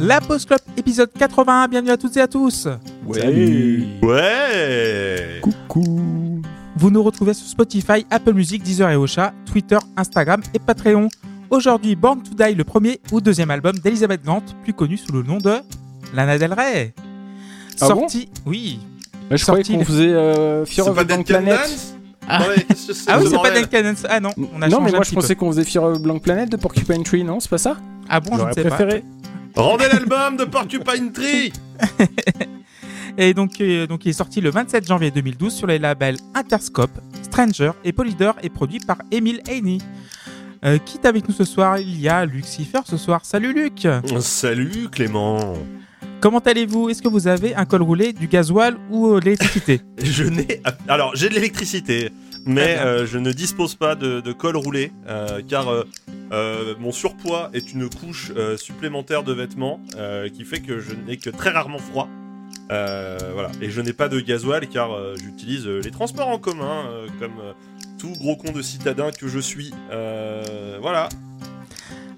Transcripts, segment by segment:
La Post Club épisode 81, bienvenue à toutes et à tous. Salut. Ouais Coucou. Vous nous retrouvez sur Spotify, Apple Music, Deezer et Ocha, Twitter, Instagram et Patreon. Aujourd'hui, Born to Die, le premier ou deuxième album d'Elizabeth Gant, plus connu sous le nom de Lana Del Rey. Ah bon? Sorti, oui. Bah, je croyais Sorti qu'on le- faisait euh, Fear of pas Blank Planet. Ah. Ouais, Ah oui, ce c'est pas Cannons. Ah non, on a non, changé mais moi un je pensais qu'on faisait Fear of Blank Planet de Porcupine Tree, non? C'est pas ça? Ah bon, je ne J'aurais sais préféré. Rendez l'album de Porcupine Tree. Et donc, euh, donc, il est sorti le 27 janvier 2012 sur les labels Interscope, Stranger et Polydor et produit par Emile Haney. Euh, qui est avec nous ce soir Il y a Luc Siffer ce soir. Salut Luc Salut Clément Comment allez-vous? Est-ce que vous avez un col roulé, du gasoil ou euh, de l'électricité? Je n'ai... Alors, j'ai de l'électricité, mais euh, je ne dispose pas de, de col roulé, euh, car euh, euh, mon surpoids est une couche euh, supplémentaire de vêtements euh, qui fait que je n'ai que très rarement froid. Euh, voilà. Et je n'ai pas de gasoil car euh, j'utilise euh, les transports en commun, euh, comme euh, tout gros con de citadin que je suis. Euh, voilà.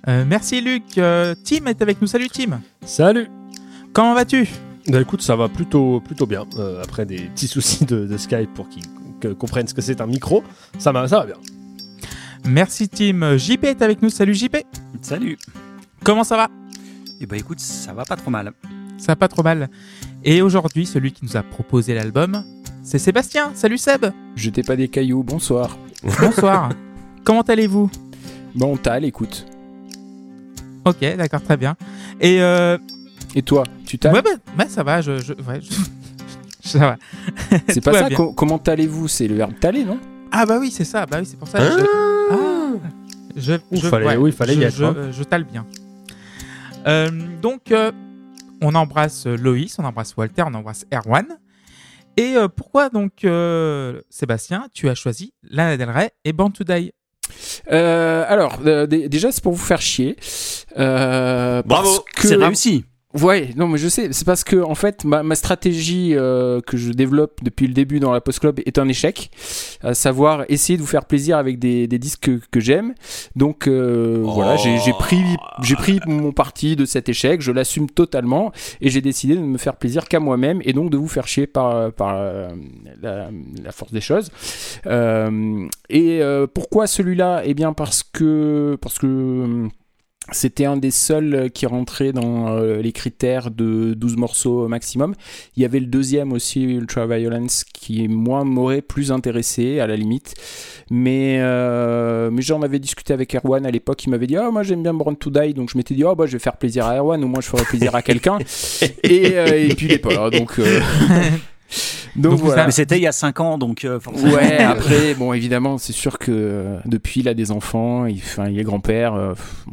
Euh, Merci Luc. Euh, Tim est avec nous. Salut Tim. Salut Comment vas-tu? Bah écoute, ça va plutôt, plutôt bien. Euh, après des petits soucis de, de Skype pour qu'ils que- comprennent ce que c'est un micro, ça va, ça va bien. Merci Tim. JP est avec nous. Salut JP. Salut. Comment ça va? Eh ben écoute, ça va pas trop mal. Ça va pas trop mal. Et aujourd'hui, celui qui nous a proposé l'album, c'est Sébastien. Salut Seb. Jetez pas des cailloux, bonsoir. Bonsoir. Comment allez-vous? Bon, t'as écoute. Ok, d'accord, très bien. Et euh, Et toi, tu t'as? Ouais, bah, bah, ça va, je, je- ouais, je- ça va. C'est pas ça co- Comment allez-vous C'est le verbe t'aller, non? Ah bah oui, c'est ça. Bah oui, c'est pour ça. Hein je, ah, je, Ouh, je- fallait- ouais, oui, fallait y je, être, Je, hein. euh, je tale bien. Euh, donc, euh, on embrasse Loïs, on embrasse Walter, on embrasse Erwan. Et euh, pourquoi donc, euh, Sébastien, tu as choisi Lana Del Rey et Born to Die? Euh, Alors, euh, dé- déjà, c'est pour vous faire chier. Euh, Bravo. parce que- C'est réussi. Ouais, non, mais je sais, c'est parce que en fait, ma, ma stratégie euh, que je développe depuis le début dans la Post Club est un échec, à savoir essayer de vous faire plaisir avec des, des disques que, que j'aime. Donc euh, voilà, j'ai pris, pris mon parti de cet échec, je l'assume totalement, et j'ai décidé de ne me faire plaisir qu'à moi-même et donc de vous faire chier par, par euh, la, la force des choses. Euh, et euh, pourquoi celui-là? Eh bien parce que parce que hum, c'était un des seuls qui rentrait dans euh, les critères de 12 morceaux maximum. Il y avait le deuxième aussi, Ultra Violence, qui moi m'aurait plus intéressé à la limite. Mais, euh, mais j'en avais discuté avec Erwan à l'époque, il m'avait dit Ah, moi j'aime bien Born to Die, donc je m'étais dit Oh, bah je vais faire plaisir à Erwan, au moins je ferai plaisir à quelqu'un. et, euh, et puis il est pas là, donc. euh, donc, Donc, voilà. Mais c'était il y a 5 ans, donc euh, forcément. Ouais, après, bon, évidemment, c'est sûr que euh, depuis, il a des enfants, il, enfin, il est grand-père. euh, pff,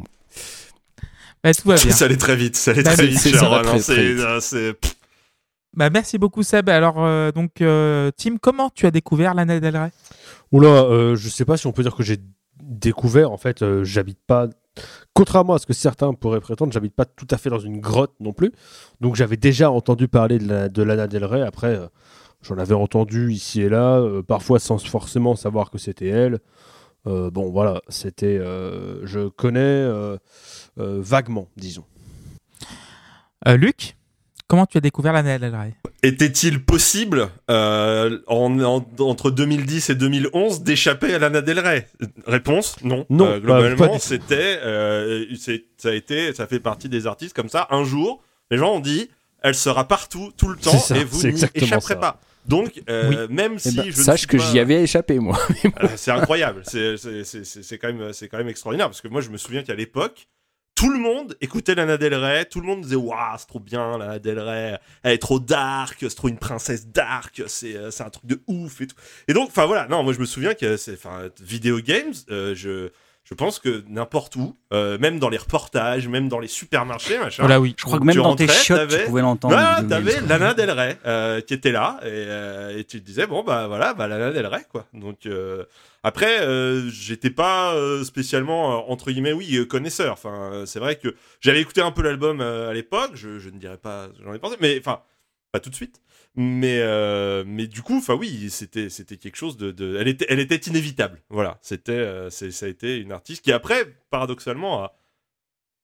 bah, Tout va bien. Ça allait très vite, ça allait Bah, très mais vite. c'est- euh, Bah, merci beaucoup Seb. Alors, euh, donc, euh, Tim, comment tu as découvert Lana Del Rey? Oula, euh, je sais pas si on peut dire que j'ai découvert, en fait, euh, j'habite pas, contrairement à ce que certains pourraient prétendre, j'habite pas tout à fait dans une grotte non plus. Donc j'avais déjà entendu parler de, la, de Lana Del Rey, après euh, j'en avais entendu ici et là, euh, parfois sans forcément savoir que c'était elle. Euh, bon voilà, c'était, euh, je connais euh, euh, vaguement, disons. Euh, Luc, comment tu as découvert Lana Del Rey? Était-il possible, euh, en, en- entre 2010 et 2011, d'échapper à Lana Del Rey? Réponse non. Non, Euh, bah, globalement, c'était, euh, ça a été, ça fait partie des artistes comme ça. Un jour, les gens ont dit, elle sera partout, tout le temps, ça, et vous n'y échapperez ça. pas. Donc, euh, même eh si ben, je ne sache que pas- j'y avais échappé, moi. euh, c'est incroyable. C'est- C'est c'est- c'est- c'est quand, même- c'est quand même extraordinaire parce que moi, je me souviens qu'à l'époque, tout le monde écoutait Lana Del Rey. Tout le monde disait Waouh, c'est trop bien, Lana Del Rey. Elle est trop dark, c'est trop une princesse dark, c'est euh, c'est un truc de ouf et tout. Et donc, enfin voilà, non, moi, je me souviens que c'est. Enfin, Video Games, euh, je. Je pense que n'importe où, euh, même dans les reportages, même dans les supermarchés, machin. Voilà, oui. Je crois que même dans tes shots, tu pouvais l'entendre. De- t'avais Lana Del Rey euh, qui était là et, euh, et tu te disais bon bah voilà bah Lana Del Rey quoi. Donc euh, après euh, j'étais pas euh, spécialement euh, entre guillemets oui connaisseur. Enfin c'est vrai que j'avais écouté un peu l'album euh, à l'époque. Je, je ne dirais pas j'en ai pensé mais enfin pas tout de suite. Mais euh, mais du coup enfin oui c'était c'était quelque chose de, de elle était elle était inévitable. Voilà c'était euh, c'est- ça a été une artiste qui après paradoxalement a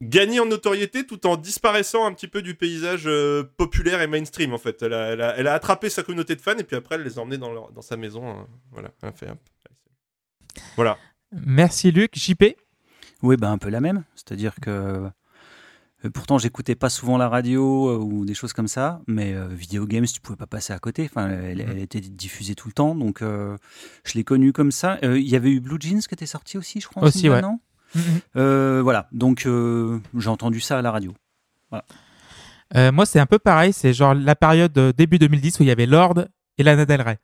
gagné en notoriété tout en disparaissant un petit peu du paysage euh, populaire et mainstream en fait. Elle a, elle, a, elle a attrapé sa communauté de fans et puis après elle les a emmenés dans, leur- dans sa maison. euh, voilà, elle a fait. Voilà. Merci Luc. JP Oui, ben un peu la même. C'est-à-dire que euh, pourtant j'écoutais pas souvent la radio euh, ou des choses comme ça, mais euh, Video Games, tu pouvais pas passer à côté. Enfin, elle, elle était diffusée tout le temps, donc euh, je l'ai connue comme ça. Euh, Il y avait eu Blue Jeans qui était sorti aussi, je crois. Aussi, ouais. non? Euh, voilà, donc euh, j'ai entendu ça à la radio. Euh, moi, c'est un peu pareil. C'est genre la période euh, début 2010 où il y avait Lord et Lana Del Rey.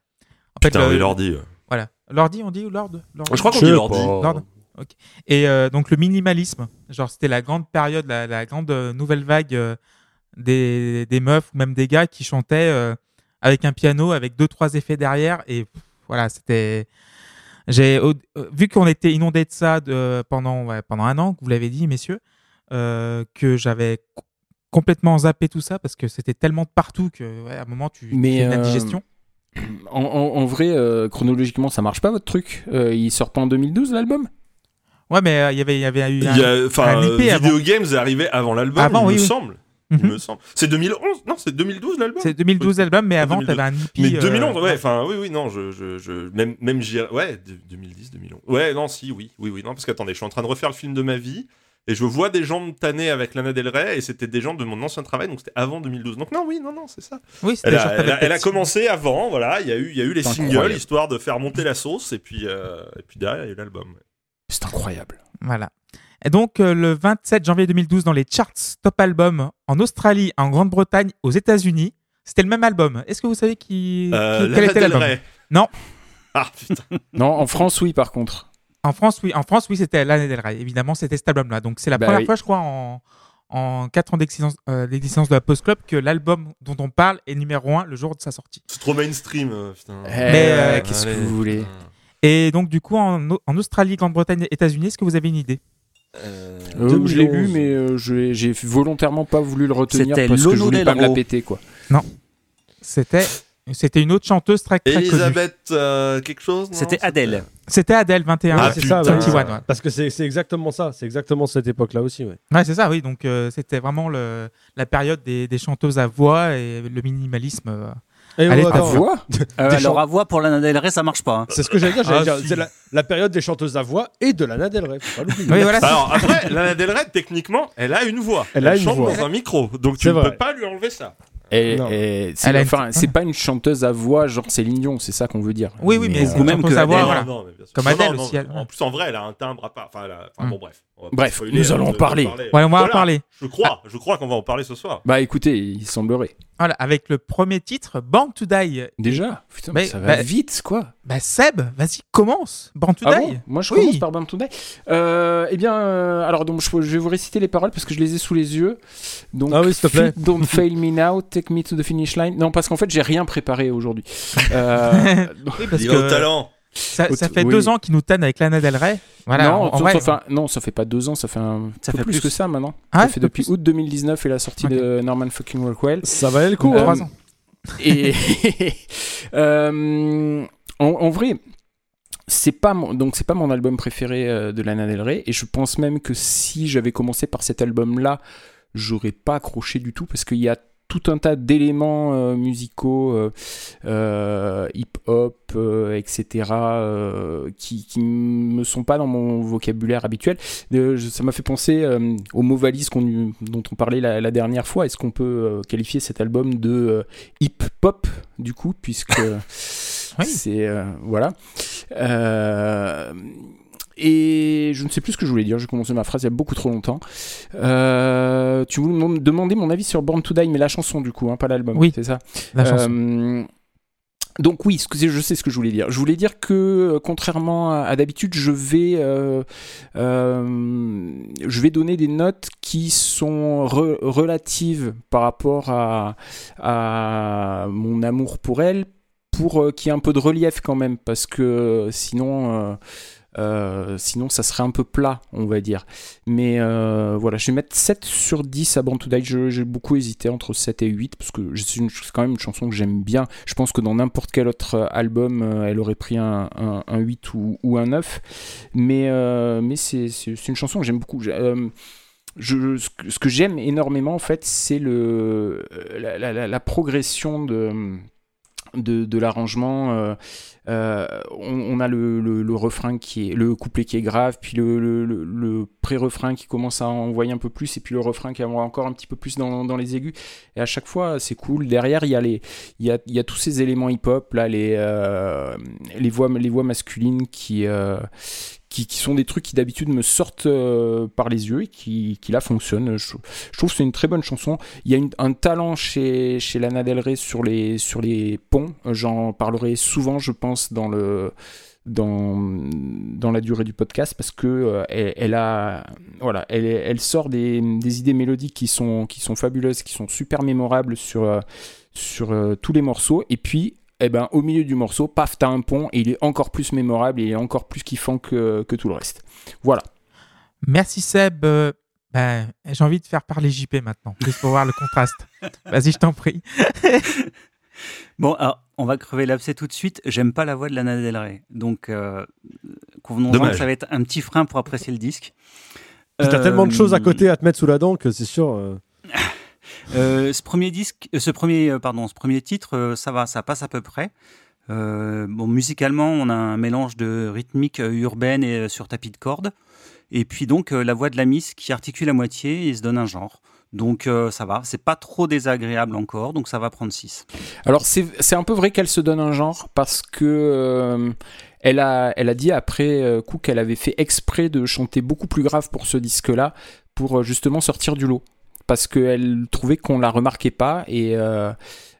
En fait, Putain, le- oui, l'ordi. Voilà. Lordi, on dit ou Lord, Lord? Je crois qu'on Je dit l'ordi. Et euh, donc le minimalisme, genre c'était la grande période, la, la grande euh, nouvelle vague euh, des, des meufs ou même des gars qui chantaient euh, avec un piano, avec deux trois effets derrière et pff, voilà c'était. J'ai vu qu'on était inondé de ça de, pendant ouais, pendant un an, que vous l'avez dit messieurs, que j'avais co- complètement zappé tout ça parce que c'était tellement de partout que ouais, à un moment tu, fais une euh, indigestion. En, en- en vrai, chronologiquement, ça marche pas votre truc? Il sort pas en 2012 l'album? Ouais mais euh, il y avait il y avait eu Il un- Enfin, euh, IP avant. Video Games est arrivé avant l'album, Avant, il oui, me oui. semble. Il Mhm. me semble. C'est 2011 Non, c'est 2012 l'album C'est 2012 album, mais avant, 2012. t'avais un hippie. Mais euh, 2011, ouais, enfin, oui, oui, non, je, je, je même, même ouais, de- 2010, 2011. Ouais, non, si, oui, oui, oui, non, parce qu'attendez, je suis en train de refaire le film de ma vie, et je vois des gens me tanner avec Lana Del Rey, et c'était des gens de mon ancien travail, donc c'était avant 2012. Donc non, oui, non, non, c'est ça. Oui, Elle a, elle a- elle a commencé avant, voilà, il y a eu, il y a eu les singles, incroyable. histoire de faire monter la sauce, et puis, euh, et puis derrière, il y a eu l'album. C'est incroyable. Voilà. Et donc, euh, le 27 janvier 2012, dans les charts top album en Australie, en Grande-Bretagne, aux États-Unis, c'était le même album. Est-ce que vous savez qui, Euh, qui- quel était Del l'album Rey. Non. Ah, putain. Non, en France, oui, par contre. En France, oui. En France, oui, c'était Lana Del Rey. Évidemment, c'était cet album-là. Donc, c'est la Bah première oui. fois, je crois, en, en 4 ans d'existence euh, d'existence de la Post Club que l'album dont on parle est numéro 1 le jour de sa sortie. C'est trop mainstream, euh, putain. Eh, Mais, euh, qu'est-ce que vous voulez? putain. Et donc, du coup, en, en Australie, Grande-Bretagne, États-Unis, est-ce que vous avez une idée? Euh, Euh, je l'ai 2011. lu, mais euh, j'ai volontairement pas voulu le retenir C'était parce que je voulais pas me la péter, quoi. C'était c'était une autre chanteuse très, très connue. Elisabeth, euh, quelque chose non? C'était Adèle. C'était Adèle 21. Ah, Ouais, c'est ça, putain. ouais. 21, ouais. Parce que c'est c'est exactement ça. C'est exactement cette époque-là aussi. Ouais. Ouais, c'est ça, oui. Donc, euh, c'était vraiment le, la période des, des chanteuses à voix et le minimalisme. Et Allez, oh, ta voix Euh, alors à voix pour Lana Del Rey, ça marche pas. hein. C'est ce que j'allais dire. j'allais Ah, dire, si. C'est la, la période des chanteuses à voix et de Lana Del Rey. faut pas l'oublier. Oui, voilà. c'est- Alors après, Lana Del Rey, techniquement, elle a une voix. Elle a une chante voix. dans un micro, donc tu C'est ne vrai. peux pas lui enlever ça. Et, Non. et c'est Elle a une- enfin, c'est pas une chanteuse à voix genre Céline Dion, c'est ça qu'on veut dire. Oui, oui, mais euh, c'est ou même chanteuse que à voix, Adèle, voilà. Non, mais bien sûr. Comme Non, Adèle aussi, elle- En plus, en vrai, elle a un timbre à part. Enfin, elle a- enfin, Mm. bon, bref. On va pas Bref, spoiler, nous hein, allons de- en parler. Ouais, on va en Voilà, parler. Je crois, je crois qu'on va en parler ce soir. Bah écoutez, il semblerait. Voilà, avec le premier titre, Born to Die. Déjà Putain, Mais- mais ça va bah- vite, quoi. Bah, Seb, vas-y, commence. Born to Ah Die. bon Moi, je Oui. commence par Born to Die. Euh, eh bien, euh, alors donc, je, je vais vous réciter les paroles parce que je les ai sous les yeux. Donc, Ah oui, s'il te plaît. Don't fail me now, take me to the finish line. Non, parce qu'en fait, j'ai rien préparé aujourd'hui. Euh, Oui, parce a au que talent. Ça, fait oui. deux ans qu'il nous tanne avec Lana Del Rey. Voilà, non, en, vrai, ça fait un- non, ça fait pas deux ans, ça fait un Ça peu fait plus, plus. que ça maintenant. Ah, ça fait depuis plus. août 2019 et la sortie de Norman fucking Rockwell. Ça valait le coup. Euh, trois ans. Et euh, en, en vrai, c'est pas mon, donc c'est pas mon album préféré euh, de Lana Del Rey et je pense même que si j'avais commencé par cet album-là, j'aurais pas accroché du tout parce qu'il y a tout un tas d'éléments euh, musicaux, euh, euh, hip-hop, etc., qui, qui me sont pas dans mon vocabulaire habituel. Je- ça m'a fait penser au mot valise dont on parlait la, la dernière fois. Est-ce qu'on peut qualifier cet album de hip-hop, du coup, puisque Oui. c'est... voilà. Et je ne sais plus ce que je voulais dire, j'ai commencé ma phrase il y a beaucoup trop longtemps. Euh, tu voulais me demander mon avis sur Born to Die, mais la chanson du coup, hein, pas l'album. Oui. c'est ça. La chanson. Euh, donc oui, je sais ce que je voulais dire. Je voulais dire que euh, contrairement à, à d'habitude, je vais euh, euh, je vais donner des notes qui sont re- relatives par rapport à, à mon amour pour elle, pour euh, qu'il y ait un peu de relief quand même, parce que sinon. Euh, sinon, ça serait un peu plat, on va dire. Mais euh, voilà, je vais mettre 7 sur 10 à Born to Die. J'ai beaucoup hésité entre 7 et 8 parce que c'est quand même une chanson que j'aime bien. Je pense que dans n'importe quel autre euh, album, elle aurait pris un, un- un 8 ou, un 9. Mais, mais c'est une chanson que j'aime beaucoup. Ce que, j'aime énormément en fait, c'est la progression de de, l'arrangement. euh, euh, on, a le, refrain qui est le couplet qui est grave, puis le, pré-refrain qui commence à envoyer un peu plus, et puis le refrain qui envoie encore un petit peu plus dans, les aigus. Et à chaque fois, c'est cool. Derrière, il y a tous ces éléments hip-hop là, les euh, voix masculines qui qui, sont des trucs qui d'habitude me sortent euh, par les yeux et qui, qui là fonctionnent. Je, trouve que c'est une très bonne chanson. Il y a un talent chez, chez Lana Del Rey sur les, sur les ponts. J'en parlerai souvent, je pense, dans le dans, dans la durée du podcast parce que euh, elle, a voilà elle, elle sort des, des idées mélodiques qui sont qui sont fabuleuses qui sont super mémorables sur euh, sur euh, tous les morceaux et puis eh ben, au milieu du morceau, paf, t'as un pont et il est encore plus mémorable et il est encore plus kiffant que, que tout le reste. Voilà. Merci Seb. Euh, ben, J'ai envie de faire parler JP maintenant, juste pour voir le contraste. Vas-y, je t'en prie. Bon, alors, on va crever l'abcès tout de suite. J'aime pas la voix de Lana Del Rey. Donc, euh, convenons-en que ça va être un petit frein pour apprécier le disque. T'as Euh, tellement de choses à côté à te mettre sous la dent que c'est sûr. Euh, ce premier disque, euh, ce premier, euh, pardon, ce premier titre, ça va, ça passe à peu près. Bon, musicalement, on a un mélange de rythmique urbaine et sur tapis de cordes. Et puis donc la voix de la Miss qui articule à moitié et se donne un genre. Donc ça va, c'est pas trop désagréable encore, donc ça va prendre 6. Alors c'est un peu vrai qu'elle se donne un genre parce que elle, a, elle a dit après coup qu'elle avait fait exprès de chanter beaucoup plus grave pour ce disque-là pour justement sortir du lot. Parce qu'elle trouvait qu'on la remarquait pas et euh,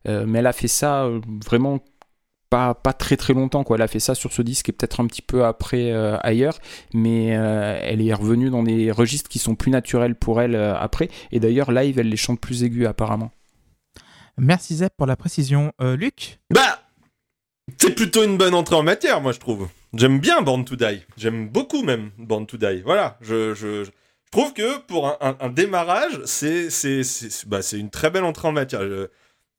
euh, mais elle a fait ça euh, vraiment pas, pas très très longtemps quoi. Elle a fait ça sur ce disque et peut-être un petit peu après euh, ailleurs, mais euh, elle est revenue dans des registres qui sont plus naturels pour elle euh, après. Et d'ailleurs live elle les chante plus aigus apparemment. Merci Seb pour la précision. Euh, Luc Bah C'est plutôt une bonne entrée en matière, moi, je trouve. J'aime bien Born to Die. J'aime beaucoup même Born to Die. Voilà, je, je, je trouve que pour un, démarrage, bah, c'est une très belle entrée en matière. Je-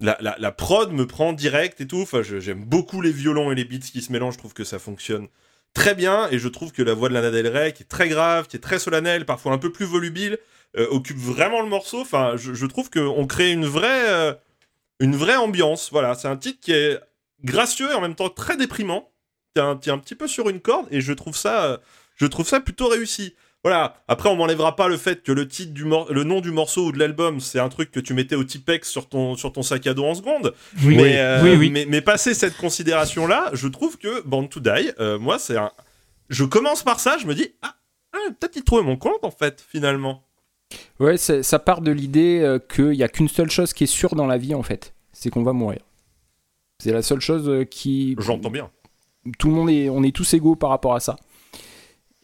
la, prod me prend direct et tout. Enfin, je- j'aime beaucoup les violons et les beats qui se mélangent. Je trouve que ça fonctionne très bien. Et je trouve que la voix de Lana Del Rey, qui est très grave, qui est très solennelle, parfois un peu plus volubile, euh, occupe vraiment le morceau. Enfin, je, je trouve qu'on crée une vraie, euh, une vraie ambiance. Voilà, c'est un titre qui est gracieux et en même temps très déprimant. T'es un, un petit peu sur une corde et je trouve ça, euh, je trouve ça plutôt réussi. Voilà. Après, on m'enlèvera pas le fait que le titre du mor- le nom du morceau ou de l'album, c'est un truc que tu mettais au Tipex sur ton, sur ton sac à dos en seconde. Oui, mais, euh, oui, oui. Mais, mais passer cette considération-là, je trouve que Born to Die, euh, moi, c'est un. Je commence par ça, je me dis, ah, ah, peut-être y trouver mon compte en fait, finalement. Ouais, c'est- ça part de l'idée euh, qu'il n'y a qu'une seule chose qui est sûre dans la vie, en fait. C'est qu'on va mourir. C'est la seule chose qui. J'entends bien. Tout le monde est. On est tous égaux par rapport à ça.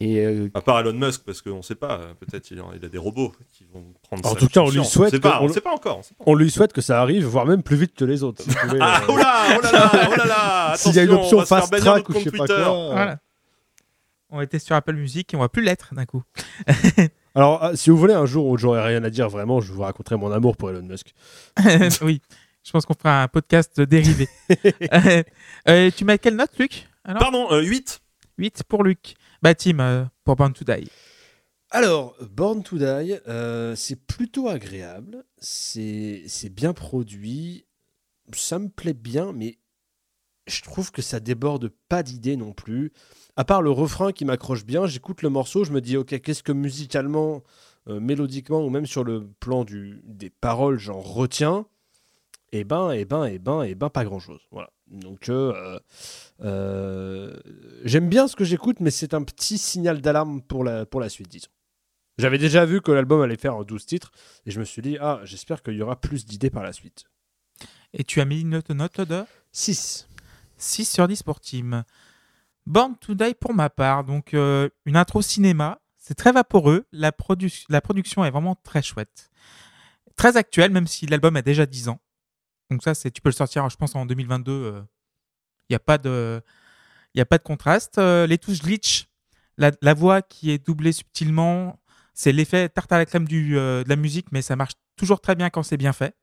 Et euh, À part Elon Musk, parce qu'on sait pas, euh, peut-être il, a- il a des robots qui vont prendre En tout cas, on lui souhaite On sait pas, on sait pas encore. on sait pas. On lui souhaite que ça arrive, voire même plus vite que les autres. si pouvez, Ah, euh, oh là, oh là là, oh là là S'il y a une option fast track ou je sais pas quoi. euh, Voilà. On était sur Apple Music et on va plus l'être d'un coup. Alors, ah, si vous voulez un jour où j'aurais rien à dire vraiment, je vous raconterai mon amour pour Elon Musk. oui, je pense qu'on fera un podcast dérivé. Euh, euh, tu mets quelle note, Luc Alors? Pardon, euh, 8 8 pour Luc. Bah, Tim, euh, pour Born to Die. Alors, Born to Die, euh, c'est plutôt agréable, c'est bien produit, ça me plaît bien, mais je trouve que ça déborde pas d'idées non plus. À part le refrain qui m'accroche bien, j'écoute le morceau, je me dis, ok, qu'est-ce que musicalement, euh, mélodiquement, ou même sur le plan du, des paroles, j'en retiens Eh ben, eh ben, eh ben, eh ben, pas grand-chose. Voilà. Donc, euh, j'aime bien ce que j'écoute, mais c'est un petit signal d'alarme pour la, pour la suite, disons. J'avais déjà vu que l'album allait faire 12 titres, et je me suis dit, ah, j'espère qu'il y aura plus d'idées par la suite. Et tu as mis une note, note de 6. 6 sur 10 pour Tim. Born to Die pour ma part, donc euh, une intro cinéma, c'est très vaporeux, la, produ- la production est vraiment très chouette. Très actuelle, même si l'album a déjà 10 ans. Donc ça, c'est tu peux le sortir, je pense, en 2022. Il n'y a, pas de- y a pas de contraste. Euh, les touches glitch, la, voix qui est doublée subtilement, c'est l'effet tarte à la crème euh, de la musique, mais ça marche toujours très bien quand c'est bien fait.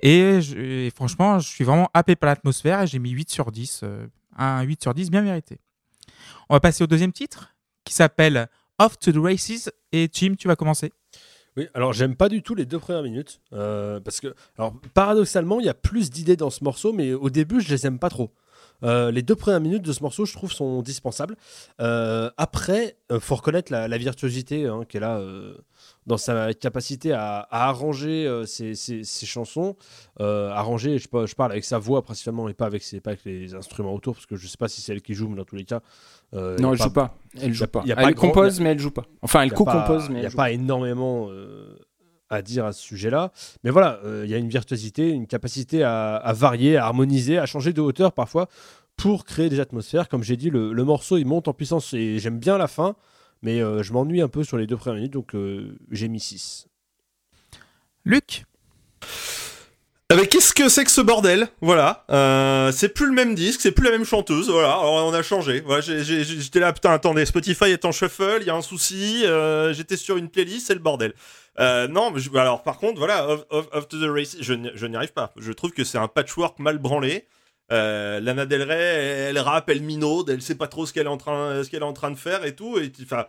Et franchement, je suis vraiment happé par l'atmosphère et j'ai mis 8 sur 10. euh, un 8 sur 10 bien mérité. On va passer au deuxième titre qui s'appelle Off to the Races. Et Jim, tu vas commencer. Oui, alors j'aime pas du tout les deux premières minutes. euh, parce que, alors paradoxalement, il y a plus d'idées dans ce morceau, mais au début, je les aime pas trop. Euh, les deux premières minutes de ce morceau, je trouve, sont dispensables. Euh, après, il faut reconnaître la, virtuosité hein, qu'elle a euh, dans sa capacité à, à arranger euh, ses, ses- ses chansons. Euh, arranger, je, par- je parle avec sa voix principalement et pas avec, ses, pas avec les instruments autour, parce que je sais pas si c'est elle qui joue, mais dans tous les cas. euh, Non, a elle joue pas. Elle joue a- pas. y a Elle pas grand- compose, mais elle joue pas. Enfin, elle Il n'y a, pas- co-compose, mais y a elle joue pas énormément à dire à ce sujet-là. Mais voilà, il y a une virtuosité, une capacité à, à varier, à harmoniser, à changer de hauteur parfois pour créer des atmosphères. Comme j'ai dit, le, le morceau il monte en puissance et j'aime bien la fin, mais euh, je m'ennuie un peu sur les deux premières minutes, donc euh, j'ai mis 6. Luc? Ah mais qu'est-ce que c'est que ce bordel? Voilà, euh, c'est plus le même disque, c'est plus la même chanteuse. Voilà, alors on a changé. Voilà, j'étais là, putain, attendez, Spotify est en shuffle, il y a un souci. euh, J'étais sur une playlist, c'est le bordel. Euh, non, mais je- alors par contre, voilà, Off, Off- Off to the Race, je n'y je n'y arrive pas. Je trouve que c'est un patchwork mal branlé. Euh, Lana Del Rey, elle, elle rappe, elle minaude, elle sait pas trop ce qu'elle est en train, ce qu'elle est en train de faire et tout. Et enfin,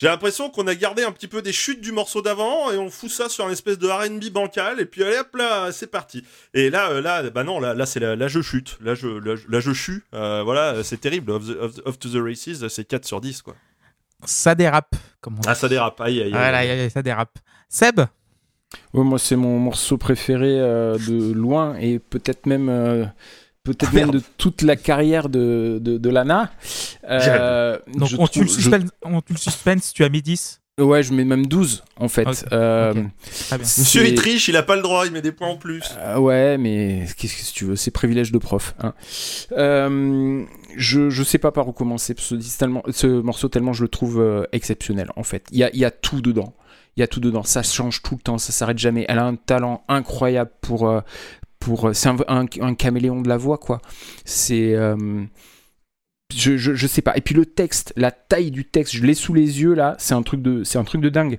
j'ai l'impression qu'on a gardé un petit peu des chutes du morceau d'avant et on fout ça sur un espèce de R&B bancal et puis allez hop là, c'est parti. Et là, euh, là, bah non, là, là c'est la, là je chute, là je, là, je- là, je chue. Euh, voilà, c'est terrible. Off, the- off- off to the races, c'est 4 sur 10 quoi. Ça dérape, comme on dit. Ah ça dérape, aïe aïe. aïe. Voilà, aïe, aïe, ça dérape. Seb? Ouais, moi, c'est mon morceau préféré euh, de loin et peut-être même, euh, peut-être Ah, même de toute la carrière de, de, de Lana. Euh, Donc on, tue le je- suspense, on tue le suspense, tu as mis 10. Ouais, je mets même 12 en fait. Euh. Monsieur il triche, il a pas le droit, il met des points en plus. Euh, ouais, mais qu'est-ce que tu veux C'est privilège de prof. hein. Euh, je, je sais pas par où commencer. Ce, disque tellement, ce morceau, tellement je le trouve euh, exceptionnel en fait. Il y a, il y a tout dedans. Il y a tout dedans. Ça change tout le temps, ça s'arrête jamais. Elle a un talent incroyable pour. euh, pour c'est un, caméléon de la voix, quoi. C'est. euh, je, je, sais pas. Et puis le texte, la taille du texte, je l'ai sous les yeux là. C'est un truc de, c'est un truc de dingue.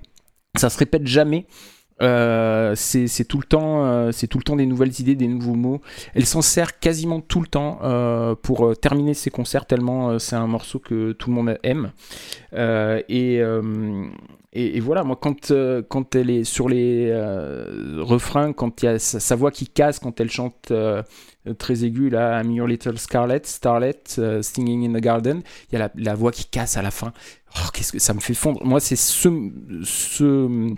Ça se répète jamais. Euh, c'est tout le temps, euh, c'est tout le temps des nouvelles idées, des nouveaux mots. Elle s'en sert quasiment tout le temps euh, pour euh, terminer ses concerts tellement euh, c'est un morceau que tout le monde aime. Euh, et, euh, et, voilà, moi quand euh, quand elle est sur les euh, refrains, quand il y a sa, voix qui casse, quand elle chante euh, très aiguë là, I'm your little Scarlet, Starlet, singing in the garden, il y a la, voix qui casse à la fin. Oh, qu'est-ce que ça me fait fondre. Moi, c'est ce ce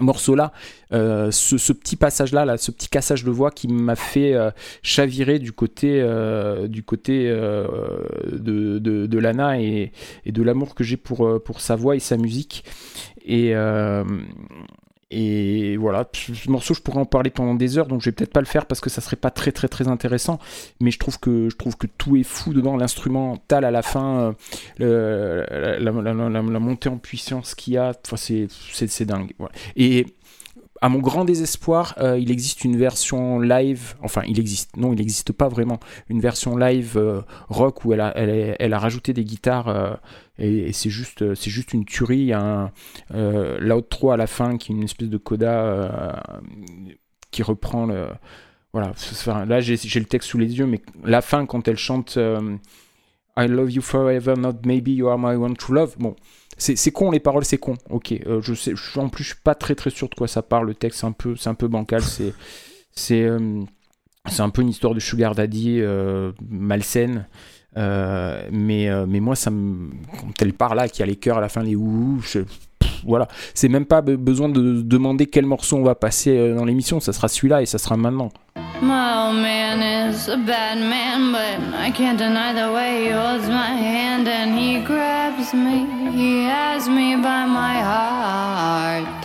morceau-là, euh, ce, ce petit passage-là, là, ce petit cassage de voix qui m'a fait euh, chavirer du côté, euh, du côté euh, de, de, de Lana et, et de l'amour que j'ai pour, euh, pour sa voix et sa musique. Et, euh, et voilà, ce morceau, je pourrais en parler pendant des heures, donc je vais peut-être pas le faire parce que ça serait pas très très très intéressant. Mais je trouve que je trouve que tout est fou dedans, l'instrumental à la fin, euh, la, la- la- montée en puissance qu'il y a, c'est dingue. Et à mon grand désespoir, euh, il existe une version live, enfin il existe, non il n'existe pas vraiment, une version live euh, rock où elle a, rajouté des guitares euh, et, c'est juste, juste une tuerie. Il y l'outro à la fin qui est une espèce de coda qui reprend le. Voilà, là j'ai le texte sous les yeux, mais la fin quand elle chante I love you forever, not maybe you are my one true love. Bon, c'est con les paroles, c'est con. Ok, euh, en plus, je suis pas très très sûr de quoi ça parle. Le texte, c'est un peu, c'est un peu bancal. C'est, c'est, euh, c'est un peu une histoire de sugar daddy euh, malsaine. Mais, mais moi, quand elle part là, qu'il y a les chœurs à la fin, les ouh, je- voilà. C'est même pas be- besoin de demander quel morceau on va passer dans l'émission. Ça sera celui-là et ça sera maintenant. Old man a bad man, but I can't deny the way he holds my hand and he grabs me. He has me by my heart.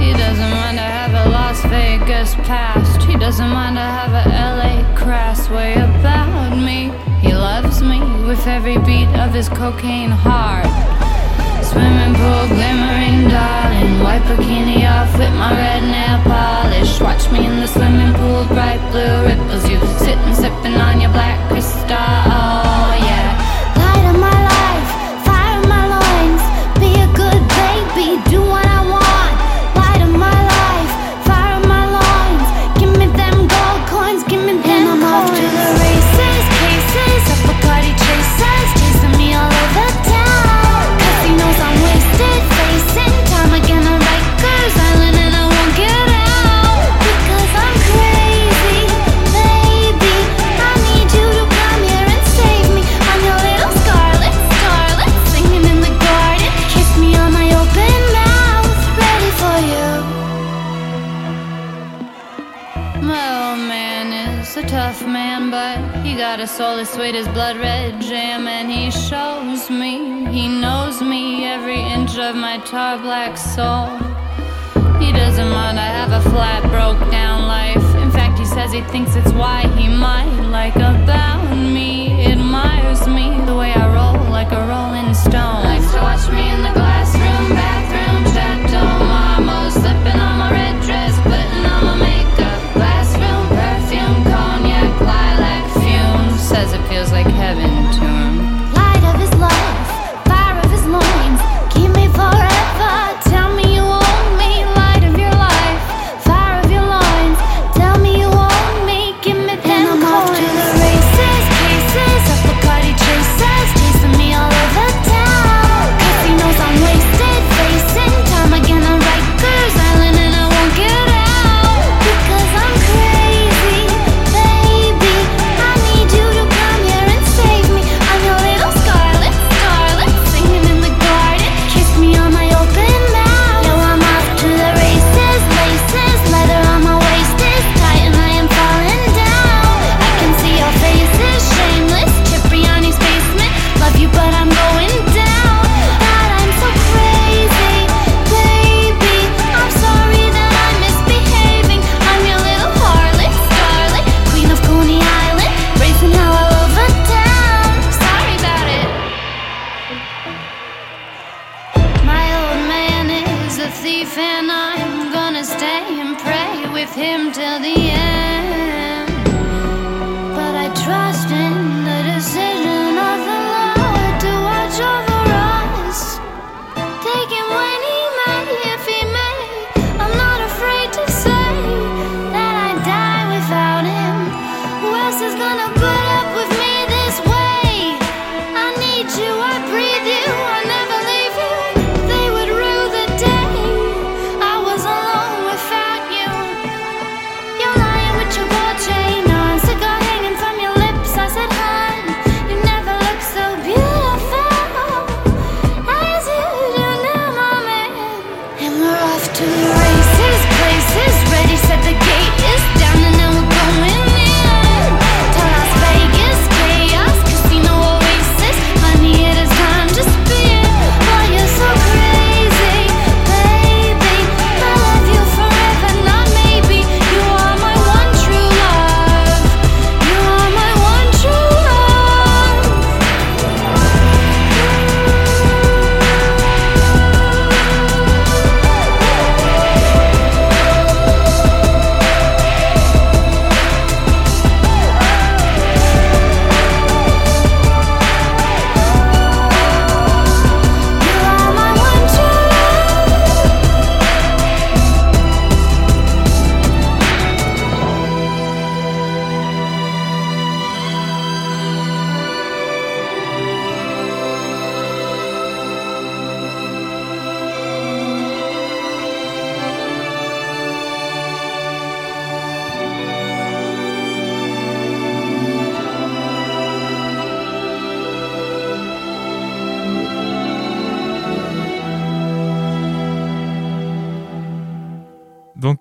He doesn't mind to have a Las Vegas past. He doesn't mind to have a LA crass way about me. He loves me with every beat of his cocaine heart. Swimming pool glimmering, darling. White bikini off with my red nail polish. Watch me in the swimming pool, bright blue ripples. You sitting sipping on your black crystal. Soul as sweet as blood red jam, and he shows me, he knows me, every inch of my tar black soul. He doesn't mind, I have a flat, broke down life. In fact, he says he thinks it's why he might like about me, admires me, the way I roll like a rolling stone. Likes to watch me in the glass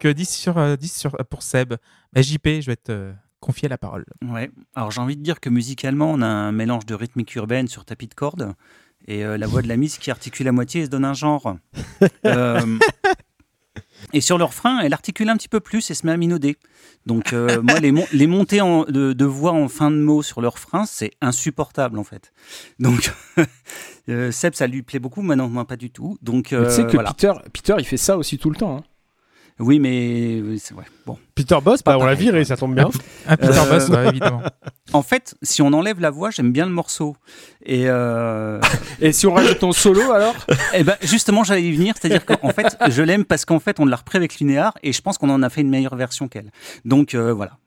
Donc euh, 10 sur euh, 10 sur pour Seb. Bah, JP, je vais te euh, confier la parole. Ouais. Alors j'ai envie de dire que musicalement, on a un mélange de rythmique urbaine sur tapis de cordes et euh, la voix de la Miss qui articule à moitié et se donne un genre. Euh, et sur le refrain, elle articule un petit peu plus et se met à minauder. Donc euh, moi, les, mon- les montées en- de, de voix en fin de mots sur le refrain, c'est insupportable en fait. Donc euh, Seb, ça lui plaît beaucoup, mais non, moi pas du tout. Donc tu sais euh, que voilà. Peter, Peter, il fait ça aussi tout le temps. hein. Oui, mais ouais. Bon. Peter Boss, bah, on l'a viré, ça tombe bien. Ah, Peter Euh, Boss, ouais, évidemment. En fait, si on enlève la voix, j'aime bien le morceau. Et euh, Et si on rajoute ton solo alors? Eh ben justement, j'allais y venir, c'est-à-dire qu'en fait, je l'aime parce qu'en fait, on l'a repris avec Linéar et je pense qu'on en a fait une meilleure version qu'elle. Donc euh, voilà.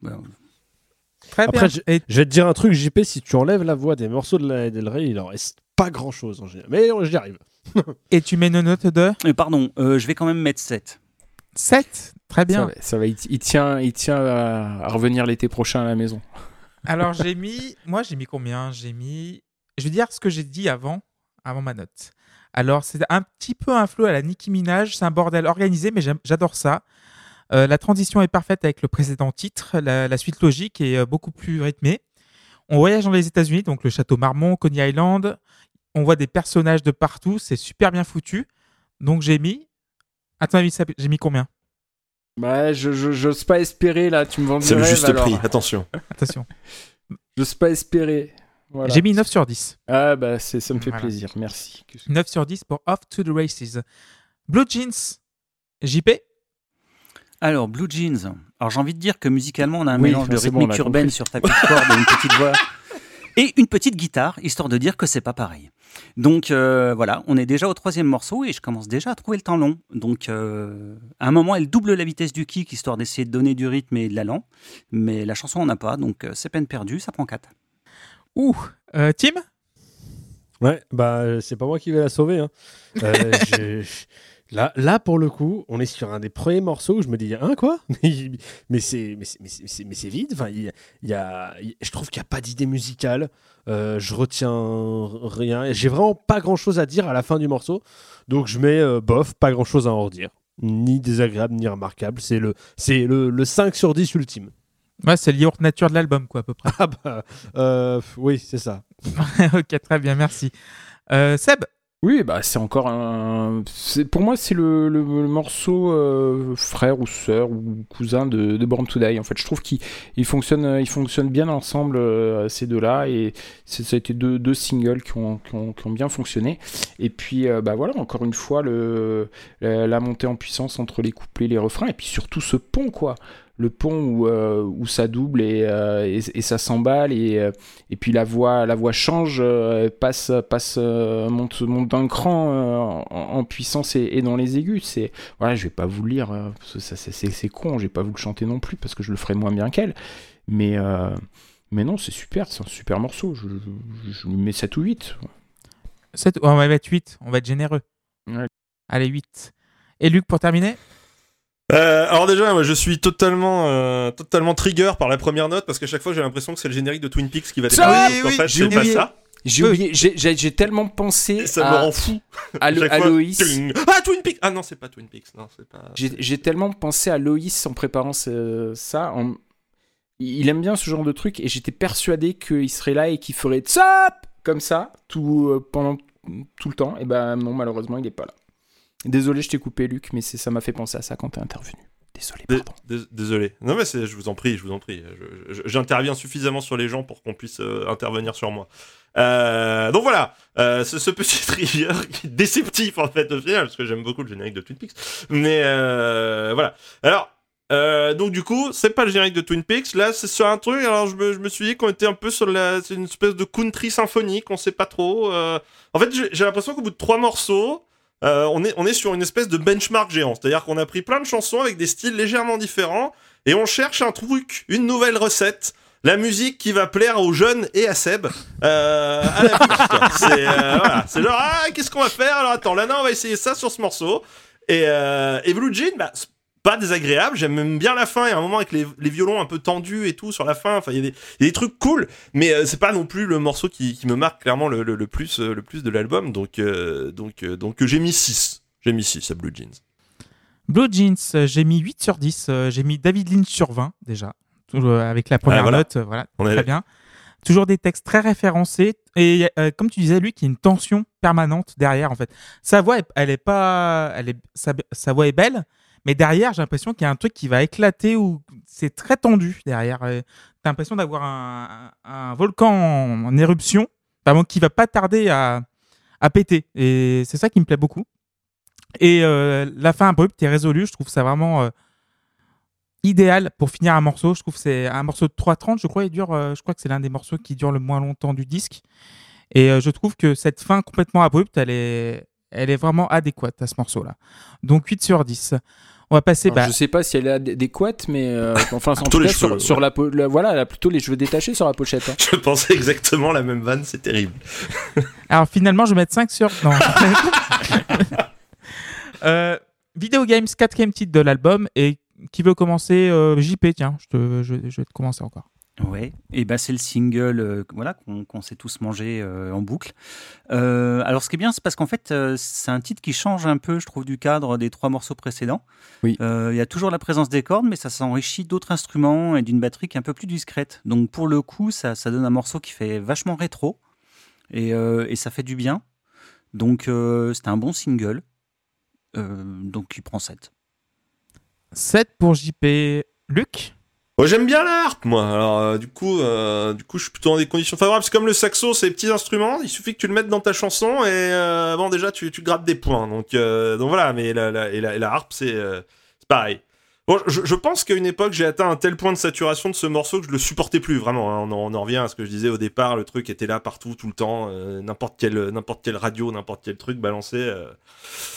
Très Après, bien. Je vais te dire un truc, JP, si tu enlèves la voix des morceaux de la Del Rey, il en reste pas grand chose en général. Mais j'y arrive. Et tu mets une note de euh, pardon, euh, je vais quand même mettre 7. 7 Très ça bien. va, ça va, il, il tient, il tient à, à revenir l'été prochain à la maison. Alors j'ai mis, moi j'ai mis combien? J'ai mis, je vais dire ce que j'ai dit avant, avant ma note. Alors c'est un petit peu un flow à la Nicki Minaj, c'est un bordel organisé, mais j'adore ça. Euh, la transition est parfaite avec le précédent titre, la, la suite logique est euh, beaucoup plus rythmée. On voyage dans les États-Unis, donc le château Marmont, Coney Island. On voit des personnages de partout, c'est super bien foutu. Donc j'ai mis. À ton avis, j'ai mis combien Ouais, je j'ose pas espérer là, tu me vends du C'est le juste alors. prix, attention. Attention. J'ose pas espérer. Voilà. J'ai mis 9 sur 10. Ah bah c'est ça me fait Voilà. plaisir, merci. 9 sur 10 pour Off to the Races. Blue Jeans. JP Alors, Blue Jeans. Alors, j'ai envie de dire que musicalement, on a un Oui, mélange de bon, rythmique urbaine compris. sur tapis de corde et une petite voix. Et une petite guitare, histoire de dire que c'est pas pareil. Donc euh, voilà, on est déjà au troisième morceau et je commence déjà à trouver le temps long. Donc euh, à un moment, elle double la vitesse du kick, histoire d'essayer de donner du rythme et de l'allant. Mais la chanson, on n'a pas, donc euh, c'est peine perdue, ça prend 4. Ouh. Euh, Tim? Ouais, bah c'est pas moi qui vais la sauver. hein. Là, là, pour le coup, on est sur un des premiers morceaux où je me dis, hein, quoi? Mais mais c'est vide. Enfin, il y a, il y a- il- je trouve qu'il n'y a pas d'idée musicale. Euh, je retiens rien. J'ai vraiment pas grand-chose à dire à la fin du morceau. Donc je mets euh, bof, pas grand-chose à en redire. Ni désagréable, ni remarquable. C'est le, le, le 5 sur 10 ultime. Ouais, c'est lié nature de l'album, quoi, à peu près. Ah bah, euh, oui, c'est ça. ok, très bien, merci. Euh, Seb Oui, bah c'est encore un. Pour moi, c'est le, morceau euh, frère ou sœur ou cousin de, de Born to. En fait, je trouve qu'ils ils fonctionnent, euh, bien ensemble euh, ces deux-là et ça a été deux, singles qui ont, bien fonctionné. Et puis, bah voilà, encore une fois, la, la montée en puissance entre les couplets, les refrains et puis surtout ce pont quoi. Le pont où, euh, où ça double et, euh, et, et ça s'emballe et, euh, et puis la voix, la voix change, passe, passe, monte, monte d'un cran en, en puissance et, dans les aigus. C'est, voilà, je vais pas vous le lire, parce que ça, c'est, con. Je vais pas vous le chanter non plus parce que je le ferai moins bien qu'elle. Mais, mais non, c'est super, c'est un super morceau. Je, je, mets 7 ou 8. Sept- On va mettre 8, on va être généreux. Ouais. Allez, 8. Et Luc, pour terminer? Euh, alors déjà, moi, je suis totalement, euh, totalement trigger par la première note parce qu'à chaque fois, j'ai l'impression que c'est le générique de Twin Peaks qui va Ça, démarrer. oui, oui, fait, j'ai c'est pas ça. J'ai oublié, tellement pensé Et ça à, me rend fou. à, Lo- Chaque à fois, Loïs. Ah, Twin Peaks. Ah non, c'est pas Twin Peaks. Non, c'est pas. J'ai, j'ai tellement pensé à Loïs en préparant ce- ça. en- Il aime bien ce genre de truc et j'étais persuadé qu'il serait là et qu'il ferait tsap comme ça tout, euh, pendant tout le temps. Et ben non, malheureusement, il est pas là. Désolé, je t'ai coupé, Luc, mais ça m'a fait penser à ça quand t'es intervenu. Désolé, Dé- pardon. dés- Désolé. Non mais je vous en prie, je vous en prie. J'interviens suffisamment sur les gens pour qu'on puisse euh, intervenir sur moi. Euh, donc voilà, euh, ce, ce petit trivia qui est déceptif en fait au final, parce que j'aime beaucoup le générique de Twin Peaks. Mais voilà. Alors, euh, donc du coup, c'est pas le générique de Twin Peaks. Là, c'est sur un truc. Alors je me, je me suis dit qu'on était un peu sur la, c'est une espèce de country symphonique. On sait pas trop. euh. En fait, j'ai l'impression qu'au bout de trois morceaux. Euh, on, est, on est sur une espèce de benchmark géant. C'est-à-dire qu'on a pris plein de chansons avec des styles légèrement différents et on cherche un truc, une nouvelle recette. La musique qui va plaire aux jeunes et à Seb. Euh, à la bouche, quoi. c'est euh, voilà. C'est genre, ah, qu'est-ce qu'on va faire? Alors attends, là, non, on va essayer ça sur ce morceau. Et, euh, et Blue Jean, bah, pas désagréable. J'aime même bien la fin. Il y a un moment avec les, les violons un peu tendus et tout sur la fin. Enfin, il y, a des- il y a des trucs cool. Mais euh, c'est pas non plus le morceau qui, qui me marque clairement le, le- le plus, euh, le plus de l'album. Donc, euh, donc, euh, donc j'ai mis 6. J'ai mis 6 à Blue Jeans. Blue Jeans, j'ai mis 8 sur 10. euh, j'ai mis David Lynch sur 20 déjà. Avec la première voilà. note, voilà, On très bien. Toujours des textes très référencés et euh, comme tu disais, lui, qui a une tension permanente derrière en fait. Sa voix, elle est pas, elle est, sa, sa voix est belle, mais derrière, j'ai l'impression qu'il y a un truc qui va éclater ou c'est très tendu derrière. T'as l'impression d'avoir un, volcan en, éruption, vraiment qui va pas tarder à, à péter. Et c'est ça qui me plaît beaucoup. Et euh, la fin abrupte et résolue, je trouve ça vraiment euh, idéal pour finir un morceau. Je trouve que c'est un morceau de 3.30, je crois, il dure, euh, je crois que c'est l'un des morceaux qui dure le moins longtemps du disque. Et je trouve que cette fin complètement abrupte, elle est, elle est vraiment adéquate à ce morceau-là. Donc 8 sur 10. On va passer. Alors, bah, je sais pas si elle est adéquate, mais euh, enfin, en tout cas, cheveux, sur, sur ouais. la, po- la- voilà, elle a plutôt les cheveux détachés sur la pochette. hein. Je pensais exactement la même vanne. C'est terrible. Alors finalement, je vais mettre 5 sur. Non. euh, Video Games, quatrième titre de l'album. Et qui veut commencer euh, JP, tiens, je, te, je, je vais te commencer encore. Ouais, et ben c'est le single euh, voilà qu'on s'est tous mangé euh, en boucle. Euh, alors ce qui est bien, c'est parce qu'en fait euh, c'est un titre qui change un peu, je trouve, du cadre des trois morceaux précédents. Oui. Euh, Il y a toujours la présence des cordes, mais ça s'enrichit d'autres instruments et d'une batterie qui est un peu plus discrète. Donc pour le coup, ça, ça donne un morceau qui fait vachement rétro et, euh, et ça fait du bien. Donc euh, c'était un bon single. Euh, donc il prend 7. 7 pour JP. Luc? Moi j'aime bien la harpe moi. Alors euh, du coup euh, du coup je suis plutôt dans des conditions favorables. C'est comme le saxo, c'est des petits instruments, il suffit que tu le mettes dans ta chanson et euh, bon déjà tu tu grattes des points. Donc euh, donc voilà, mais la la et la, et la harpe c'est euh, c'est pareil. Bon, je, je pense qu'à une époque, j'ai atteint un tel point de saturation de ce morceau que je le supportais plus vraiment. hein. On, en, on en revient à ce que je disais au départ. Le truc était là partout, tout le temps. euh, n'importe quelle, n'importe quelle radio, n'importe quel truc balancé. euh.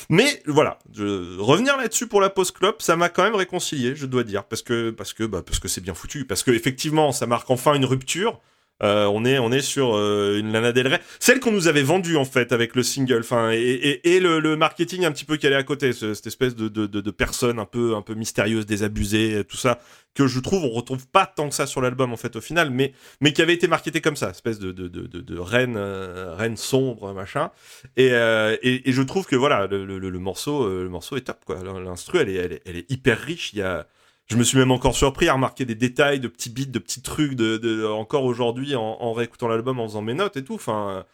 Mais voilà, je- revenir là-dessus pour la post clope, ça m'a quand même réconcilié, je dois dire, parce que parce que bah, parce que c'est bien foutu, parce que effectivement, ça marque enfin une rupture. Euh, on est on est sur euh, une Lana Del Rey, celle qu'on nous avait vendue en fait avec le single, enfin et, et, le, marketing un petit peu qui allait à côté, ce- cette espèce de, de, de, personne un peu un peu mystérieuse, désabusée, tout ça que je trouve on retrouve pas tant que ça sur l'album en fait au final, mais mais qui avait été marketé comme ça, espèce de de de, reine euh, reine sombre machin. Et, et, je trouve que voilà le, le, morceau le morceau est top quoi. L'instru elle est, elle est elle est hyper riche. Il y a je me suis même encore surpris à remarquer des détails, de petits bits, de petits trucs, de, de encore aujourd'hui en, en réécoutant l'album, en faisant mes notes et tout. Enfin,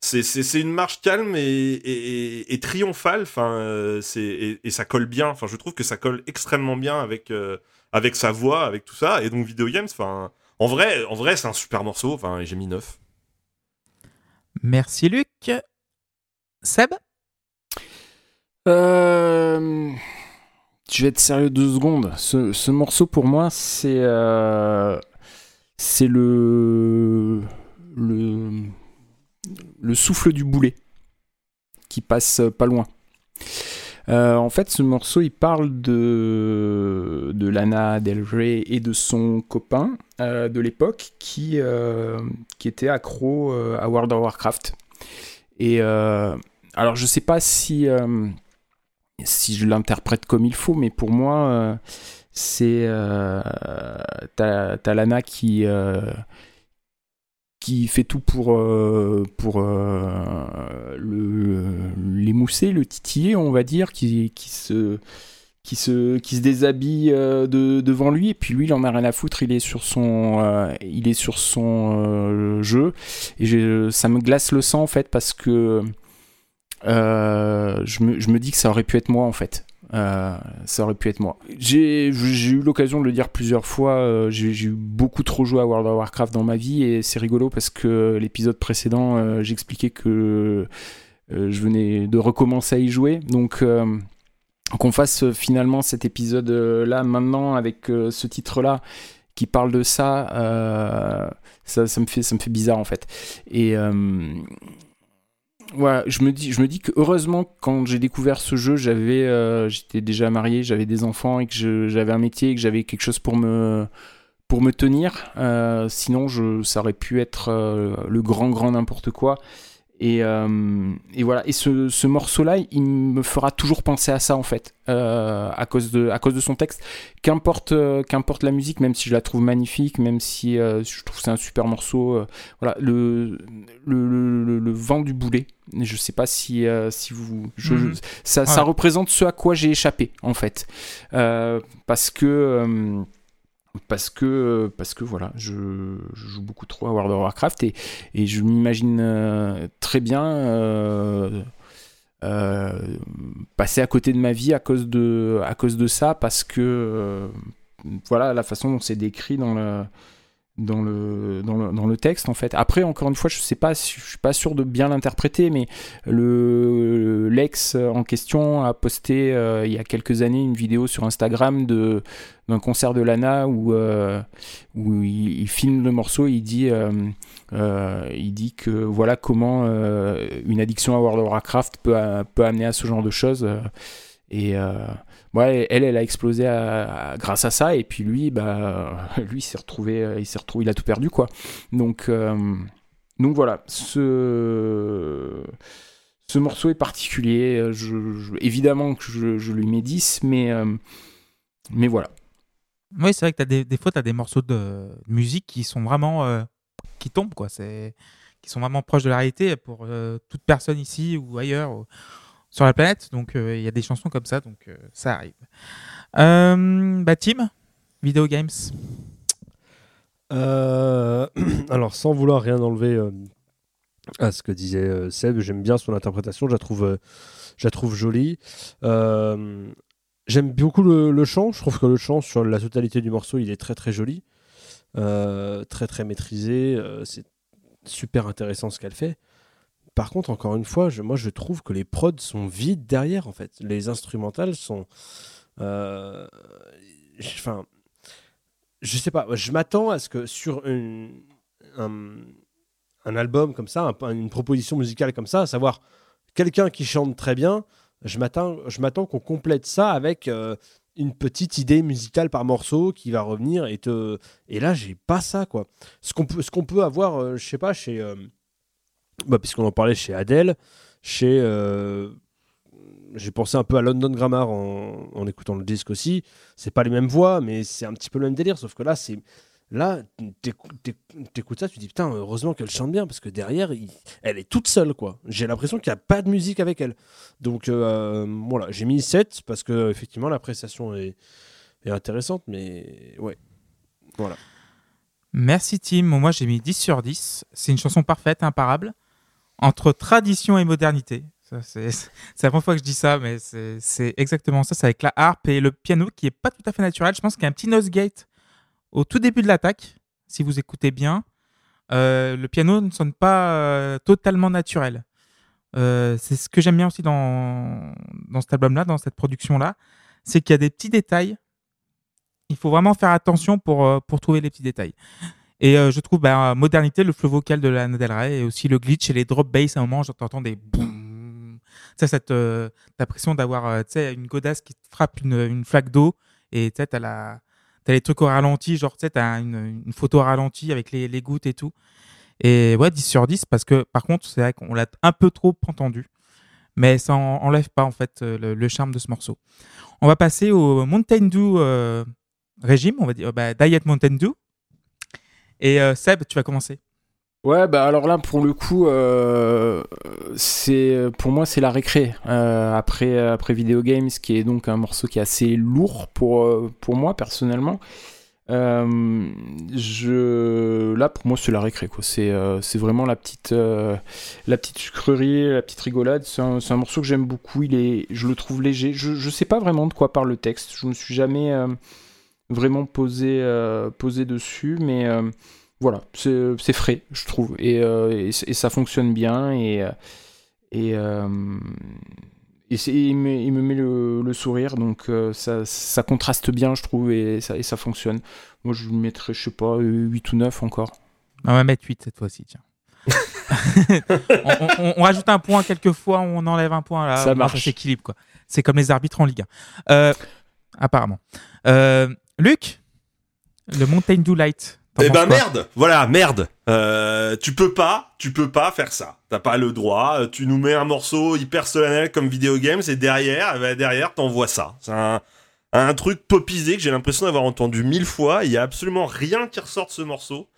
c'est une marche calme et, et, et- et triomphale. Enfin, euh, c'est et, et ça colle bien. Enfin, je trouve que ça colle extrêmement bien avec euh, avec sa voix, avec tout ça. Et donc Video Games. Enfin, en vrai, en vrai, c'est un super morceau. Enfin, et j'ai mis 9 Merci Luc. Seb? Euh, Je vais être sérieux deux secondes. Ce, ce morceau, pour moi, c'est euh, c'est le, le le souffle du boulet qui passe pas loin. Euh, en fait, ce morceau, il parle de, de Lana Del Rey et de son copain euh, de l'époque qui, qui était accro à World of Warcraft. Et alors, je sais pas si, si je l'interprète comme il faut, mais pour moi, euh, c'est. Euh, T'as t'as Lana qui. euh, qui fait tout pour, pour le, l'émousser, le titiller, on va dire, qui, qui, se, qui, se, qui se déshabille de, devant lui, et puis lui, il en a rien à foutre, il est sur son, il est sur son jeu, et ça me glace le sang, en fait, parce que je, me, je me dis que ça aurait pu être moi, en fait. Euh, ça aurait pu être moi. J'ai eu l'occasion de le dire plusieurs fois. euh, J'ai eu beaucoup trop joué à World of Warcraft dans ma vie et c'est rigolo parce que l'épisode précédent, euh, j'expliquais que euh, je venais de recommencer à y jouer. Donc euh, qu'on fasse euh, finalement cet épisode euh, là maintenant avec euh, ce titre là qui parle de ça, euh, ça, ça me fait ça me fait bizarre en fait. Et voilà, je me dis, je me dis que heureusement quand j'ai découvert ce jeu, j'avais, euh, j'étais déjà marié, j'avais des enfants et que j'avais un métier et que j'avais quelque chose pour me, pour me tenir. Euh, sinon, je, ça aurait pu être euh, le grand, grand n'importe quoi. Et, euh, et voilà. Et ce, ce morceau-là, il me fera toujours penser à ça en fait, euh, à cause de, à cause de son texte. Qu'importe, euh, qu'importe la musique, même si je la trouve magnifique, même si je trouve que c'est un super morceau. voilà, le, le, le, le- le vent du boulet. Je sais pas si, si vous, je- Mhm. ça, représente ce à quoi j'ai échappé en fait, parce que. Parce que, voilà, je, joue beaucoup trop à World of Warcraft et, je m'imagine euh, très bien euh, euh, passer à côté de ma vie à cause de, à cause de ça, parce que voilà la façon dont c'est décrit dans le, dans le, dans le, dans le texte en fait. Après, encore une fois, je sais pas, je suis pas sûr de bien l'interpréter, mais le l'ex en question a posté euh, il y a quelques années une vidéo sur Instagram de d'un concert de Lana où euh, où il, il filme le morceau, et il dit euh, il dit que voilà comment une addiction à World of Warcraft peut peut amener à ce genre de choses et ouais, elle, elle a explosé grâce à ça, et puis lui, bah, lui, s'est retrouvé, euh, il s'est retrouvé, il a tout perdu, quoi. Donc, euh, donc voilà, ce, ce morceau est particulier. euh, Je, évidemment que je, je lui mets 10, mais, mais voilà. Oui, c'est vrai que as des, des fois, tu as des morceaux de musique qui sont vraiment. qui tombent, quoi. Qui sont vraiment proches de la réalité pour toute personne ici ou ailleurs sur la planète. Donc, euh, il y a des chansons comme ça, donc euh, ça arrive. Euh, bah, Tim, Video Games. Alors, sans vouloir rien enlever à ce que disait Seb, j'aime bien son interprétation, je la trouve, jolie. J'aime beaucoup le, chant, je trouve que le chant sur la totalité du morceau, il est très très joli, très très maîtrisé, c'est super intéressant ce qu'elle fait. Par contre, encore une fois, moi je trouve que les prods sont vides derrière en fait. Les instrumentales sont. euh, Enfin, je sais pas, je m'attends à ce que sur un, album comme ça, un- une proposition musicale comme ça, à savoir quelqu'un qui chante très bien, je m'attends, je m'attends qu'on complète ça avec euh, une petite idée musicale par morceau qui va revenir et te. Et là, j'ai pas ça quoi. Ce qu'on peut, ce qu'on peut avoir, euh, je sais pas, chez, euh, bah, puisqu'on en parlait chez Adele, chez euh, j'ai pensé un peu à London Grammar en, écoutant le disque aussi. C'est pas les mêmes voix, mais c'est un petit peu le même délire. Sauf que là, c'est là, t'écou- t'éc- t'écoutes ça, tu te dis putain, heureusement qu'elle chante bien parce que derrière, elle est toute seule quoi. J'ai l'impression qu'il n'y a pas de musique avec elle. Donc euh, voilà, j'ai mis 7 parce que effectivement l'appréciation est, est intéressante, mais ouais. Voilà. Merci Tim. Moi, j'ai mis 10 sur 10. C'est une chanson parfaite, imparable, entre tradition et modernité. C'est la première fois que je dis ça, mais c'est exactement ça. C'est avec la harpe et le piano qui est pas tout à fait naturel. Je pense qu'il y a un petit nose gate au tout début de l'attaque, si vous écoutez bien. Euh, le piano ne sonne pas euh, totalement naturel. Euh, c'est ce que j'aime bien aussi dans, cet album-là, dans cette production-là, c'est qu'il y a des petits détails. Il faut vraiment faire attention pour trouver les petits détails. Et euh, je trouve, bah, modernité, le flow vocal de Lana Del Rey et aussi le glitch et les drop bass. À un moment, j'entends des boum. Ça, cette euh, t'as l'impression d'avoir euh, tu sais, une godasse qui te frappe une, une flaque d'eau et tu sais, t'as la t'as les trucs au ralenti, genre tu sais, t'as une, une photo au ralenti avec les, les gouttes et tout. Et ouais, 10 sur 10 parce que par contre, c'est vrai qu'on l'a un peu trop entendu. Mais ça en- enlève pas en fait euh, le, le charme de ce morceau. On va passer au Mountain Dew euh, régime, on va dire bah, Diet Mountain Dew. Et euh, Seb, tu vas commencer. Ouais, bah alors là, pour le coup, euh, c'est pour moi, c'est la récré. Euh, après, après Video Games, qui est donc un morceau qui est assez lourd pour, pour moi, personnellement. Je... Là, pour moi, c'est la récré. quoi. C'est c'est vraiment la petite, la petite sucrerie, la petite rigolade. C'est un, c'est un morceau que j'aime beaucoup. Il est, je le trouve léger. Je, je sais pas vraiment de quoi parle le texte. Je me suis jamais vraiment posé, euh, posé dessus, mais. euh, voilà, c'est c'est frais, je trouve, et, euh, et, c- et ça fonctionne bien, et, et, euh, et c'est- il, me, il me met le, le sourire, donc euh, ça, ça contraste bien, je trouve, et ça, et ça fonctionne. Moi, je lui mettrais, je sais pas, 8 ou 9 encore. On va mettre 8 cette fois-ci, tiens. on, on- on rajoute un point quelquefois, on enlève un point là. Ça marche. s'équilibre quoi. C'est comme les arbitres en Ligue 1. Euh, apparemment. Euh, Luc, le Mountain Dew Light. Eh ben merde, voilà, merde. Euh, tu peux pas, tu peux pas faire ça. T'as pas le droit. Euh, Tu nous mets un morceau hyper solennel comme Video Games et derrière, eh ben, derrière, t'envoies ça. C'est un, un truc popisé que j'ai l'impression d'avoir entendu mille fois. Il y a absolument rien qui ressort de ce morceau.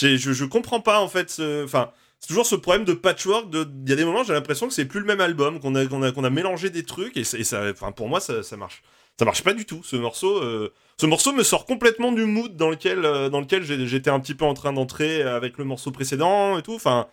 Je, je comprends pas en fait. ce- Enfin, c'est toujours ce problème de patchwork. de- Il y a des moments, j'ai l'impression que c'est plus le même album, qu'on a, qu'on a, qu'on a mélangé des trucs et, ça, enfin, pour moi, ça, ça marche. Ça marche pas du tout. Ce morceau. euh, ce morceau me sort complètement du mood dans lequel, euh, dans lequel j'étais un petit peu en train d'entrer avec le morceau précédent et tout. Enfin,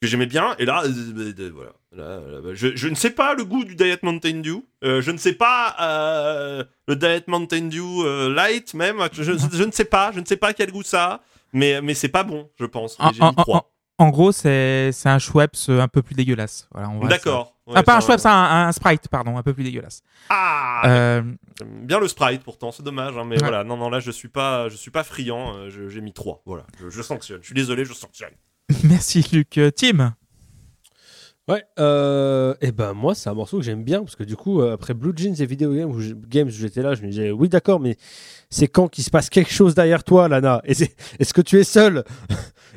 que j'aimais bien. Et là, euh, euh, voilà. Là, là, bah, je, je ne sais pas le goût du Diet Mountain Dew. Euh, je ne sais pas euh, le Diet Mountain Dew euh, Light même. Je, je- je ne sais pas. Je ne sais pas quel goût ça a. Mais, mais c'est pas bon, je pense. En, Et J'ai en- mis 3. en- en gros, c'est c'est un Schweppes un peu plus dégueulasse. Voilà, D'accord. Ah, Ouais, pas un ça- Schweppes, un, un Sprite, pardon, un peu plus dégueulasse. Ah Euh, J'aime bien le Sprite pourtant, c'est dommage. hein, mais Ouais. voilà, non, non, là je suis pas, je suis pas friand. euh, J'ai mis 3. Voilà, je, je sanctionne. Je suis désolé, je sanctionne. merci Luc. Euh, Tim, Ouais, euh, et ben moi c'est un morceau que j'aime bien parce que du coup euh, après Blue Jeans et Video Games où je- Games où j'étais là je me disais oui d'accord mais c'est quand qu'il se passe quelque chose derrière toi Lana? Et c'est- Est-ce que tu es seul?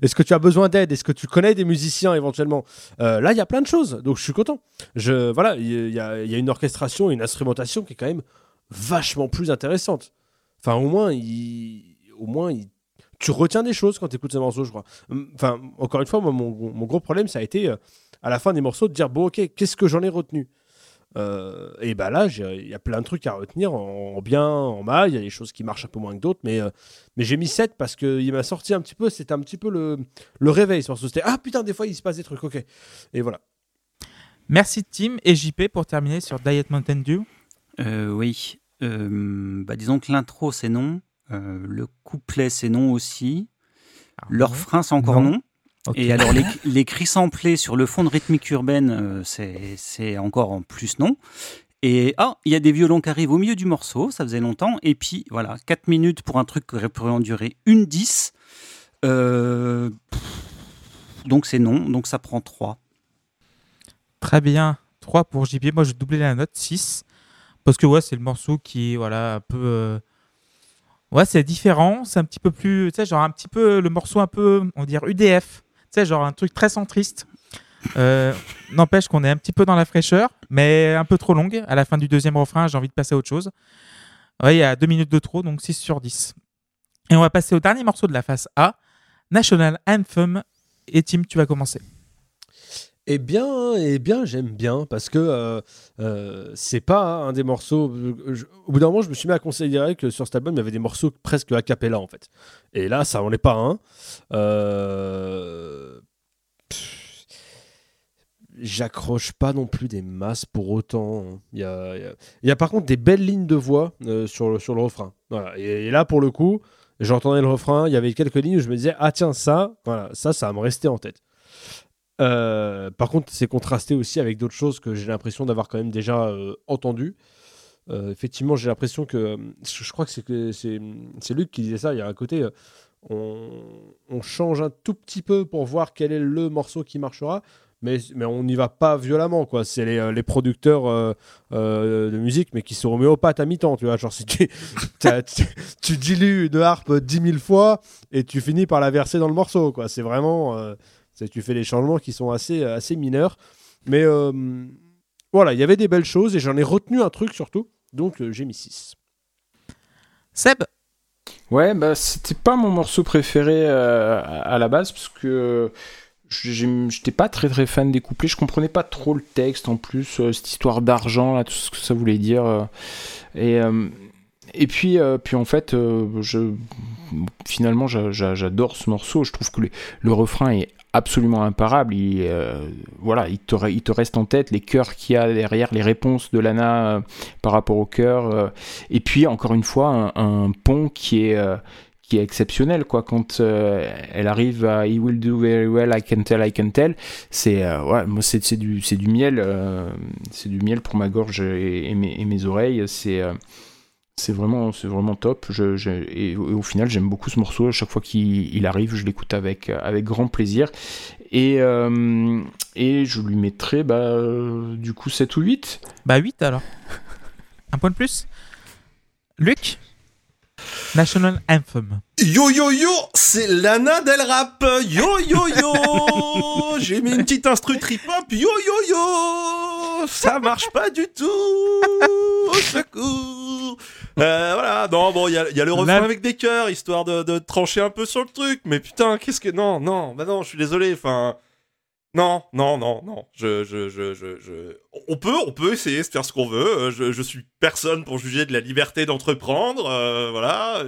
Est-ce que tu as besoin d'aide? Est-ce que tu connais des musiciens éventuellement? Euh, Là il y a plein de choses donc je suis content. Je voilà il y, a- une orchestration, une instrumentation qui est quand même vachement plus intéressante. Enfin, au moins, au moins, tu retiens des choses quand tu écoutes ces morceaux, je crois. Hum, Enfin, encore une fois, moi, mon, mon gros problème, ça a été euh, à la fin des morceaux de dire bon, ok, qu'est-ce que j'en ai retenu? Euh, Et bah là, j'ai- il y a plein de trucs à retenir en, en bien, en mal. Il y a des choses qui marchent un peu moins que d'autres, mais, euh, mais j'ai mis 7 parce qu'il m'a sorti un petit peu. C'était un petit peu le, le réveil ce morceau. C'était ah putain, des fois il se passe des trucs, ok. Et voilà. Merci Tim et JP pour terminer sur Diet Mountain Dew. Euh, oui. Euh, bah, disons que l'intro, c'est non. Euh, le couplet, c'est non aussi. Le refrain, c'est encore Non. non. Et alors, les, les cris samplés sur le fond de rythmique urbaine, euh, c'est encore en plus non. Et ah, il y a des violons qui arrivent au milieu du morceau, ça faisait longtemps. Et puis voilà, 4 minutes pour un truc qui aurait pu en durer une 10. Euh, donc c'est non, donc ça prend 3. Très bien. 3 pour JP. Moi, je doublais la note 6. Parce que, ouais, c'est le morceau qui est, voilà, un peu. euh, Ouais, c'est différent. C'est un petit peu plus. Tu sais, genre un petit peu. Le morceau un peu, on va dire, UDF. Genre un truc très centriste. Euh, N'empêche qu'on est un petit peu dans la fraîcheur, mais un peu trop longue. À la fin du deuxième refrain, j'ai envie de passer à autre chose. Il y a 2 minutes de trop, donc 6 sur 10. Et on va passer au dernier morceau de la face A, National Anthem. Et Tim, tu vas commencer. Eh bien, eh bien, j'aime bien parce que euh, euh, c'est pas un des morceaux. au bout d'un moment, je me suis mis à considérer que sur cet album, il y avait des morceaux presque a cappella en fait. Et là, ça en est pas un. Euh, J'accroche pas non plus des masses pour autant. hein. Il y a, par contre des belles lignes de voix sur, le, refrain. Et, là, pour le coup, j'entendais le refrain, il y avait quelques lignes où je me disais Ah, tiens, ça, ça, ça va me rester en tête. Euh, par contre, c'est contrasté aussi avec d'autres choses que j'ai l'impression d'avoir quand même déjà euh, entendues. Euh, effectivement, j'ai l'impression que. euh, Je crois que c'est Luc qui disait ça. Il y a un côté. on, on change un tout petit peu pour voir quel est le morceau qui marchera. Mais, mais on n'y va pas violemment, quoi. C'est les, les producteurs de musique, mais qui sont homéopathes à mi-temps, tu vois. Genre, si tu, tu, tu dilues une harpe 10 000 fois et tu finis par la verser dans le morceau, quoi. C'est vraiment. Euh, c'est- tu fais des changements qui sont assez, assez mineurs. Mais euh, voilà, il y avait des belles choses et j'en ai retenu un truc surtout. Donc euh, j'ai mis 6. Seb? Ouais, bah c'était pas mon morceau préféré euh, à la base parce que j'étais pas très très fan des couplets, je comprenais pas trop le texte en plus, euh, cette histoire d'argent là, tout ce que ça voulait dire. euh, et euh, et puis euh, puis en fait, euh, je finalement j'a- j'a- j'adore ce morceau. Je trouve que le, refrain est absolument imparable. Il, euh, voilà, il te, reste en tête les chœurs qu'il y a derrière, les réponses de Lana par rapport au chœur. et puis encore une fois, un, pont qui est qui est exceptionnel quoi quand elle arrive à He will do very well I can tell I can tell c'est ouais du du miel c'est du miel pour ma gorge et, mes, et mes oreilles c'est c'est vraiment c'est vraiment top je, je- et, et au final j'aime beaucoup ce morceau à chaque fois qu'il il arrive je l'écoute avec avec grand plaisir et euh, et je lui mettrai bah euh, du coup 7 ou 8 Bah 8 alors. Un point de plus Luc National Anthem. Yo yo yo, c'est Lana Del Rap. Yo yo yo, j'ai mis une petite instru trip hop. Yo yo yo, ça marche pas du tout. Au secours. Euh, voilà, non bon, il y a, il y a le refrain La- avec des cœurs histoire de, de trancher un peu sur le truc. Mais putain, qu'est-ce que non non, bah non, je suis désolé. Enfin. Non, non, non, non. Je, je, je, je, On peut, on peut essayer de faire ce qu'on veut. Euh, Je, je suis personne pour juger de la liberté d'entreprendre. euh, voilà.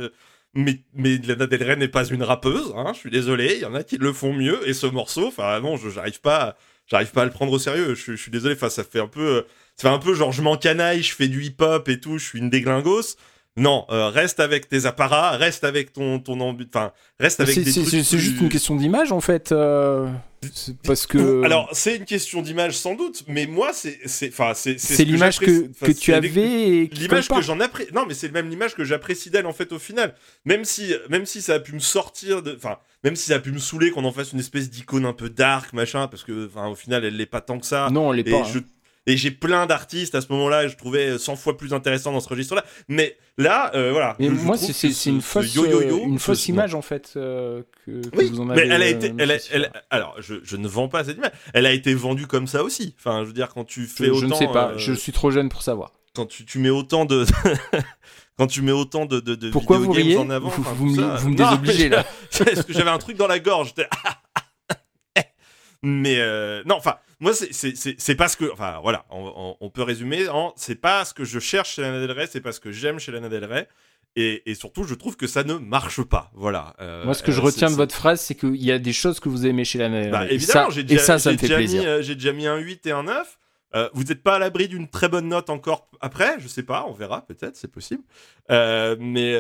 Mais, mais Lana Del Rey n'est pas une rappeuse. Hein, je suis désolé. Il y en a qui le font mieux. Et ce morceau, enfin, non, je, j'arrive pas, j'arrive pas à le prendre au sérieux. Je suis désolé. Enfin, ça fait un peu, fait un peu genre je m'encanaille, je fais du hip-hop et tout. Je suis une déglingos. Non, euh, reste avec tes apparats, reste avec ton, ton enfin, reste avec c'est des c'est- trucs c'est- c'est plus- juste une question d'image en fait euh, c'est parce que alors, c'est une question d'image sans doute, mais moi, c'est, c'est, enfin, c'est, c'est que l'image que, que tu c'est avais L'image que j'en apprécie. Non, mais c'est même l'image que j'apprécie d'elle en fait au final. Même si, même si ça a pu me sortir de, enfin, même si ça a pu me saouler qu'on en fasse une espèce d'icône un peu dark, machin, parce que, enfin, au final, elle l'est pas tant que ça. non elle est Et pas je- hein. Et j'ai plein d'artistes à ce moment-là, je trouvais 100 fois plus intéressant dans ce registre-là. Mais là, euh, voilà. Mais je- moi, c'est- une fausse, euh, une fausse image en fait que, que, que Oui, vous en mais avez. elle a euh, été, elle a- monsieur elle Sierra. a- alors je, je ne vends pas cette image. Elle a été vendue comme ça aussi. Enfin, je veux dire quand tu fais je, autant, je ne sais pas, euh, je suis trop jeune pour savoir. quand tu, tu mets autant de quand tu mets autant de, de, de Pourquoi vous games riez en avant. Vous- vous me- ça. vous me Non, désobligez, là. Parce que j'avais un truc dans la gorge. Mais euh, non, enfin, moi, c'est- pas ce que. Enfin, voilà, on, on- on peut résumer en c'est pas ce que je cherche chez Lana Del Rey, c'est pas ce que j'aime chez Lana Del Rey. Et, et surtout, je trouve que ça ne marche pas. Voilà. Euh, Moi, ce que je euh, retiens de votre phrase, c'est qu'il y a des choses que vous aimez chez la bah, et évidemment, ça, j'ai déjà, ça, ça me fait plaisir. euh, j'ai déjà mis un 8 et un 9. Euh, vous n'êtes pas à l'abri d'une très bonne note encore après, je sais pas, on verra peut-être, c'est possible. Mais,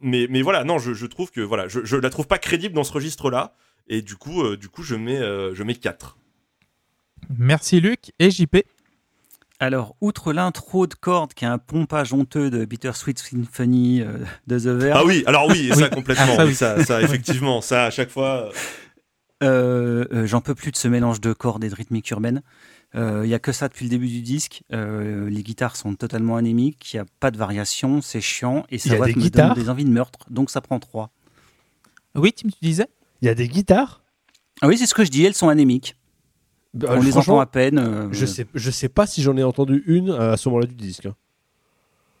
mais, mais voilà, non, je, je trouve que voilà, je, je la trouve pas crédible dans ce registre-là, et du coup, euh, du coup, je mets, euh, je mets 4. Merci Luc et JP. Alors, outre l'intro de cordes qui a un pompage honteux de Bittersweet Symphony euh, de The Verve, Ah oui, alors oui, ça complètement, Ah, ça, oui, ça, ça, effectivement, ça à chaque fois. euh, euh, euh, j'en peux plus de ce mélange de cordes et de rythmique urbaine. Euh, Il y a que ça depuis le début du disque. Euh, les guitares sont totalement anémiques, il n'y a pas de variation, c'est chiant et ça va des me guitares donne des envies de meurtre, donc ça prend 3. Oui, Tim, tu disais? Il y a des guitares Ah oui, c'est ce que je dis, elles sont anémiques. Bah, On les entend à peine. euh, Je sais, je sais pas si j'en ai entendu une à ce moment-là du disque.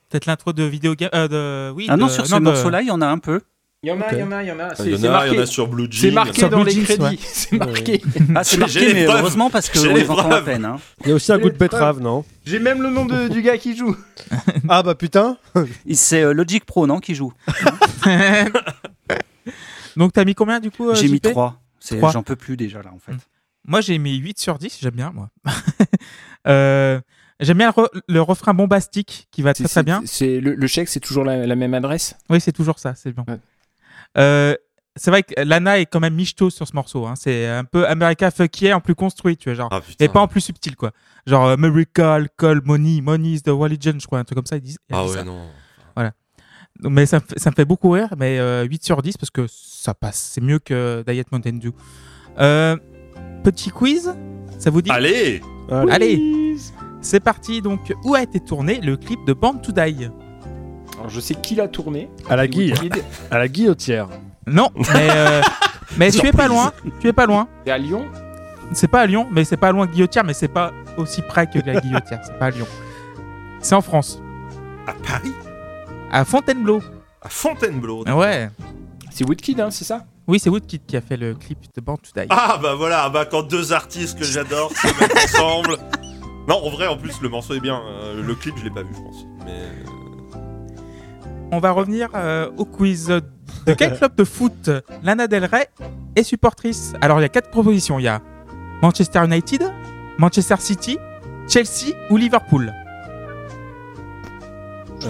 Peut-être l'intro de vidéo game. euh, de... Oui, Ah non, de- sur ce de- morceau-là, il y en a un peu. Il y en a, il y en a, il y en a. Il C'est y en c'est a, marqué. il y en a sur Blue Jean. C'est marqué dans Blue les Jeans, crédits. ouais. C'est marqué. Ah, c'est marqué, mais preuves. heureusement parce qu'on les entend à peine. hein. Il y a aussi un goût de betterave, non? J'ai même le nom de- du gars qui joue. Ah bah putain C'est euh, Logic Pro, non, qui joue Donc t'as mis combien du coup euh, J'ai mis JP 3. Trois. J'en peux plus déjà là en fait. Mm. Moi j'ai mis 8 sur 10, j'aime bien moi. Euh, j'aime bien le, re- le refrain bombastique qui va très C'est- très bien. C'est le, le chèque, c'est toujours la, la même adresse? Oui, c'est toujours ça, c'est bien. Ouais. Euh, c'est vrai que Lana est quand même michto sur ce morceau. hein. C'est un peu America Fuck Yeah en plus construit, tu vois, genre. Ah. Et pas en plus subtil, quoi. Genre America, alcohol, money, money is the religion, je crois, un truc comme ça, ils disent. ils Ah ouais, ça. non. Mais ça me, fait, ça me fait beaucoup rire, mais euh, 8 sur 10 parce que ça passe. C'est mieux que Diet Mountain Dew. Euh, petit quiz, ça vous dit Allez Allez, c'est parti. Donc, où a été tourné le clip de Born to Die Alors je sais qui l'a tourné. À la guille, à la guillotière. Non, mais, euh, mais tu es pas loin. Tu es pas loin. C'est à Lyon. C'est pas à Lyon, mais c'est pas loin de Guillotière, mais c'est pas aussi près que la Guillotière. C'est pas à Lyon. C'est en France, À Paris à Fontainebleau. À Fontainebleau Ouais. C'est Woodkid, hein, c'est ça? Oui, c'est Woodkid qui a fait le clip de Born to Die. Ah bah voilà, bah quand deux artistes que j'adore se mettent ensemble. Non, en vrai, en plus, le morceau est bien. Euh, le clip, je l'ai pas vu, je pense. Mais euh, On va revenir euh, au quiz. De quel club de foot Lana Del Rey est supportrice? Alors, il y a quatre propositions. Il y a Manchester United, Manchester City, Chelsea ou Liverpool?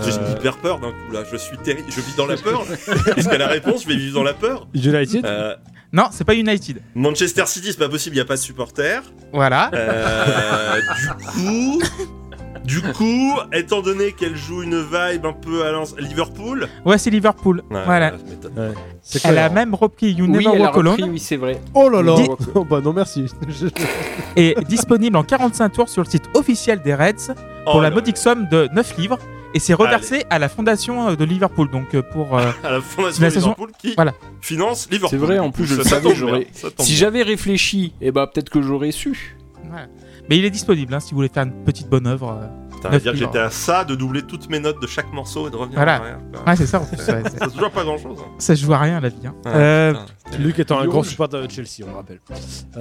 J'ai Euh, hyper peur d'un coup là. Je suis terrible. Je vis dans la peur. Est-ce qu'à la réponse, je vais vivre dans la peur United Euh, Non, c'est pas United. Manchester City, c'est pas possible. Il y a pas de supporters. Voilà. Euh, du coup, du coup, étant donné qu'elle joue une vibe un peu à Liverpool. Ouais, c'est Liverpool. Ouais, voilà. Elle a même repris You Oui, Never a Walk Alone oui, c'est vrai. Oh là là Oh bah non merci. Et disponible en 45 tours sur le site officiel des Reds pour Oh la modique somme de 9 livres et c'est reversé à la fondation euh, de Liverpool donc euh, pour euh. À la fondation de Liverpool qui Voilà. finance Liverpool. C'est vrai, en plus, je Ça- le savais, j'aurais- Si j'avais réfléchi, eh ben peut-être que j'aurais su. voilà. mais il est disponible hein, si vous voulez faire une petite bonne œuvre euh. J'étais à ça de doubler toutes mes notes de chaque morceau et de revenir Voilà. en arrière. quoi. ouais c'est ça en plus ouais, Ça se joue à pas grand chose. ça se joue à rien la vie hein. Ouais, Euh, putain. Luc étant un grand supporter de Chelsea, on le rappelle. Euh,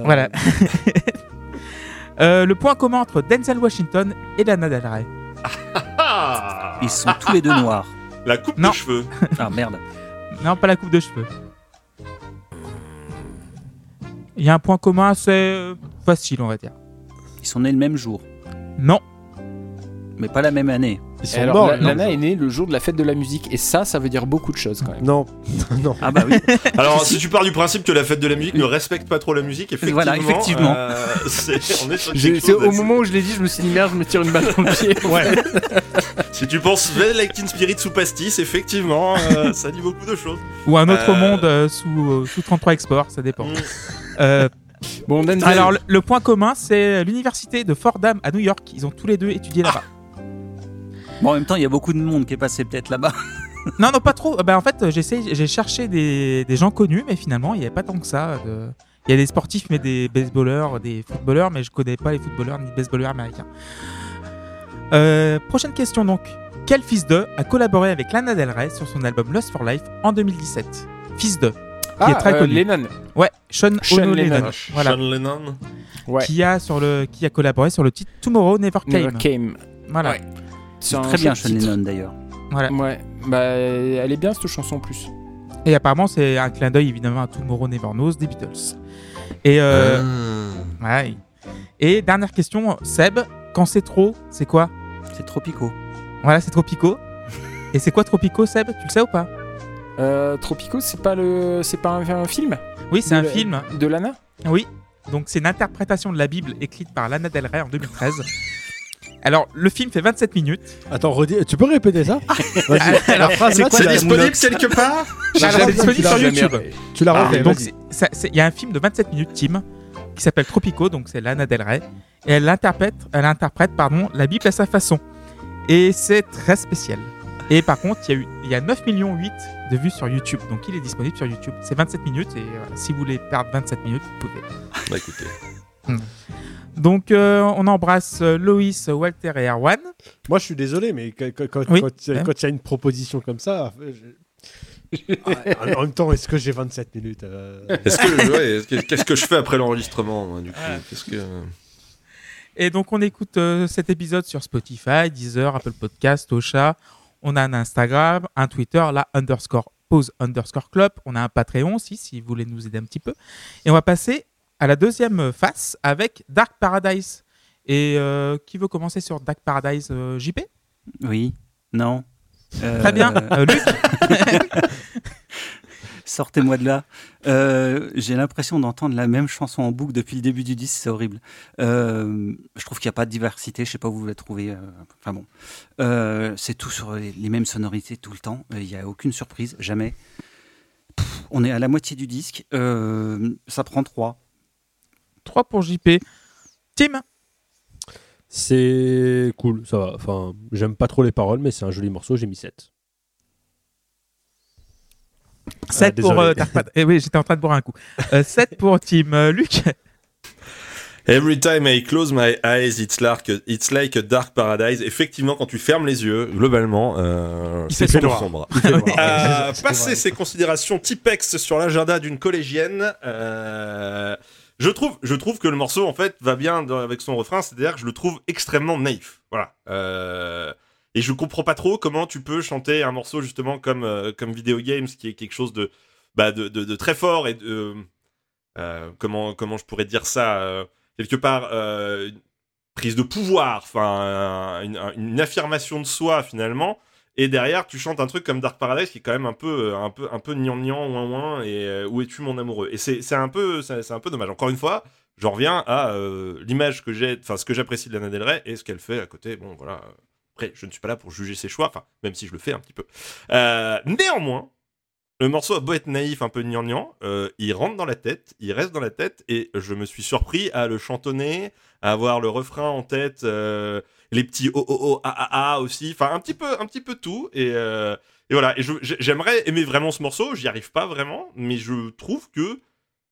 voilà Euh, le point commun entre Denzel Washington et Lana Del Rey Ah Ils sont tous les deux noirs. La coupe Non. de cheveux. Ah merde. non pas la coupe de cheveux il y a un point commun assez euh, facile on va dire Ils sont nés le même jour, non mais pas la même année. Ils sont alors, morts. la- non Lana est née le jour de la fête de la musique, et ça, ça veut dire beaucoup de choses quand même. Non, non. Ah bah oui. Alors, si tu pars du principe que la fête de la musique ne respecte pas trop la musique, effectivement. Voilà, effectivement. euh, c'est- est au moment où je l'ai dit, je me suis dit merde, je me tire une balle dans le pied. Ouais. Si tu penses Teen Spirit sous pastis, effectivement, euh, ça dit beaucoup de choses. ou un autre Euh. monde euh, sous, euh, sous 33 export ça dépend Mm. Euh, Bon, Alors, le, le point commun, c'est l'université de Fordham à New York. Ils ont tous les deux étudié là-bas. Bon, en même temps, il y a beaucoup de monde qui est passé peut-être là-bas. Non, non, pas trop. Euh, Ben, en fait, j'essaie- j'ai cherché des, des gens connus, mais finalement, il n'y avait pas tant que ça. de- Il y a des sportifs, mais des baseballeurs, des footballeurs, mais je connais pas les footballeurs ni les baseballeurs américains. Euh, prochaine question donc. Quel fils de a collaboré avec Lana Del Rey sur son album Lost for Life en 2017 Fils de. Ah, est très euh, connu. Lennon. Ouais, Sean, Sean Ono Lennon. Lennon. Voilà. Sean Lennon. Ouais. Qui a sur le qui a collaboré sur le titre Tomorrow Never Came. Never Came. Voilà. Ouais. C'est très bien, Sean. Lennon d'ailleurs. Voilà. Ouais, bah elle est bien cette chanson en plus. Et apparemment c'est un clin d'œil évidemment à Tomorrow Never Knows des Beatles. Et euh, Ah. ouais. Et dernière question, Seb, quand c'est trop, c'est quoi? C'est Tropico. Voilà, c'est Tropico. Et c'est quoi Tropico, Seb? Tu le sais ou pas? Euh, Tropico, c'est pas le, c'est pas un, un film? Oui, c'est un film. de Lana? Oui. Donc c'est une interprétation de la Bible écrite par Lana Del Rey en 2013. Alors, le film fait 27 minutes. Attends, redis- tu peux répéter ça? Vas-y, la phrase quoi C'est la- disponible quelque part? Ah, c'est refais, disponible l'as sur jamais YouTube. Tu la Ah, refais, donc c'est- c'est- il y a un film de 27 minutes, Tim, qui s'appelle Tropico, donc c'est Lana Del Rey, et elle interprète, elle interprète pardon, la Bible à sa façon. Et c'est très spécial. Et par contre, il y a eu, il y a 9 millions 8 de vues sur YouTube, donc il est disponible sur YouTube. C'est 27 minutes et voilà, si vous voulez perdre 27 minutes, vous pouvez. Bah écoutez. Donc euh, on embrasse euh, Loïs, Walter et Erwan. Moi, je suis désolé, mais quand quand- quand- Oui. quand il y a- Ouais. quand il y a une proposition comme ça, euh, je- en en même temps, est-ce que j'ai 27 minutes euh, Est-ce que, ouais, est-ce que- qu'est-ce que je fais après l'enregistrement moi, du coup? Qu'est-ce que Et donc on écoute euh, cet épisode sur Spotify, Deezer, Apple Podcast, Ocha. On a un Instagram, un Twitter, la underscore pause underscore club. On a un Patreon aussi si vous voulez nous aider un petit peu. Et on va passer à la deuxième face avec Dark Paradise. Et euh, qui veut commencer sur Dark Paradise euh, JP Oui. Non. Euh, Très bien. Luc? Sortez-moi de là. Euh, J'ai l'impression d'entendre la même chanson en boucle depuis le début du disque, c'est horrible. Euh, je trouve qu'il n'y a pas de diversité, je sais pas où vous la trouvez. euh, enfin bon, c'est tout sur les, les mêmes sonorités tout le temps. Il n'y a aucune surprise, jamais. Pff, on est à la moitié du disque. Ça prend trois. 3 pour JP. Tim C'est cool, ça va. Enfin, j'aime pas trop les paroles, mais c'est un joli morceau, j'ai mis 7. 7 pour désolé. euh, Dark Paradise. Eh oui, j'étais en train de boire un coup. 7 pour Tim. Euh, Luc Every time I close my eyes, it's like, it's like a dark paradise. Effectivement, quand tu fermes les yeux, globalement, euh, c'est sombre. Euh, C'est passer ces considérations typex sur l'agenda d'une collégienne, euh, je trouve, je trouve que le morceau en fait va bien avec son refrain, c'est-à-dire que je le trouve extrêmement naïf. Voilà. Euh, et je comprends pas trop comment tu peux chanter un morceau justement comme euh, comme Video Games, qui est quelque chose de bah, de, de, très fort et de euh, comment comment je pourrais dire ça quelque part une prise de pouvoir, enfin une affirmation de soi finalement. Et derrière, tu chantes un truc comme Dark Paradise qui est quand même un peu, euh, un peu, un peu gnangnan, ouin ouin, et euh, où es-tu mon amoureux? Et c'est, un peu, un peu dommage. Encore une fois, j'en reviens à euh, l'image que j'ai, enfin ce que j'apprécie de Lana Del Rey et ce qu'elle fait à côté. Bon, voilà. Après, je ne suis pas là pour juger ses choix, enfin, même si je le fais un petit peu. Néanmoins, le morceau a beau être naïf, un peu gnangnan, il rentre dans la tête, il reste dans la tête, et je me suis surpris à le chantonner, à avoir le refrain en tête, les petits oh oh oh ah ah ah aussi, enfin un petit peu, un petit peu tout, et, euh, et voilà. Et j'aimerais aimer vraiment ce morceau, j'y arrive pas vraiment, mais je trouve que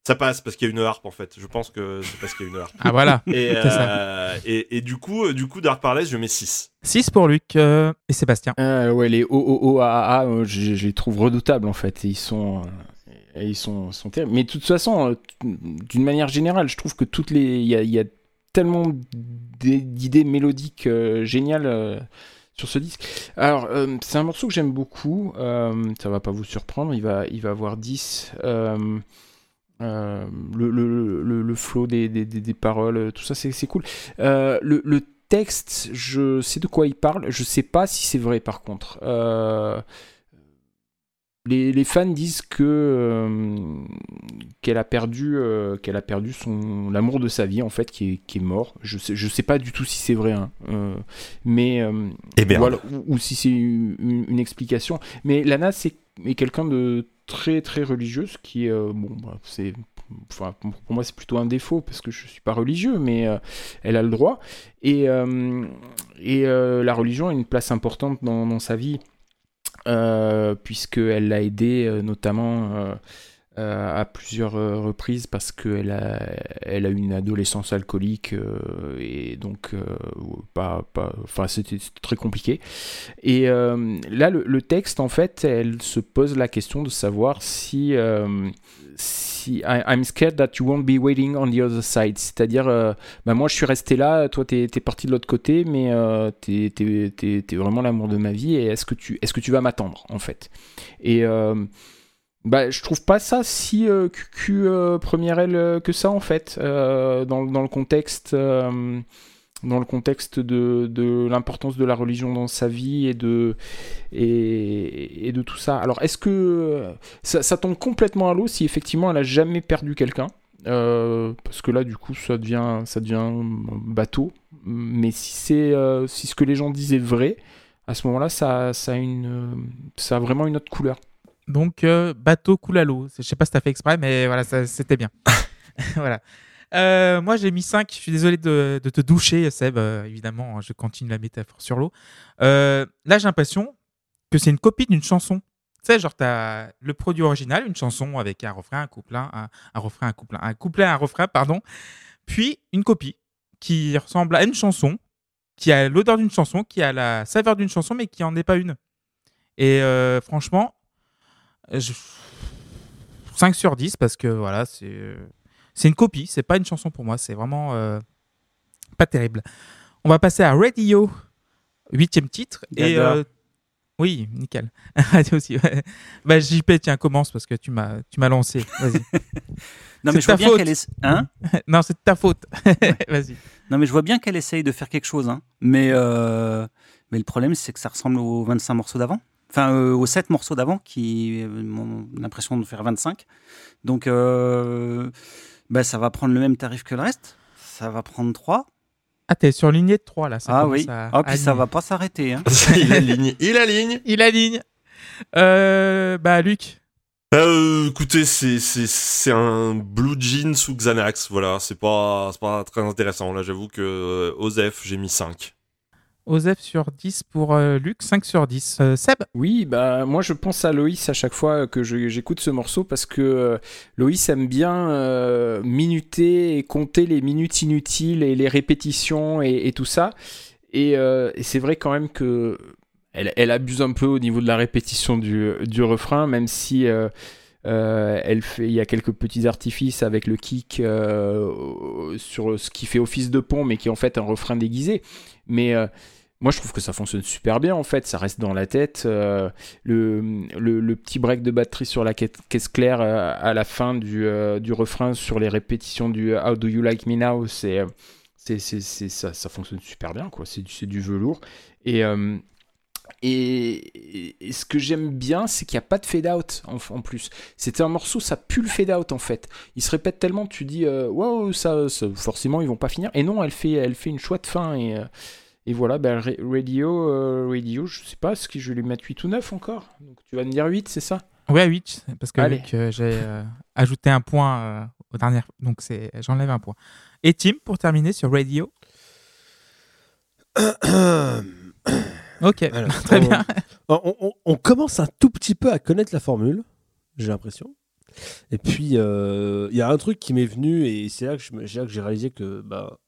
ça passe parce qu'il y a une harpe en fait. Je pense que c'est parce qu'il y a une harpe. Ah voilà. Et, euh, et, et du coup, euh, du coup, Dark Paradise, je mets 6. 6 pour Luc euh, et Sébastien. Euh, ouais, les OOOAA, euh, je, je les trouve redoutables en fait. Et ils sont, euh, et ils sont, sont terribles. Mais de toute façon, d'une manière générale, je trouve que toutes les, il y a, il y a tellement d'idées mélodiques euh, géniales. euh, sur ce disque. Alors, euh, c'est un morceau que j'aime beaucoup. euh, ça va pas vous surprendre. Il va, il va avoir 10. euh, euh, le, le, le, le flow des, des, des, paroles, tout ça, c'est cool. Le, le texte, je sais de quoi il parle. Je sais pas si c'est vrai par contre. Les, les fans disent que euh, qu'elle a perdu euh, qu'elle a perdu son l'amour de sa vie en fait qui est, qui est mort. Je sais je sais pas du tout si c'est vrai, hein. Euh, mais Et bien. voilà, ou, ou si c'est une, explication. Mais Lana, c'est est quelqu'un de très très religieuse qui bon bah, c'est enfin pour moi c'est plutôt un défaut parce que je suis pas religieux mais euh, elle a le droit et euh, et euh, la religion a une place importante dans, dans sa vie puisqu'elle l'a aidé euh, notamment euh, à plusieurs euh, reprises parce qu'elle a, elle a une adolescence alcoolique euh, et donc pas, pas, enfin c'était très compliqué. Et là, le, texte, en fait, elle se pose la question de savoir si, si I- I'm scared that you won't be waiting on the other side. C'est-à-dire, bah moi je suis resté là, toi t'es es parti de l'autre côté, mais t'es t'es- t'es vraiment l'amour de ma vie et est-ce que tu, est-ce que tu vas m'attendre en fait? Et bah, je trouve pas ça si euh, cucu euh, première aile euh, que ça en fait. Euh, dans, dans le contexte dans le contexte de, de l'importance de la religion dans sa vie et de et, de tout ça. Alors est-ce que ça, ça tombe complètement à l'eau si effectivement elle a jamais perdu quelqu'un? Parce que là du coup ça devient ça devient bateau. Mais si c'est si ce que les gens disent est vrai à ce moment-là ça, ça a une ça a vraiment une autre couleur Donc, euh, bateau coule à l'eau. Je sais pas si t'as fait exprès, mais voilà, c'était bien. voilà. Euh, moi, j'ai mis 5. Je suis désolé de, de te doucher, Seb. Euh, évidemment, je continue la métaphore sur l'eau. Là, j'ai l'impression que c'est une copie d'une chanson. Tu sais, genre, t'as le produit original, une chanson avec un refrain, un couplet, un, un refrain, un couplet, un couplet, un refrain, pardon. Puis, une copie qui ressemble à une chanson, qui a l'odeur d'une chanson, qui a la saveur d'une chanson, mais qui en est pas une. Et euh, franchement, je- 5 sur 10 parce que voilà, c'est euh, c'est une copie, c'est pas une chanson pour moi, c'est vraiment euh, pas terrible. On va passer à Radio, huitième titre. Et euh, oui, nickel. Radio aussi. ouais. Bah, JP, tiens, commence parce que tu m'as tu m'as lancé. Vas-y. Non, mais je vois bien qu'elle est. Hein non, c'est de ta faute. Vas-y. Non, mais je vois bien qu'elle essaye de faire quelque chose. Hein. Mais, euh, mais le problème, c'est que ça ressemble aux 25 morceaux d'avant. Enfin, euh, aux 7 morceaux d'avant qui euh, ont l'impression de faire 25. Donc, euh, bah, ça va prendre le même tarif que le reste. Ça va prendre 3. Ah, t'es sur lignée de 3 là. Ça ah oui. à- Ah, puis ça va pas s'arrêter. Hein. il aligne, il aligne. Il aligne. Euh, bah, Luc. Euh, écoutez, c'est c'est c'est un blue jean sous Xanax, voilà, c'est pas c'est pas très intéressant. Là, j'avoue que Osef, j'ai mis 5. Osef sur 10 pour euh, Luc, 5 sur 10. Euh, Seb Oui, bah moi je pense à Loïs à chaque fois que j'écoute ce morceau parce que euh, Loïs aime bien minuter et compter les minutes inutiles et les répétitions et, tout ça. Et, c'est vrai quand même que elle, abuse un peu au niveau de la répétition du refrain, même si euh, elle fait, il y a quelques petits artifices avec le kick euh, sur ce qui fait office de pont, mais qui est en fait un refrain déguisé. Mais euh, moi, je trouve que ça fonctionne super bien en fait, ça reste dans la tête. le, petit break de batterie sur la caisse claire à la fin du, refrain sur les répétitions du How Do You Like Me Now, c'est, c'est, ça, ça fonctionne super bien, quoi. C'est, du- du velours. Et, et, et ce que j'aime bien, c'est qu'il n'y a pas de fade out en, en plus. C'était un morceau, ça pue le fade out en fait. Il se répète tellement, tu dis, euh, waouh, ça, ça- forcément ils vont pas finir. Et non, elle fait, elle fait une chouette fin et. euh, et voilà, ben, Ra- Radio, euh, Radio, je sais pas, est-ce que je vais lui mettre 8 ou 9 encore Donc tu vas me dire 8, c'est ça Ouais, 8, parce que euh, j'ai euh, ajouté un point euh, au dernier, donc c'est j'enlève un point. Et Tim, pour terminer sur Radio. Ok, Alors, très on- bien. on, on- on commence un tout petit peu à connaître la formule, j'ai l'impression. Et puis, euh, il y a un truc qui m'est venu, et c'est là que j'ai réalisé que, bah,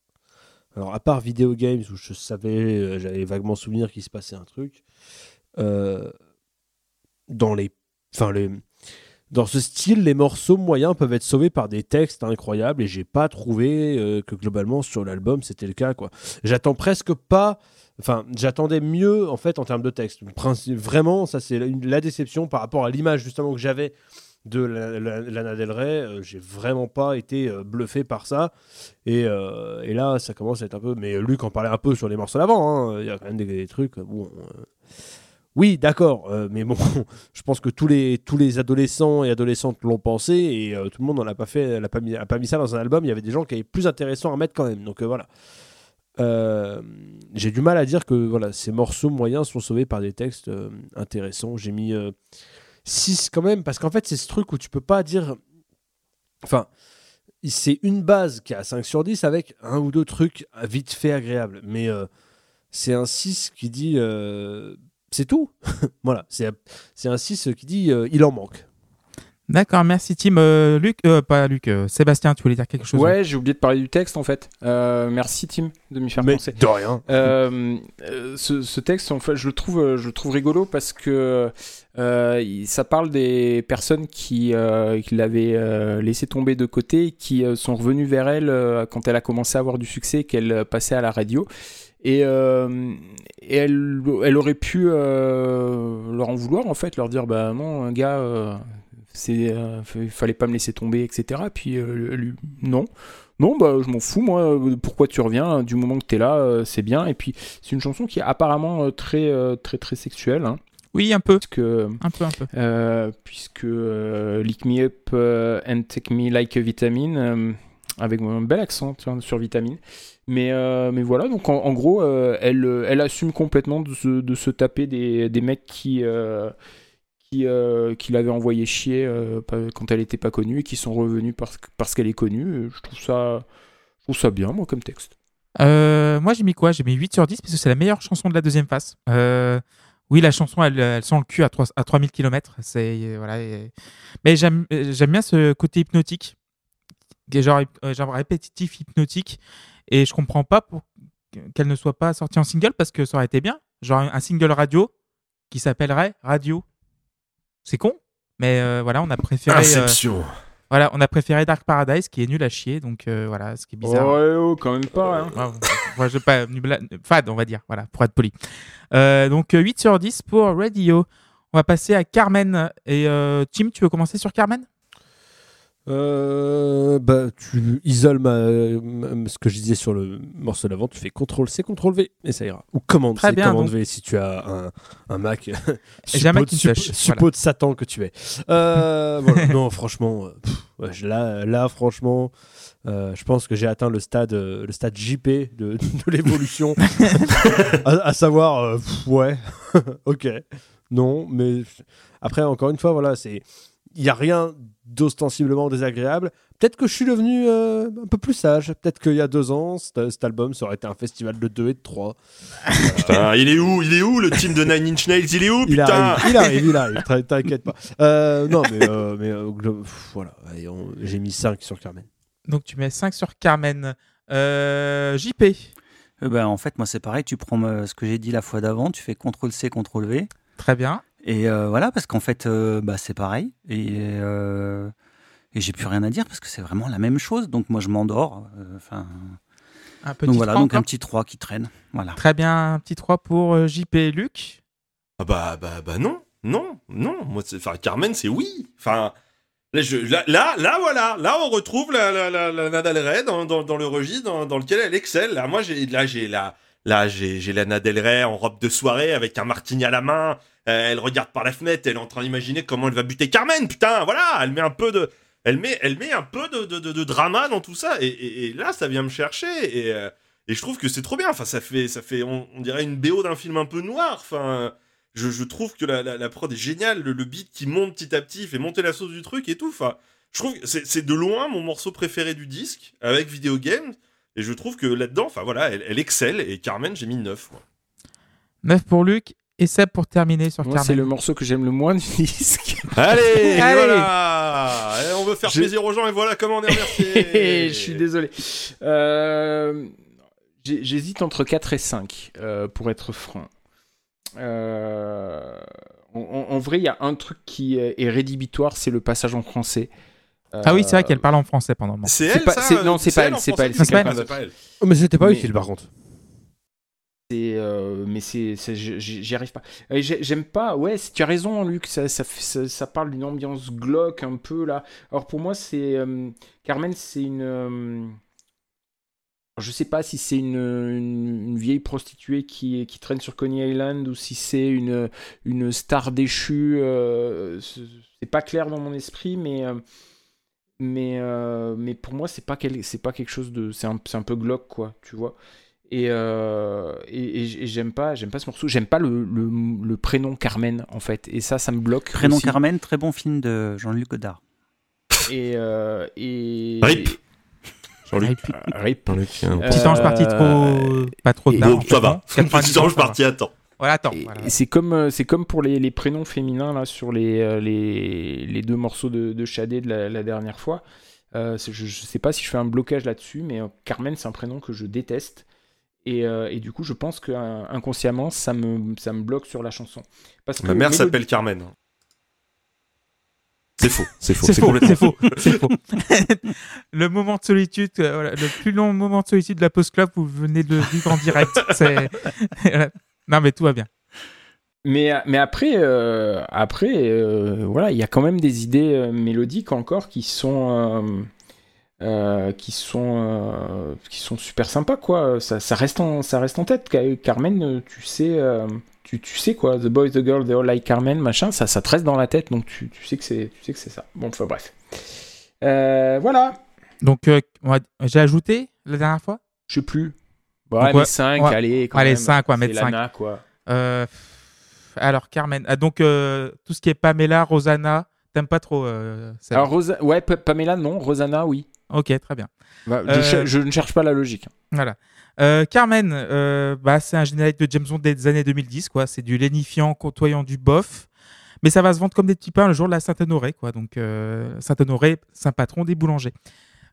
alors à part Video Games, où je savais, euh, j'avais vaguement souvenir qu'il se passait un truc, euh, dans les, enfin les, dans ce style, les morceaux moyens peuvent être sauvés par des textes incroyables, et j'ai pas trouvé euh, que globalement sur l'album c'était le cas, quoi. J'attends presque pas Enfin, j'attendais mieux en fait en termes de texte. Vraiment, ça c'est la, déception par rapport à l'image justement que j'avais de la- la- Lana Del Rey. Euh, J'ai vraiment pas été euh, bluffé par ça. Et, euh, et là, ça commence à être un peu. Mais Luc en parlait un peu sur les morceaux d'avant. hein. Il y a quand même des, trucs. Euh, Oui, d'accord, mais bon, je pense que tous les, tous les adolescents et adolescentes l'ont pensé et tout le monde n'en a pas fait, n'a pas mis, a pas mis ça dans un album. Il y avait des gens qui avaient plus intéressant à mettre quand même. Donc voilà. Euh, j'ai du mal à dire que voilà, ces morceaux moyens sont sauvés par des textes euh, intéressants. J'ai mis 6 quand même, parce qu'en fait, c'est ce truc où tu peux pas dire. Enfin, c'est une base qui a 5 sur 10 avec un ou deux trucs vite fait agréables. Mais euh, c'est un 6 qui dit. euh, c'est tout. voilà, c'est un 6 qui dit euh, il en manque. D'accord, merci Tim. Euh, Luc, euh, pas Luc, euh, Sébastien, tu voulais dire quelque chose Ouais, j'ai oublié de parler du texte en fait. Euh, merci Tim de m'y faire Mais penser. de rien. Ce, ce texte, en fait, je le trouve, je le trouve rigolo parce que euh, ça parle des personnes qui, euh, qui l'avaient euh, laissé tomber de côté, et qui euh, sont revenues vers elle euh, quand elle a commencé à avoir du succès, qu'elle euh, passait à la radio. Et, euh, et elle, elle aurait pu euh, leur en vouloir, en fait, leur dire Bah non, un gars, euh, c'est, euh, fallait pas me laisser tomber, etc. Puis euh, lui, non. Non, bah je m'en fous, moi, euh, pourquoi tu reviens Du moment que t'es là, euh, c'est bien. Et puis, c'est une chanson qui est apparemment euh, très, très, très sexuelle. Hein, Oui, un peu, parce que, un peu, un peu. puisque Lick Me Up and Take Me Like a Vitamin, avec un bel accent sur vitamine. Mais, euh, mais voilà, donc en, en gros, euh, elle, elle assume complètement de se, de se taper des, des mecs qui, euh, qui, euh, qui l'avaient envoyé chier euh, quand elle n'était pas connue et qui sont revenus parce, parce qu'elle est connue. Je trouve, ça, trouve ça bien, moi, comme texte. Euh, moi, j'ai mis quoi? J'ai mis 8 sur 10 parce que c'est la meilleure chanson de la deuxième phase. Euh, oui, la chanson, elle, sent le cul à, 3, à 3000 km. Voilà, Mais j'aime, bien ce côté hypnotique, genre, genre répétitif, hypnotique. Et je comprends pas pour qu'elle ne soit pas sortie en single parce que ça aurait été bien. Genre un single radio qui s'appellerait Radio. C'est con, mais euh, voilà, on a préféré. euh, Inception. voilà, on a préféré Dark Paradise qui est nul à chier. Donc euh, voilà, ce qui est bizarre. Ouais, oh, quand même pas. hein. Ouais, moi, je pas nubla- fade, on va dire, voilà, pour être poli. Euh, donc euh, 8 sur 10 pour Radio. On va passer à Carmen. Et euh, Tim, tu veux commencer sur Carmen? Euh, bah, tu isoles ma, ma- ce que je disais sur le morceau d'avant, tu fais CTRL C, CTRL V et ça ira. Ou commande Très C, bien, commande donc. V si tu as un, un Mac. J'ai un suppôt, Macintosh, suppo- suppôt de Satan que tu es. Euh, voilà. Non, franchement, euh, pff, là, là, franchement, euh, je pense que j'ai atteint le stade, euh, le stade JP de, de l'évolution. à, à savoir, pff, ouais, ok, non, mais après, encore une fois, voilà, c'est. Il n'y a rien d'ostensiblement désagréable. Peut-être que je suis devenu euh, un peu plus sage. Peut-être qu'il y a deux ans, cet, cet album, ça aurait été un festival de 2 et de 3. Putain, il est où? Il est où le team de Nine Inch Nails? Il est où Il putain? arrive, il arrive, il arrive. t'in- T'inquiète pas. Euh, non, mais, euh, mais euh, pff, voilà. Allez, on- J'ai mis 5 sur Carmen. Donc tu mets 5 sur Carmen. Euh, JP. Euh, ben, en fait, moi, c'est pareil. Tu prends euh, ce que j'ai dit la fois d'avant, tu fais CTRL-C, CTRL-V. Très bien. Et euh, voilà, parce qu'en fait, euh, bah, c'est pareil. Et, euh, et j'ai plus rien à dire parce que c'est vraiment la même chose. Donc moi, je m'endors. euh, Enfin, Un petit donc voilà, 3 donc un petit 3 qui traîne. Voilà. Très bien, un petit 3 pour euh, JP. Luc. Ah bah, bah, bah non, non, non. Moi, enfin, Carmen, c'est oui. Enfin, là, je, là, là, là, voilà. Là, on retrouve la, la, la, la Lana Del Rey dans, dans, dans le registre dans, dans lequel elle excelle. Là, moi, j'ai, là, j'ai la, là, j'ai, j'ai Lana Del Rey en robe de soirée avec un martini à la main. Euh, elle regarde par la fenêtre. Elle est en train d'imaginer comment elle va buter Carmen. Putain, voilà. Elle met un peu de, elle met, elle met un peu de, de, de, drama dans tout ça. Et, et, là, ça vient me chercher. Et, euh, et je trouve que c'est trop bien. Enfin, ça fait, ça fait, on, dirait une BO d'un film un peu noir. Enfin. Je, je trouve que la, la, prod est géniale, le, le beat qui monte petit à petit, fait monter la sauce du truc et tout. Enfin, je trouve que c'est de loin mon morceau préféré du disque avec Video Games. Et je trouve que là-dedans, enfin voilà, elle, elle excelle. Et Carmen, j'ai mis 9. quoi. 9 pour Luc. Et Seb pour terminer sur Moi, Carmen. c'est le morceau que j'aime le moins du disque. Allez, et Allez. voilà Et On veut faire Je- plaisir aux gens et voilà comment on est remercié. je suis désolé. Euh, J'hésite entre 4 et 5, euh, pour être franc. Euh, en, vrai, il y a un truc qui est rédhibitoire, c'est le passage en français. Ah oui, c'est vrai qu'elle parle en français pendant le moment. C'est elle, pas- ça non, c'est pas elle, c'est pas elle, c'est pas elle. Oh, mais c'était pas Mais- utile par contre. Euh, mais c'est, j'y arrive pas. J'ai- J'aime pas. Ouais, tu as raison, Luc. Ça, parle d'une ambiance glauque un peu là. Alors pour moi, euh, Carmen, c'est une. euh, je sais pas si c'est une, vieille prostituée qui, traîne sur Coney Island ou si c'est une, star déchue. euh, c'est pas clair dans mon esprit, mais. mais, mais pour moi, c'est pas, quel- pas quelque chose de. C'est un, un peu glauque, quoi, tu vois. Et, euh, et, et j- et j'aime pas, j'aime pas ce morceau. J'aime pas le, le, le prénom Carmen, en fait. Et ça, ça me bloque. Prénom aussi. Carmen, très bon film de Jean-Luc Godard. Et. euh, et... Rip. Jean-Luc. Rip. Petit Euh, ange parti trop. Pas trop tard, ça va. non 90 Petit ange parti à temps. Voilà, attends. Voilà. c'est comme, c'est comme pour les, les prénoms féminins là, sur les, les, les deux morceaux de, de Shadé de la, la dernière fois. Euh, je, je sais pas si je fais un blocage là-dessus, mais euh, Carmen, c'est un prénom que je déteste. Et, euh, et du coup, je pense que euh, inconsciemment, ça me, ça me bloque sur la chanson. Parce que Ma mère mélodie- s'appelle Carmen. C'est faux, c'est faux, C'est faux, c'est faux, le moment de solitude, euh, voilà, le plus long moment de solitude de la Post Club, vous venez de vivre en direct. Non, mais tout va bien. Mais, mais après, euh, après euh, voilà, il y a quand même des idées euh, mélodiques encore qui sont, euh, qui sont, euh, qui sont super sympas, quoi. Ça, ça reste en, ça reste en tête. Ca- Carmen, tu sais, euh, tu, tu sais quoi, The Boys, The Girls, They All Like Carmen, machin, ça, ça te reste dans la tête, donc tu, tu sais que c'est, tu sais que c'est ça. Bon, enfin bref. Voilà. Donc, j'ai ajouté la dernière fois? Je sais plus. Donc, Ouais, ouais, mais 5, ouais. allez, quand Allez, même. 5, on va C'est mettre 5. Lana, quoi. Alors, Carmen. Ah, donc, tout ce qui est Pamela, Rosanna, t'aimes pas trop ça Alors, Rosa... ouais, Pa- Pamela, non. Rosanna, oui. Ok, très bien. Bah, Euh, je, je ne cherche pas la logique. Voilà. Euh, Carmen, euh, bah, c'est un générique de James Bond des années 2010, quoi. C'est du lénifiant côtoyant du bof. Mais ça va se vendre comme des petits pains le jour de la Saint-Honoré, quoi. Donc, Saint-Honoré, saint patron des boulangers.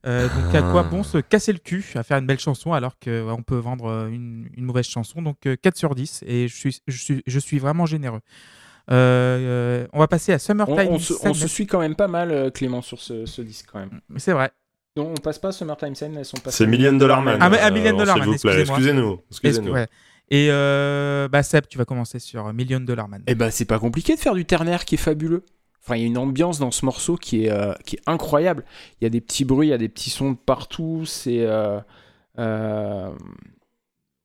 Euh, donc, à quoi bon se casser le cul à faire une belle chanson alors qu'on peut vendre une, une mauvaise chanson Donc, euh, 4 sur 10. Et je suis, je suis, je suis vraiment généreux. Euh, on va passer à Summertime. on se, on se suit quand même pas mal, Clément, sur ce, ce disque, quand même. C'est vrai. Non, on passe pas Summertime Sadness, elles sont pas C'est Million Dollar Man. Ah, mais- ah, Million euh, Dollar s'il Man, vous plaît, excusez-moi. Excusez-nous. Ouais. Et euh, bah, Seb, tu vas commencer sur Million Dollar Man. Eh ben, c'est pas compliqué de faire du ternaire qui est fabuleux. Enfin, il y a une ambiance dans ce morceau qui est, euh, qui est incroyable. Il y a des petits bruits, il y a des petits sons de partout. C'est. euh, euh,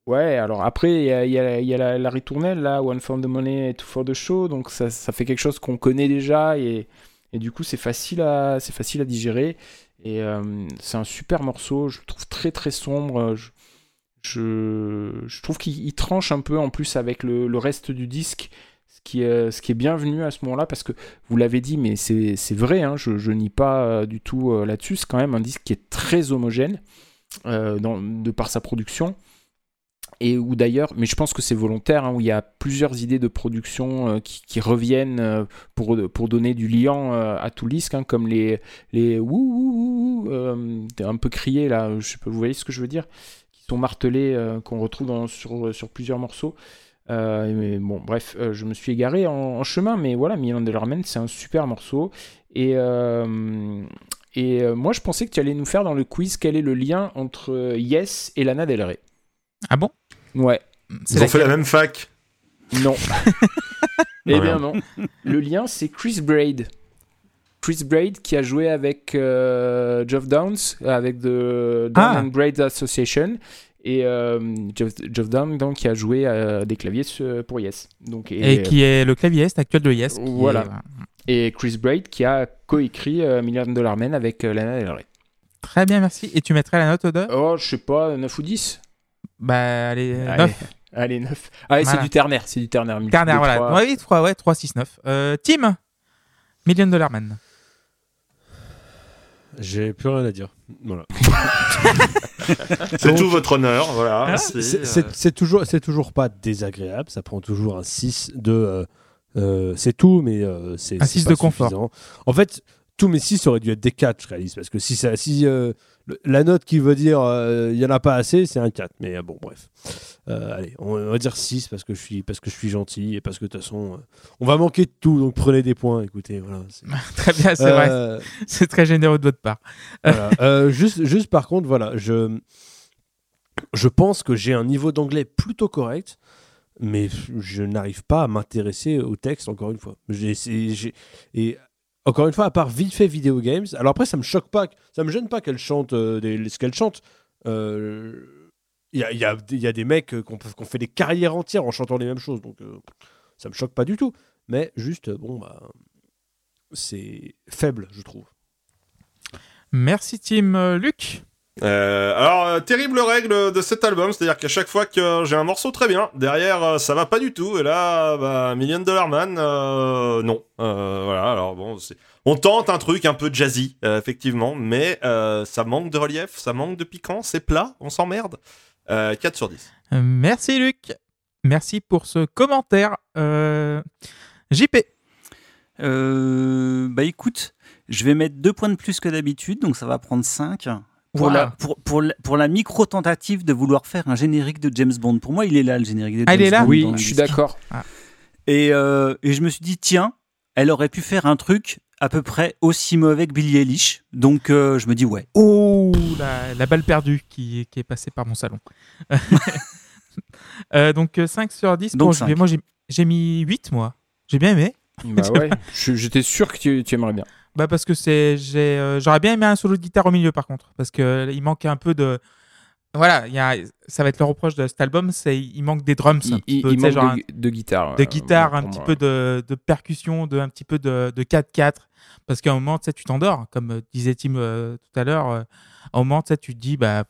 Ouais, alors après, il y a, il y a- il y a la, la ritournelle, là, One for the Money, Two for the Show. Donc, ça, ça fait quelque chose qu'on connaît déjà. Et, et du coup, c'est facile, à, c'est facile à digérer. Euh, c'est un super morceau. Je le trouve très, très sombre. Je, je, trouve qu'il il tranche un peu en plus avec le, reste du disque ce qui est, bienvenu à ce moment-là, parce que vous l'avez dit, mais c'est vrai, hein, je, je nie pas euh, du tout euh, là-dessus, c'est quand même un disque qui est très homogène euh, de par sa production, et où d'ailleurs, mais je pense que c'est volontaire, hein, où il y a plusieurs idées de production euh, qui, reviennent euh, pour, pour donner du liant euh, à tout le disque, hein, comme les, les wouh, wouh, euh, un peu criés là, je sais vous voyez ce que je veux dire qui sont martelés, qu'on retrouve sur, sur plusieurs morceaux. Mais bon, bref, je me suis égaré en, chemin, mais voilà, Million Dollar Man, c'est un super morceau. Et, et moi, je pensais que tu allais nous faire dans le quiz quel est le lien entre Yes et Lana Del Rey. Ah bon? Ouais, Ils ont fait la même fac. non. eh bien non. Le lien, c'est Chris Braid. Chris Braid qui a joué avec euh, Geoff Downs, avec The Down Ah. and Braid Association. Et euh, Geoff, Geoff Downs donc, qui a joué euh, des claviers pour Yes. Donc, Et, qui est le claviériste actuel de Yes. Voilà. est- et Chris Braid qui a coécrit euh, Million Dollar Man avec euh, Lana Del Rey. Très bien, merci. Et tu mettrais la note de? Oh, je sais pas, 9 ou 10 Bah, allez, Allez. 9. Allez, 9. Allez, Voilà. c'est du ternaire, c'est du ternaire. de voilà. trois. Ouais, 3, ouais, 3, 6, 9. Euh, Tim Million Dollar Man. J'ai plus rien à dire. Voilà. C'est tout votre honneur. Voilà. Ah, merci, C'est- euh, toujours, c'est toujours pas désagréable. Ça prend toujours un 6 de. euh, euh, c'est tout, mais euh, c'est. Un c'est 6 pas de confort. suffisant. En fait, tous mes 6 auraient dû être des 4, je réalise. Parce que si, ça, si euh, le- la note qui veut dire euh, il y en a pas assez, c'est un 4. Mais euh, bon, bref. Euh, allez, on, on va dire 6 parce que je suis, parce que je suis gentil et parce que de toute façon, euh, on va manquer de tout. Donc prenez des points. Écoutez, voilà. Très bien, c'est vrai. Euh, C'est très généreux de votre part. voilà. Euh, juste, juste par contre, voilà, je, je pense que j'ai un niveau d'anglais plutôt correct, mais je n'arrive pas à m'intéresser au texte, encore une fois. J'ai- et encore une fois, à part vite fait Video Games, alors après, ça me choque pas, ça me gêne pas qu'elle chante euh, ce qu'elle chante. Euh, Il y, a, il y a- des mecs euh, qui fait des carrières entières en chantant les mêmes choses, donc euh, ça me choque pas du tout. Mais juste, bon, bah, c'est faible, je trouve. Merci, Tim. Euh, Luc? Euh, alors, euh, terrible règle de cet album, c'est-à-dire qu'à chaque fois que j'ai un morceau très bien, derrière euh, ça va pas du tout, et là, bah, Million Dollar Man, euh, non. Euh, voilà, alors bon, on tente un truc un peu jazzy, euh, effectivement, mais euh, ça manque de relief, ça manque de piquant, c'est plat, on s'emmerde. Euh, 4 sur 10. Euh, Merci, Luc. Merci pour ce commentaire. Euh, JP. Euh, bah écoute, je vais mettre deux points de plus que d'habitude, donc ça va prendre 5. Pour, Wow. la, pour, pour, la, pour la micro-tentative de vouloir faire un générique de James Bond. Pour moi, il est là, le générique de Ah, James il est là Bond. Oui, je suis d'accord. Et, euh, et je me suis dit, tiens, elle aurait pu faire un truc à peu près aussi mauvais que Billie Eilish. Donc euh, je me dis, ouais. Oh, la, la balle perdue qui, qui est passée par mon salon. Euh, donc euh, 5 sur 10 Donc pour cinq. JP. Moi, j'ai- mis 8, moi. J'ai bien aimé. Bah ouais, j'étais sûr que tu, tu aimerais bien. Bah parce que c'est j'ai euh, j'aurais bien aimé un solo de guitare au milieu par contre parce que euh, il manque un peu de voilà il y a ça va être le reproche de cet album c'est il manque des drums un Il, petit peu, il manque genre de, de guitare. de euh, guitare un petit moi. peu de, de percussion de un petit peu de, de 4-4 parce qu'à un moment tu tu t'endors comme disait Tim euh, tout à l'heure euh, à un moment tu te dis bah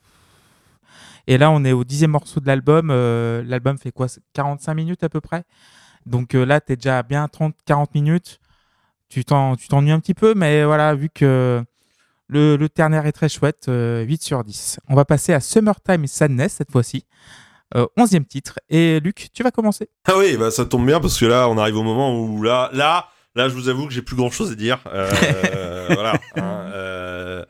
et là on est au dixième morceau de l'album euh, l'album fait quoi 45 minutes à peu près? Donc là tu es déjà à bien 30-40 minutes tu t'en- tu t'ennuies un petit peu, mais voilà, vu que le, le ternaire est très chouette, euh, 8 sur 10. On va passer à Summertime Sadness cette fois-ci. Euh, 11e titre. Et Luc, tu vas commencer. Ah oui, bah ça tombe bien parce que là, on arrive au moment où là, là, là, je vous avoue que j'ai plus grand chose à dire. Euh, voilà. hein, euh,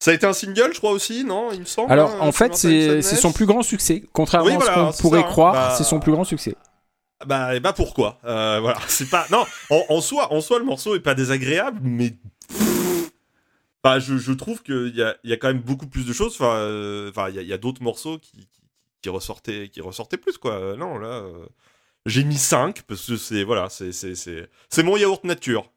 Ça a été un single, je crois aussi, non Il me semble. Alors hein, en fait, c'est son plus grand succès. Contrairement Oui, à ce qu'on pourrait ça, hein. croire, Bah, c'est son plus grand succès. Bah, et bah pourquoi? Euh, Voilà, c'est pas. Non, en, en soi, en soi, le morceau est pas désagréable, mais. Bah, je, je trouve qu'il y a, il y a quand même beaucoup plus de choses. Enfin, euh, il y a, il y a d'autres morceaux qui, qui, qui ressortaient, qui ressortaient plus, quoi. Euh, non, là. euh, J'ai mis 5 parce que c'est voilà, c'est c'est c'est c'est mon yaourt nature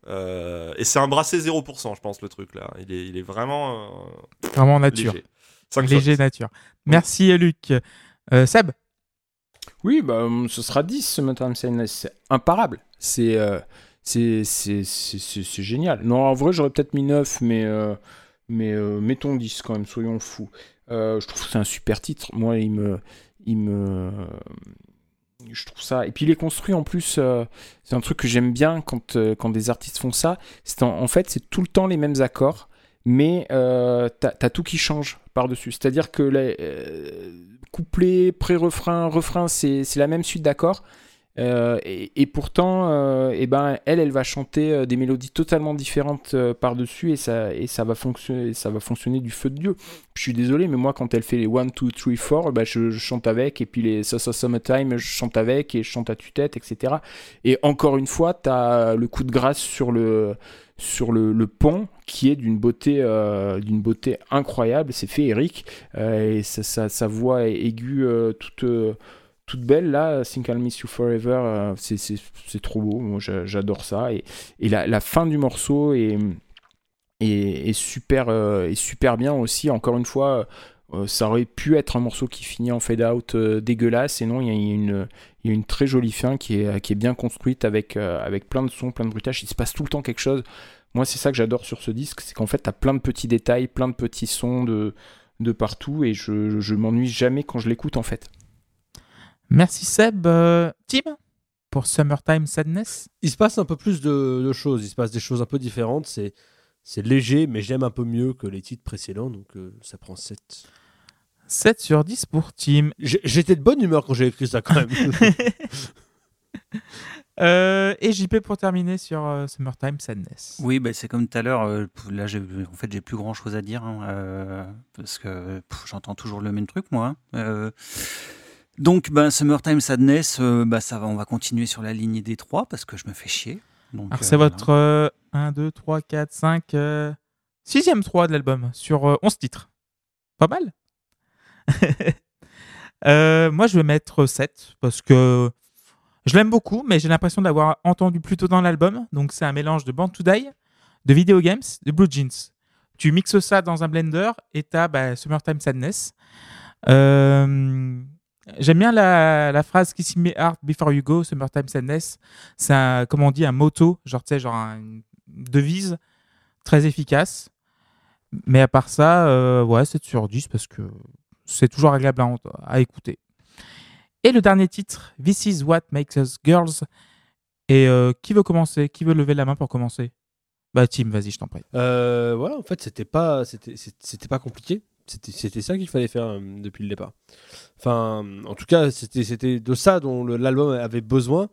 et c'est un brassé 0% je pense le truc là. Il est il est vraiment Vraiment nature. léger. 5 sur Léger 10. nature. Merci Luc. Seb? Oui, bah, hum, ce sera 10 ce Sadness. C'est imparable. C'est euh, c'est génial. Non, en vrai, j'aurais peut-être mis 9, mais, euh, mais euh, mettons 10 quand même, soyons fous. Euh, je trouve que c'est un super titre. Moi, il me. Il me je trouve ça. Et puis, il est construit en plus. c'est un truc que j'aime bien quand, quand des artistes font ça. C'est en, en fait, c'est tout le temps les mêmes accords, mais euh, t'as as tout qui change par-dessus. C'est-à-dire que les, euh, pré-refrain, refrain, c'est la même suite d'accords. Euh, et, et pourtant, euh, eh ben, elle, elle va chanter euh, des mélodies totalement différentes par-dessus et ça, et ça va fonctionner, ça va fonctionner du feu de Dieu. Je suis désolé, mais moi, quand elle fait les 1, 2, 3, 4, bah, je, chante avec, et puis les So So Summertime, je chante avec, et je chante à tue-tête, etc. Et encore une fois, tu as le coup de grâce sur le, sur le, pont qui est d'une beauté, euh, d'une beauté incroyable, c'est féerique, euh, et sa, voix est aiguë euh, toute, belle là, Think I'll Miss You Forever, c'est- trop beau, j'adore ça, et, la, fin du morceau est, est, est super bien aussi, encore une fois, euh, ça aurait pu être un morceau qui finit en fade out euh, dégueulasse, et non, il y a une, il y a une très jolie fin qui est, qui est bien construite avec, euh, avec plein de sons, plein de bruitages, il se passe tout le temps quelque chose. Moi, c'est ça que j'adore sur ce disque, c'est qu'en fait, tu as plein de petits détails, plein de petits sons de, de partout, et je, je m'ennuie jamais quand je l'écoute en fait. Merci Seb. Euh, Tim Pour Summertime Sadness Il se passe un peu plus de, de choses. Il se passe des choses un peu différentes. C'est, c'est léger, mais j'aime un peu mieux que les titres précédents. Donc euh, ça prend 7. 7 sur 10 pour Tim. J'étais de bonne humeur quand j'ai écrit ça quand même. Euh, et JP pour terminer sur euh, Summertime Sadness. Oui, bah, c'est comme tout à l'heure. euh, là, en fait, j'ai plus grand chose à dire hein, euh, parce que j'entends toujours le même truc, moi. hein. Euh, donc, bah, Summertime Sadness, euh, bah, ça va, on va continuer sur la lignée des trois parce que je me fais chier. Donc, Alors euh, c'est voilà. votre euh, 1, 2, 3, 4, 5, euh, sixième 3 de l'album sur euh, 11 titres. Pas mal. Euh, moi je vais mettre 7 parce que je l'aime beaucoup mais j'ai l'impression d'avoir entendu plus tôt dans l'album. Donc c'est un mélange de Band to Die, de Video Games, de Blue Jeans. Tu mixes ça dans un blender et t'as bah, Summertime Sadness. Euh, J'aime bien la, phrase Kiss Me Hard Before You Go, Summertime Sadness. C'est un, on dit, un motto, genre, tu sais, genre un- une devise très efficace. Mais à part ça, euh, ouais, 7 sur 10 parce que c'est toujours agréable à, écouter. Et le dernier titre, This is What Makes Us Girls. Et euh, qui veut commencer? Qui veut lever la main pour commencer? Bah, Tim, vas-y, je t'en prie. Euh, voilà, en fait, c'était pas, c'était, pas compliqué C'était ça qu'il fallait faire euh, depuis le départ. Enfin, en tout cas, c'était c'était de ça dont l'album avait besoin.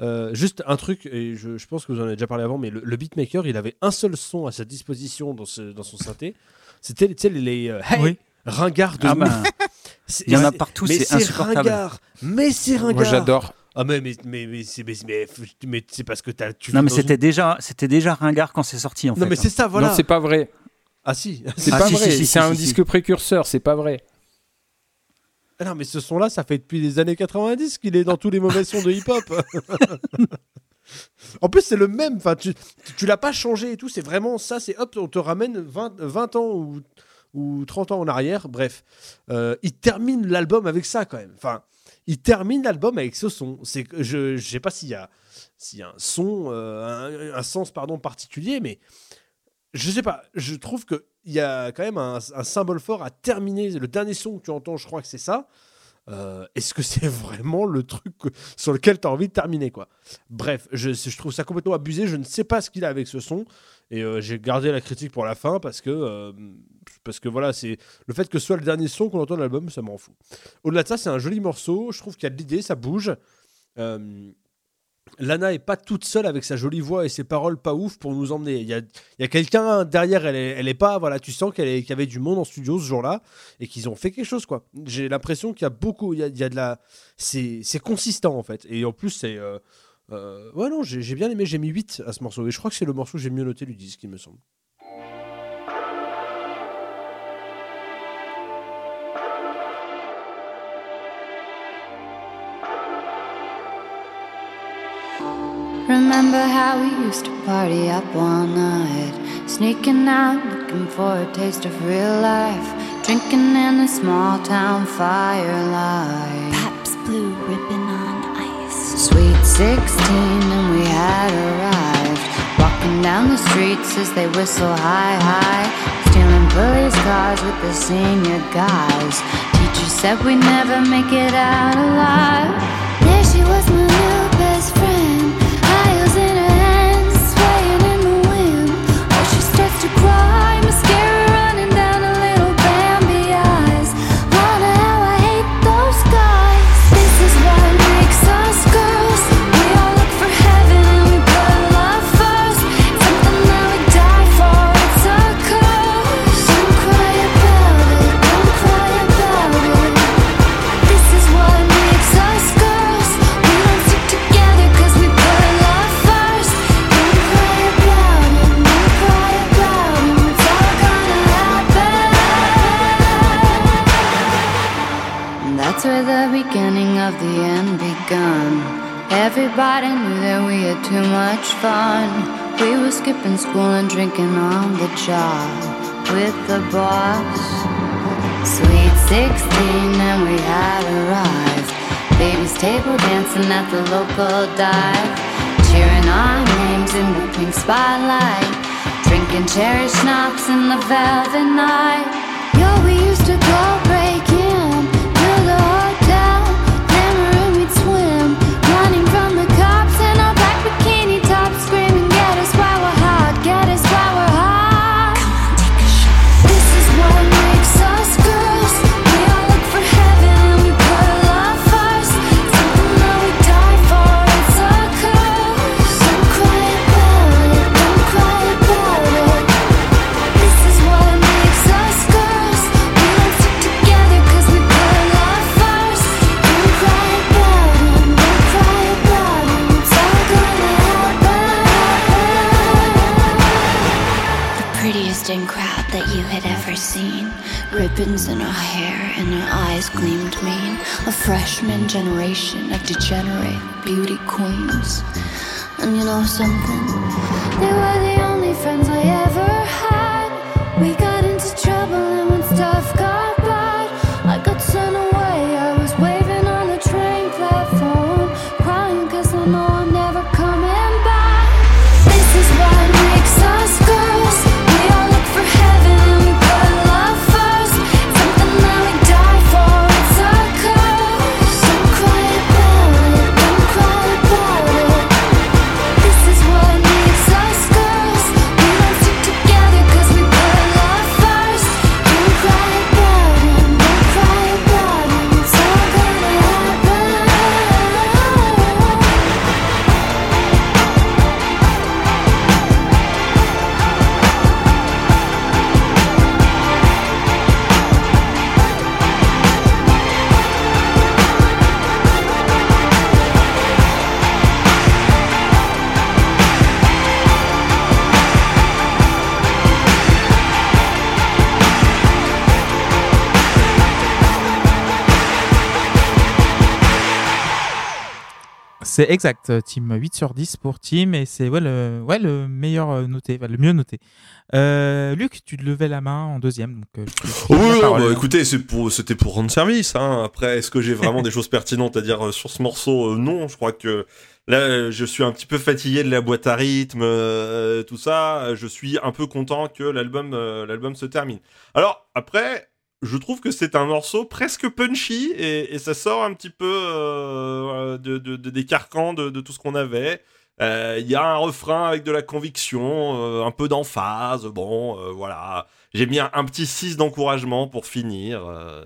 Euh, juste un truc, et je, je pense que vous en avez déjà parlé avant, mais le, le beatmaker, il avait un seul son à sa disposition dans, ce, dans son synthé. C'était les euh, hey, Oui. Ringards de Ah ben, il y en a partout, c'est insupportable. ringard. Mais c'est ringard. Moi, j'adore. Ah mais mais mais mais c'est mais, mais, mais c'est parce que t'as tu non mais c'était une- déjà, c'était déjà ringard quand c'est sorti en Non fait. mais c'est ça voilà. Non, c'est pas vrai. Ah si. C'est Ah, pas si, vrai. si, si, c'est si, un si, disque si. précurseur, c'est pas vrai. Ah non mais ce son là ça fait depuis les années 90 qu'il est dans tous les mauvais sons de hip hop. en plus c'est le même. Enfin tu tu, tu l'as pas changé et tout. C'est vraiment ça. C'est hop on te ramène 20, 20 ans ou ou 30 ans en arrière. Bref, Euh, il termine l'album avec ça quand même. Enfin il termine l'album avec ce son. C'est je je sais pas s'il y a y a un son euh, un, sens pardon particulier mais je sais pas, je trouve que il y a quand même un symbole fort à terminer. Le dernier son que tu entends, je crois que c'est ça. Euh, Est-ce que c'est vraiment le truc sur lequel tu as envie de terminer quoi? Bref, je, je trouve ça complètement abusé. Je ne sais pas ce qu'il a avec ce son et euh, j'ai gardé la critique pour la fin parce que euh, parce que voilà, c'est le fait que ce soit le dernier son qu'on entend de l'album, ça m'en fout. Au-delà de ça, c'est un joli morceau. Je trouve qu'il y a de l'idée, ça bouge. Lana est pas toute seule avec sa jolie voix et ses paroles pas ouf pour nous emmener. Il y a, quelqu'un derrière, elle est, pas, voilà, tu sens qu'il y avait du monde en studio ce jour-là et qu'ils ont fait quelque chose, quoi. J'ai l'impression qu'il y a beaucoup, il y a, de la, c'est, consistant en fait. Et en plus, c'est, euh, euh, non, j'ai, j'ai bien aimé, j'ai mis 8 à ce morceau et je crois que c'est le morceau que j'ai mieux noté du disque, il me semble. Remember how we used to party up all night, sneaking out looking for a taste of real life, drinking in the small town firelight. Paps blue ribbon on ice. Sweet 16, and we had arrived. Walking down the streets as they whistle high, high. Stealing police cars with the senior guys. Teacher said we'd never make it out alive. There she was, my new much fun. We were skipping school and drinking on the job with the boss. Sweet 16, and we had arrived. Baby's table dancing at the local dive. Cheering our names in the pink spotlight. Drinking cherry schnapps in the velvet night. Yo, we used to go Ribbons in her hair and her eyes gleamed mean. A freshman generation of degenerate beauty queens. And you know something? They were the only friends I ever had. We got into trouble and when stuff got C'est exact, euh, Team 8 sur 10 pour Team et c'est ouais, le, ouais, le meilleur euh, noté, le mieux noté. Euh, Luc, tu te levais la main en deuxième. Donc, je te- je te Oui, parole. bah, écoutez, pour, c'était pour rendre service. Hein. Après, est-ce que j'ai vraiment des choses pertinentes à dire sur ce morceau Non, je crois que là, je suis un petit peu fatigué de la boîte à rythme, euh, tout ça. Je suis un peu content que l'album, euh, l'album se termine. Alors après, je trouve que c'est un morceau presque punchy et, et ça sort un petit peu euh, de, de- de- des carcans de, de tout ce qu'on avait. Euh, Il y a un refrain avec de la conviction, euh, un peu d'emphase. Bon, euh, voilà. J'ai mis un, un petit 6 d'encouragement pour finir. euh.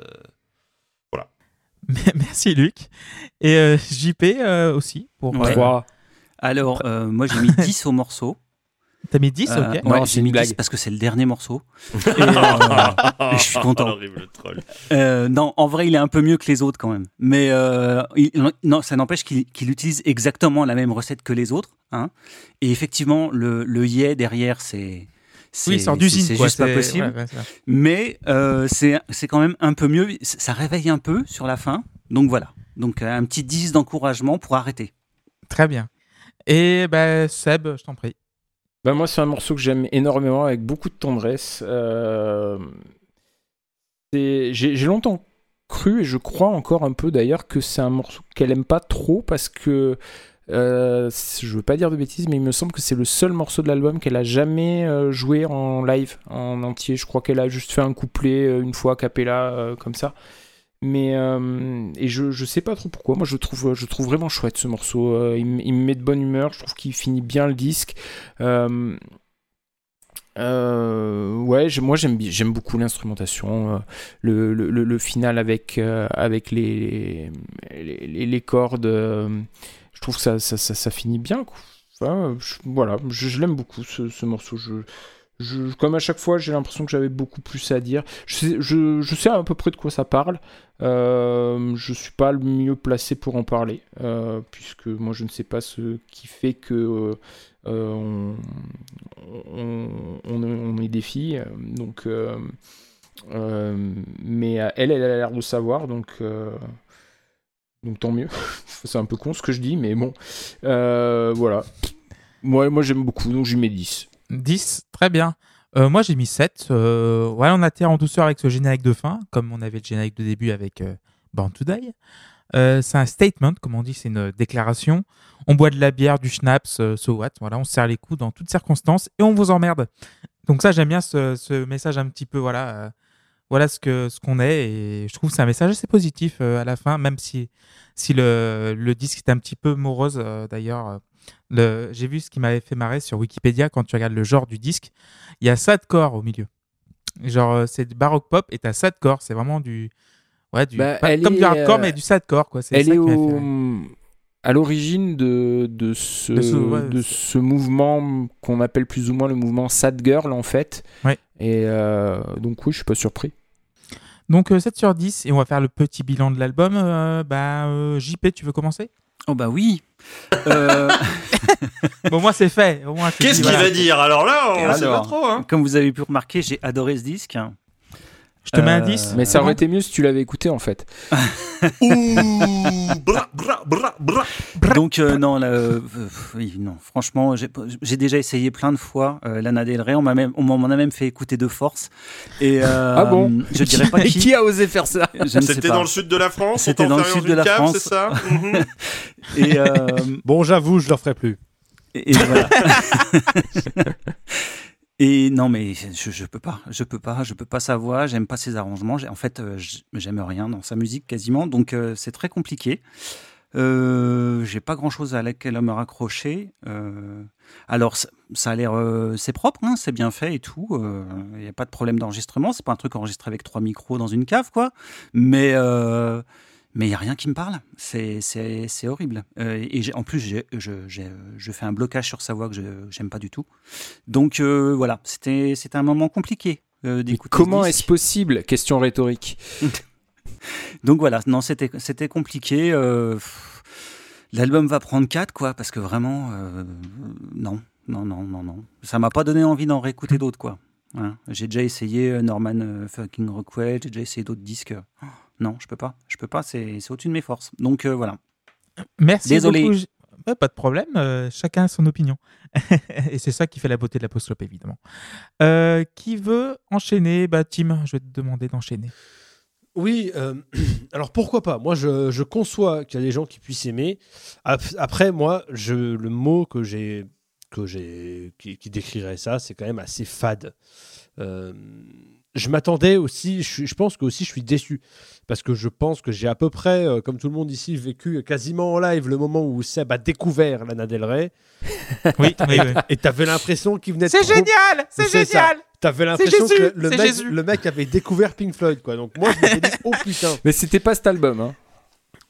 Merci Luc. Et euh, JP euh, aussi. Pour, Ouais. euh. Alors, euh, moi j'ai mis 10 au morceau. T'as mis 10, Euh, ok. ouais, Non, c'est j'ai mis 10 blague. parce que c'est le dernier morceau. Et, euh, je suis content. Horrible troll. Euh, non, en vrai, il est un peu mieux que les autres quand même. Mais euh, il- non, ça n'empêche qu'il qu'il utilise exactement la même recette que les autres. Hein. Et effectivement, le, le yé derrière, c'est. c'est- Oui, c'est- d'usine. C'est quoi, juste pas possible. ouais, ouais. Mais euh, c'est c'est quand même un peu mieux. Ça réveille un peu sur la fin. Donc voilà. Donc un petit 10 d'encouragement pour arrêter. Très bien. Et bah, Seb, je t'en prie. Bah, moi, c'est un morceau que j'aime énormément avec beaucoup de tendresse. Euh, J'ai longtemps cru, et je crois encore un peu d'ailleurs, que c'est un morceau qu'elle aime pas trop parce que. euh, je veux pas dire de bêtises, mais il me semble que c'est le seul morceau de l'album qu'elle a jamais euh, joué en live, en entier. Je crois qu'elle a juste fait un couplet euh, une fois, a cappella, comme ça. Mais euh, et je, je sais pas trop pourquoi. Moi, je trouve je trouve vraiment chouette ce morceau. Euh, il, me- met de bonne humeur. Je trouve qu'il finit bien le disque. Euh, ouais, moi j'aime beaucoup l'instrumentation, le, final avec avec les les, cordes. je trouve que ça ça, ça, finit bien. voilà, je, je l'aime beaucoup ce, ce morceau. Je, je, comme à chaque fois, j'ai l'impression que j'avais beaucoup plus à dire. Je sais, je, je à peu près de quoi ça parle. Euh, je suis pas le mieux placé pour en parler, euh, puisque moi je ne sais pas ce qui fait que euh, euh, on, est des filles. Donc, euh, mais elle, elle a l'air de savoir, donc. donc tant mieux. C'est un peu con ce que je dis, mais bon. Voilà. Moi, moi j'aime beaucoup, donc j'y mets 10. 10, très bien. Euh, moi, j'ai mis 7. Euh, ouais, on atterrit en douceur avec ce générique de fin, comme on avait le générique de début avec euh, Born to. Euh, c'est un statement, comme on dit, c'est une déclaration. On boit de la bière, du schnapps, so what. Voilà, on se serre les coups dans toutes circonstances et on vous emmerde. Donc ça, j'aime bien ce, message un petit peu, voilà, voilà ce que ce qu'on est et je trouve que c'est un message assez positif à la fin, même si le, disque est un petit peu morose d'ailleurs. Euh, le- J'ai vu ce qui m'avait fait marrer sur Wikipédia quand tu regardes le genre du disque. Il y a sadcore au milieu. Genre, euh, c'est du baroque pop et t'as sadcore. C'est vraiment du. Ouais, du. Bah, pas comme est, du hardcore, euh, mais du sadcore, quoi. C'est Elle ça est qui au... à l'origine de, de, ce, De ce- ouais, de c'est- ce mouvement qu'on appelle plus ou moins le mouvement Sad Girl, en fait. Ouais. Et euh, donc, oui, je suis pas surpris. Donc, euh, 7 sur 10. Et on va faire le petit bilan de l'album. Euh, bah, euh, JP, tu veux commencer? Oh bah oui. Euh, Bon, moi, c'est fait. Au moins, c'est Qu'est-ce dit, qu'il voilà. va dire Alors là, on Alors, sait pas trop. Hein. comme vous avez pu remarquer, j'ai adoré ce disque. Je te mets un Euh, 10. Mais ça aurait été mieux si tu l'avais écouté, en fait. Ouh, bra, bra, bra, bra. Donc euh, non, là, euh, oui, non. Franchement, j'ai déjà essayé plein de fois euh, Lana Del Rey. On m'a même, on m'en a même fait écouter de force. Et euh, Ah bon Je dirais pas qui. qui a osé faire ça ne C'était dans le sud de la France. C'était t'a dans le sud de la cave, France. C'est ça Mhm. Et, euh, Bon, j'avoue, je le referai plus. et, et voilà. Et non, mais je, je peux pas, je peux pas, je peux pas sa voix, j'aime pas ses arrangements. En fait, euh, j'aime rien dans sa musique quasiment, donc euh, c'est très compliqué. Euh, J'ai pas grand chose à laquelle me raccrocher. Euh, alors, ça, a l'air, c'est propre, hein, c'est bien fait et tout. Il n'y a pas de problème d'enregistrement. C'est pas un truc enregistré avec trois micros dans une cave, quoi. Mais mais il n'y a rien qui me parle. C'est horrible. Euh, et en plus, je, je fais un blocage sur sa voix que je j'aime pas du tout. Donc euh, voilà, c'était un moment compliqué euh, d'écouter. Comment ce est-ce possible? Question rhétorique. Donc voilà, non, c'était compliqué. L'album va prendre 4, quoi, parce que vraiment, non, non, non, non, non. Ça m'a pas donné envie d'en réécouter d'autres, quoi. Hein. J'ai déjà essayé Norman fucking Rockwell, j'ai déjà essayé d'autres disques. Oh, non, je peux pas, je peux pas, c'est c'est au-dessus de mes forces. Donc euh, voilà. Merci Désolé. beaucoup. Pas de problème, euh, chacun a son opinion. Et c'est ça qui fait la beauté de la post évidemment. Euh, qui veut enchaîner? Bah, Tim, je vais te demander d'enchaîner. Oui, euh, alors pourquoi pas? Moi, je, je conçois qu'il y a des gens qui puissent aimer. Ap- Après, moi, je, le mot que j'ai, que j'ai, qui, qui décrirait ça, c'est quand même assez fade. Je m'attendais aussi, je, pense que aussi je suis déçu parce que je pense que j'ai à peu près, euh, comme tout le monde ici, vécu quasiment en live le moment où Seb a découvert Lana Del Rey Oui, oui, oui. et t'avais l'impression qu'il venait de C'est trop- génial C'est génial T'avais l'impression que le mec, Jésus. le mec avait découvert Pink Floyd quoi. Donc moi je me suis dit oh putain. Mais c'était pas cet album. Hein.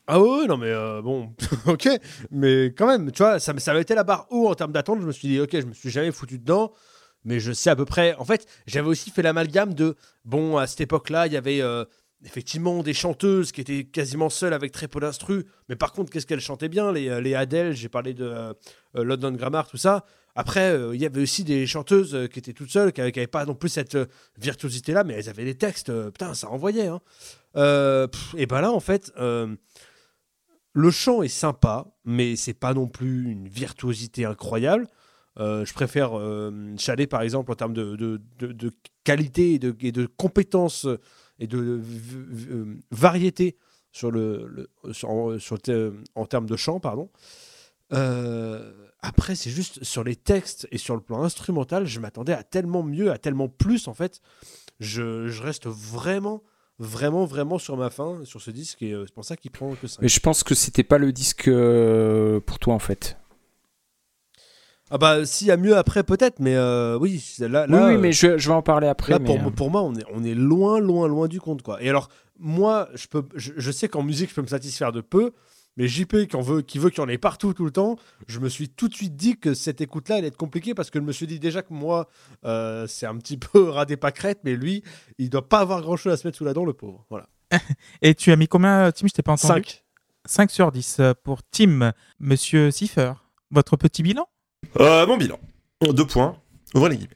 Ah ouais, non mais euh, bon, ok, mais quand même, tu vois, ça, ça avait été la barre haut en termes d'attente. Je me suis dit, ok, je me suis jamais foutu dedans, mais je sais à peu près. En fait, j'avais aussi fait l'amalgame de, bon, à cette époque-là, il y avait euh, effectivement des chanteuses qui étaient quasiment seules avec très peu d'instru, mais par contre, qu'est-ce qu'elles chantaient bien, les, euh, les j'ai parlé de euh, London Grammar, tout ça. Après, il y avait aussi des chanteuses qui étaient toutes seules, qui n'avaient pas non plus cette virtuosité-là, mais elles avaient des textes, putain, ça envoyait. Hein. Et ben là, en fait, le chant est sympa, mais c'est pas non plus une virtuosité incroyable. Euh, je préfère euh, Chalet, par exemple, en termes de, qualité et de, compétences et de euh, variété sur le, sur- en, termes de chant, pardon. Après, c'est juste sur les textes et sur le plan instrumental, je m'attendais à tellement mieux, à tellement plus, en fait. Je, reste vraiment, vraiment, vraiment sur ma faim sur ce disque et c'est pour ça qu'il prend que ça. Mais je pense que c'était pas le disque pour toi en fait. Ah bah s'il y a mieux après peut-être, mais euh, oui, c'est là, oui, là, oui, euh, mais je, je vais en parler après. là, mais, pour, euh, moi- pour moi, on est, on est loin, loin, loin du compte quoi. Et alors moi, je peux, je, je sais qu'en musique, je peux me satisfaire de peu, mais JP qui en veut, qui veut qu'il y en ait partout tout le temps, je me suis tout de suite dit que cette écoute-là allait être compliquée parce que je me suis dit déjà que moi, euh, c'est un petit peu ras des pâquerettes, mais lui, il doit pas avoir grand-chose à se mettre sous la dent, le pauvre. Voilà. Et tu as mis combien, Tim? Je t'ai pas entendu 5. 5 sur 10 euh, pour Tim. Monsieur Cipher, votre petit bilan? Euh, mon bilan. Deux points. Ouvrez les guillemets.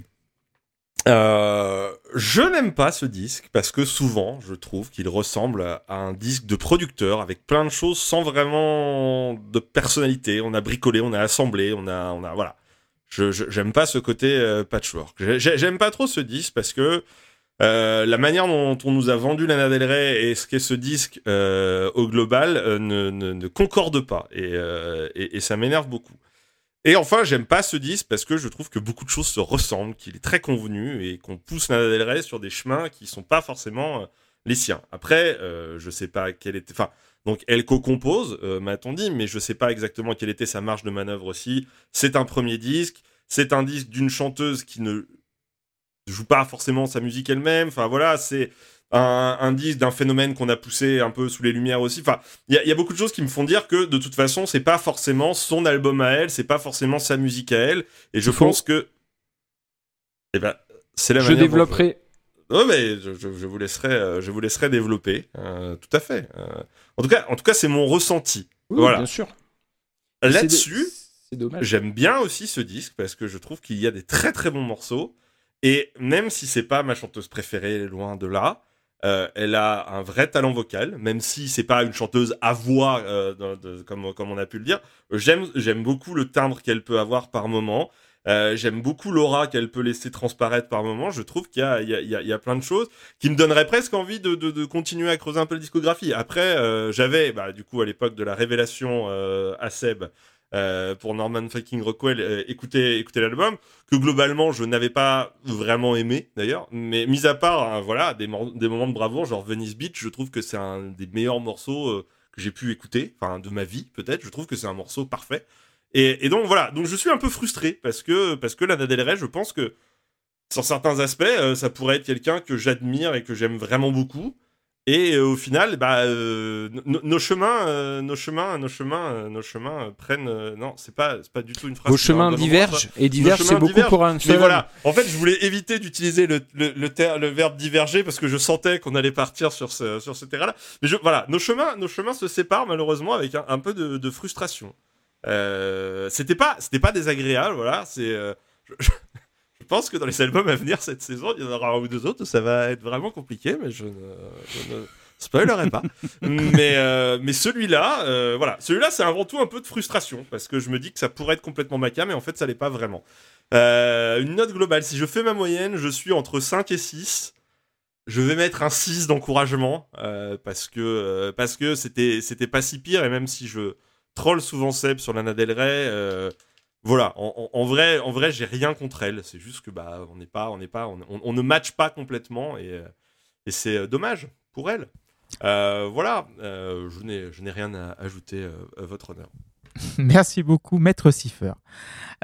Euh, je n'aime pas ce disque parce que souvent, je trouve qu'il ressemble à un disque de producteur avec plein de choses sans vraiment de personnalité. On a bricolé, on a assemblé, on a, on a, voilà. Je, j'aime pas ce côté euh, patchwork. J'ai- j'ai- J'aime pas trop ce disque parce que euh, la manière dont on nous a vendu Lana Del Rey et ce qu'est ce disque au global ne, concorde pas et ça m'énerve beaucoup. Et enfin, j'aime pas ce disque parce que je trouve que beaucoup de choses se ressemblent, qu'il est très convenu et qu'on pousse Lana Del Rey sur des chemins qui sont pas forcément euh, les siens. Après, euh, je sais pas quelle était. Enfin, donc elle co-compose, euh, m'a-t-on dit, mais je sais pas exactement quelle était sa marge de manœuvre aussi. C'est un premier disque, c'est un disque d'une chanteuse qui ne joue pas forcément sa musique elle-même. Enfin voilà, c'est un, disque d'un phénomène qu'on a poussé un peu sous les lumières aussi. Enfin, il y, a- y a beaucoup de choses qui me font dire que de toute façon, c'est pas forcément son album à elle, c'est pas forcément sa musique à elle. Et je pense que. Eh ben, c'est la je manière dont- développerai. Ouais, mais je, je- je vous laisserai, euh, je vous laisserai développer. euh, tout à fait. Euh, en tout cas, en tout cas, c'est mon ressenti. Oui, Voilà. bien sûr. Là-dessus. J'aime bien aussi ce disque parce que je trouve qu'il y a des très très bons morceaux. Et même si c'est pas ma chanteuse préférée, loin de là, euh, elle a un vrai talent vocal, même si c'est pas une chanteuse à voix, euh, de- de- comme, comme on a pu le dire. J'aime, j'aime beaucoup le timbre qu'elle peut avoir par moment. Euh, j'aime beaucoup l'aura qu'elle peut laisser transparaître par moment. Je trouve qu'il y y, y y a plein de choses qui me donneraient presque envie de, de- de continuer à creuser un peu la discographie. Après, euh, j'avais, bah, du coup, à l'époque de la révélation euh, à Seb, euh, pour Norman fucking Rockwell, euh, écouter l'album, que globalement je n'avais pas vraiment aimé d'ailleurs, mais mis à part hein, voilà des moments de bravoure, genre Venice Beach, je trouve que c'est un des meilleurs morceaux euh, que j'ai pu écouter, enfin de ma vie peut-être, je trouve que c'est un morceau parfait. Et, et donc voilà, donc je suis un peu frustré parce que parce que Lana Del Rey, je pense que sur certains aspects, euh, ça pourrait être quelqu'un que j'admire et que j'aime vraiment beaucoup. Et euh, au final, bah, euh, no- nos chemins, euh, nos chemins, nos chemins, euh, nos chemins prennent. euh, non, c'est pas, c'est pas du tout une phrase. Vos chemins divergent. Et divergent, c'est beaucoup divergent. pour un Mais seul. voilà, en fait, je voulais éviter d'utiliser le, le, le, ter- le verbe diverger parce que je sentais qu'on allait partir sur ce, sur ce terrain-là. Mais je, voilà, nos chemins, nos chemins se séparent malheureusement avec un, un peu de, de frustration. Euh, c'était pas, c'était pas désagréable, voilà. C'est, euh, je pense que dans les albums à venir cette saison, il y en aura un ou deux autres où ça va être vraiment compliqué, mais je ne, je ne, spoilerai pas. mais euh, mais celui-là, euh, voilà, celui-là, c'est avant tout un peu de frustration parce que je me dis que ça pourrait être complètement ma mais en fait, ça l'est pas vraiment. Euh, une note globale, si je fais ma moyenne, je suis entre 5 et 6. Je vais mettre un 6 d'encouragement parce que parce que c'était c'était pas si pire et même si je troll souvent Seb sur Lana Del Rey, voilà, en, vrai en vrai j'ai rien contre elle. C'est juste que bah on n'est pas on n'est pas on, ne match pas complètement et euh, c'est euh, dommage pour elle. Euh, voilà, je n'ai je n'ai rien à ajouter à votre honneur. Merci beaucoup, Maître.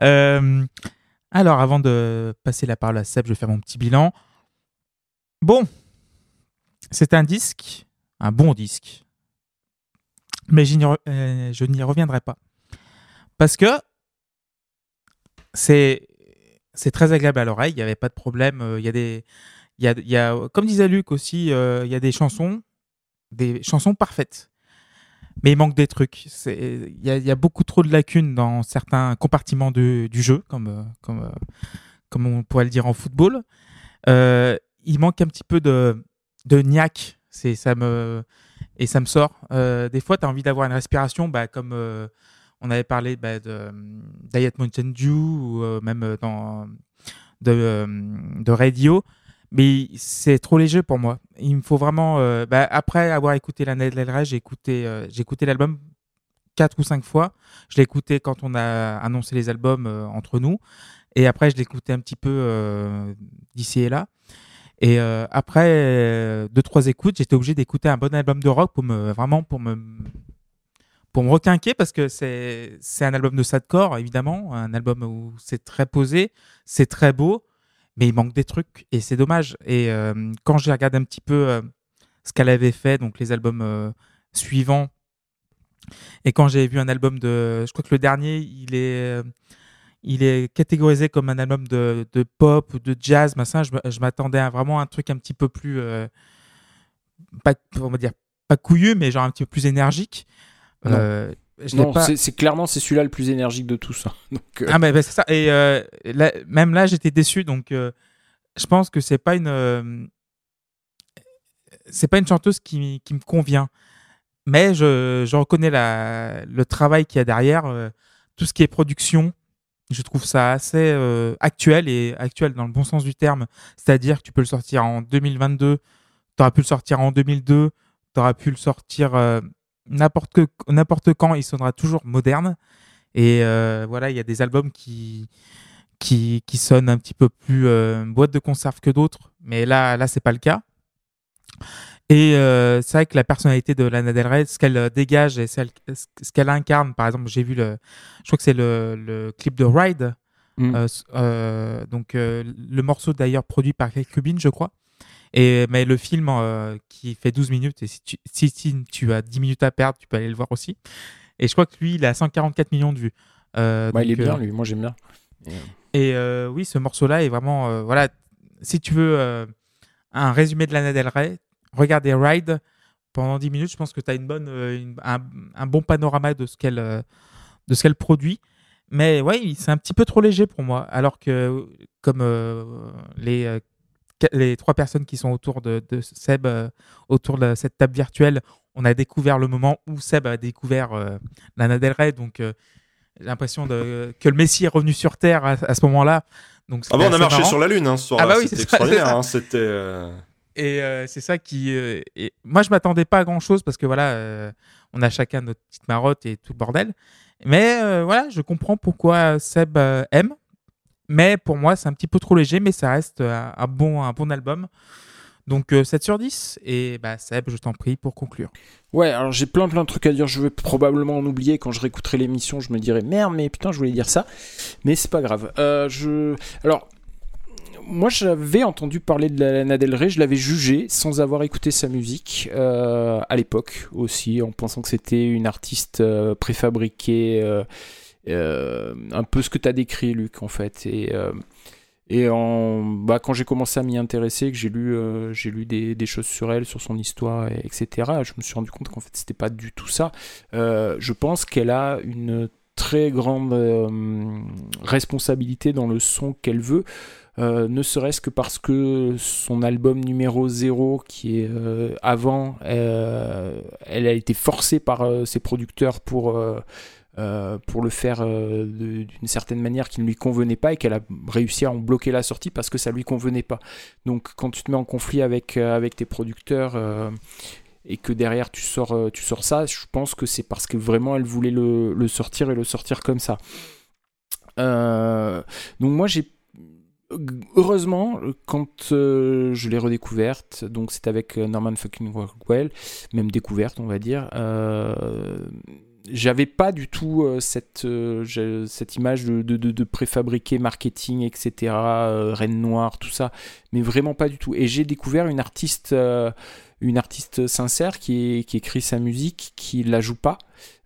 Euh, alors, avant de passer la parole à Seb, je vais faire mon petit bilan. Bon, c'est un disque, un bon disque, mais je n'y reviendrai pas. Parce que c'est c'est très agréable à l'oreille, il n'y avait pas de problème. euh, Il y a des, y a, y a, comme disait Luc aussi, euh, il y a des chansons, des chansons parfaites mais il manque des trucs. Il y, a- y a beaucoup trop de lacunes dans certains compartiments de- du jeu, comme, euh, comme, comme on pourrait le dire en football. Il manque un petit peu de, de niaque. C'est, ça me, et ça me sort. Des fois, tu as envie d'avoir une respiration, bah, comme on avait parlé bah, de euh, Diet Mountain Dew, ou euh, même euh, dans, de, de Radio mais c'est trop léger pour moi. Il me faut vraiment. bah, après avoir écouté la Del Rey, j'ai écouté, écouté l'album quatre ou cinq fois. Je l'ai écouté quand on a annoncé les albums entre nous, et après je l'ai écouté un petit peu d'ici et là. Et après deux trois écoutes, j'étais obligé d'écouter un bon album de rock pour me vraiment pour me pour me requinquer parce que c'est c'est un album de sadcore évidemment, un album où c'est très posé, c'est très beau mais il manque des trucs et c'est dommage. Et euh, quand j'ai regardé un petit peu euh, ce qu'elle avait fait, donc les albums euh, suivants, et quand j'ai vu un album de, je crois que le dernier, il est, il est catégorisé comme un album de, de pop ou de jazz, machin. Je, je m'attendais à vraiment un truc un petit peu plus, pas, on va dire, pas couillu, mais genre un petit peu plus énergique. Non. Euh, Non, pas- c'est clairement c'est celui-là le plus énergique de tous. hein. Donc, euh, ah mais bah, c'est ça. Et euh, là- même là, j'étais déçu. Donc, je pense que c'est pas une, c'est pas une chanteuse qui, qui me convient. Mais je, je reconnais la, le travail qu'il y a derrière, euh, tout ce qui est production. Je trouve ça assez euh, actuel et actuel dans le bon sens du terme. C'est-à-dire que tu peux le sortir en 2022, tu aurais pu le sortir en 2002, tu aurais pu le sortir euh, n'importe n'importe quand, il sonnera toujours moderne. Et euh, voilà, il y a des albums qui, qui, qui sonnent un petit peu plus euh, boîte de conserve que d'autres, mais là, là c'est pas le cas. Et euh, c'est vrai que la personnalité de Lana Del Rey, ce qu'elle dégage et ce qu'elle incarne, par exemple, j'ai vu le, je crois que c'est le, le clip de Ride, Mm. euh, euh, donc le morceau d'ailleurs produit par Kate Cubin, je crois. Et, mais le film euh, qui fait 12 minutes, et si tu, si, si tu as 10 minutes à perdre, tu peux aller le voir aussi. Et je crois que lui, il a 144 millions de vues. Euh, il est bien euh, lui, moi j'aime bien. et euh, oui, ce morceau-là est vraiment. voilà, si tu veux un résumé de Lana Del Rey, regardez Ride pendant 10 minutes. Je pense que tu as une bonne, une- un, un bon panorama de ce qu'elle de ce qu'elle produit. Mais ouais, c'est un petit peu trop léger pour moi. Alors que, comme euh, les, les trois personnes qui sont autour de, de Seb, euh, autour de cette table virtuelle, on a découvert le moment où Seb a découvert euh, Lana Del Rey. Donc, euh, j'ai l'impression de, que le Messie est revenu sur Terre à, à ce moment-là. Donc, Ah bon, on a marché marrant. sur la lune hein, ce soir. Ah bah oui, c'était extraordinaire. hein, C'était. euh, Et c'est ça qui. et moi, je m'attendais pas à grand chose parce que voilà, on a chacun notre petite marotte et tout le bordel. Mais voilà, je comprends pourquoi Seb aime. Mais pour moi, c'est un petit peu trop léger, mais ça reste euh, un bon, un bon album. Donc euh, 7 sur 10. Et bah, Seb, je t'en prie pour conclure. Ouais, alors j'ai plein plein de trucs à dire. Je vais probablement en oublier quand je réécouterai l'émission. Je me dirai merde, mais putain, je voulais dire ça. Mais c'est pas grave. Euh, je, alors. Moi, j'avais entendu parler de la Lana Del Rey, je l'avais jugé sans avoir écouté sa musique euh, à l'époque aussi, en pensant que c'était une artiste préfabriquée, un peu ce que tu as décrit, Luc, en fait. Et, euh, et en, bah, quand j'ai commencé à m'y intéresser, que j'ai lu, euh, j'ai lu des, choses sur elle, sur son histoire, et- etc., je me suis rendu compte qu'en fait, c'était pas du tout ça. Euh, je pense qu'elle a une très grande euh, responsabilité dans le son qu'elle veut. euh, ne serait-ce que parce que son album numéro 0, qui est euh, avant, euh, elle a été forcée par euh, ses producteurs pour, euh, pour le faire euh, d'une certaine manière qui ne lui convenait pas et qu'elle a réussi à en bloquer la sortie parce que ça lui convenait pas. Donc quand tu te mets en conflit avec, euh, avec tes producteurs et que derrière tu sors, tu sors ça, je pense que c'est parce que vraiment elle voulait le, sortir et le sortir comme ça. Donc moi j'ai heureusement quand je l'ai redécouverte, donc c'est avec Norman fucking Rockwell, même découverte on va dire. J'avais pas du tout euh, cette, euh, cette image de, de, de- préfabriqué marketing, etc., euh, Reine Noire, tout ça, mais vraiment pas du tout. Et j'ai découvert une artiste, une artiste sincère qui, écrit sa musique, qui la joue pas,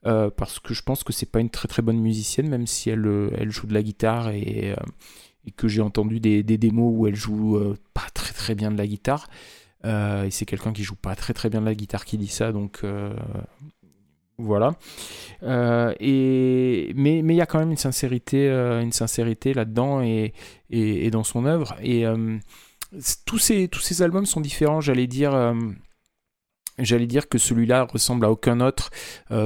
parce que je pense que c'est pas une très très bonne musicienne, même si elle, elle joue de la guitare et, que j'ai entendu des, des démos où elle joue pas très très bien de la guitare. Et c'est quelqu'un qui joue pas très très bien de la guitare qui dit ça, donc voilà. Euh, et mais il y a quand même une sincérité, euh, une sincérité là-dedans et, et, dans son œuvre. Et euh, tous ces tous ces albums sont différents. J'allais dire. J'allais dire que celui-là ressemble à aucun autre.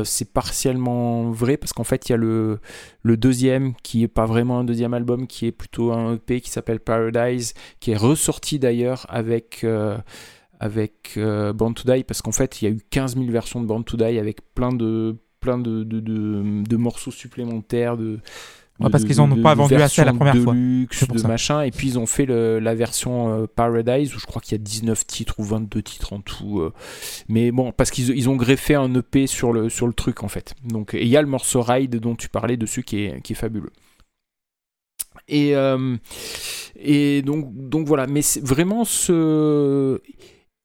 C'est partiellement vrai parce qu'en fait, il y a le, le deuxième qui est pas vraiment un deuxième album, qui est plutôt un EP qui s'appelle Paradise, qui est ressorti d'ailleurs avec, avec euh, Born to Die parce qu'en fait, il y a eu 15 000 versions de Born to Die avec plein de, plein de, de, de, de morceaux supplémentaires. De, Ouais, de- parce de- qu'ils en ont de- pas de vendu assez la première fois. deluxe, C'est pour de ça. machin, et puis ils ont fait le- la version euh, Paradise où je crois qu'il y a 19 titres ou 22 titres en tout. euh. mais bon, parce qu'ils ils ont greffé un EP sur le, sur le truc en fait. Donc, et il y a le morceau Ride dont tu parlais dessus qui est, qui est fabuleux. Et, euh, et donc, donc voilà, mais vraiment ce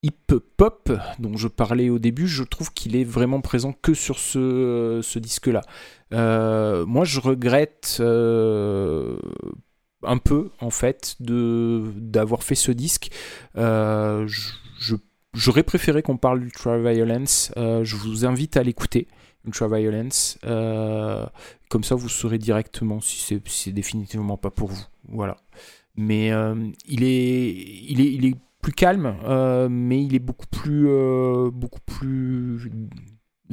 hip-hop dont je parlais au début, je trouve qu'il est vraiment présent que sur ce, ce disque-là. Euh, moi, je regrette euh, un peu, en fait, d'avoir fait ce disque. Euh, J'aurais préféré qu'on parle d'Ultraviolence. Euh, je vous invite à l'écouter, Ultraviolence. Euh, comme ça, vous saurez directement si c'est définitivement pas pour vous. Voilà. Mais euh, il, est, il, est, il est calme, euh, mais il est beaucoup plus, euh, beaucoup plus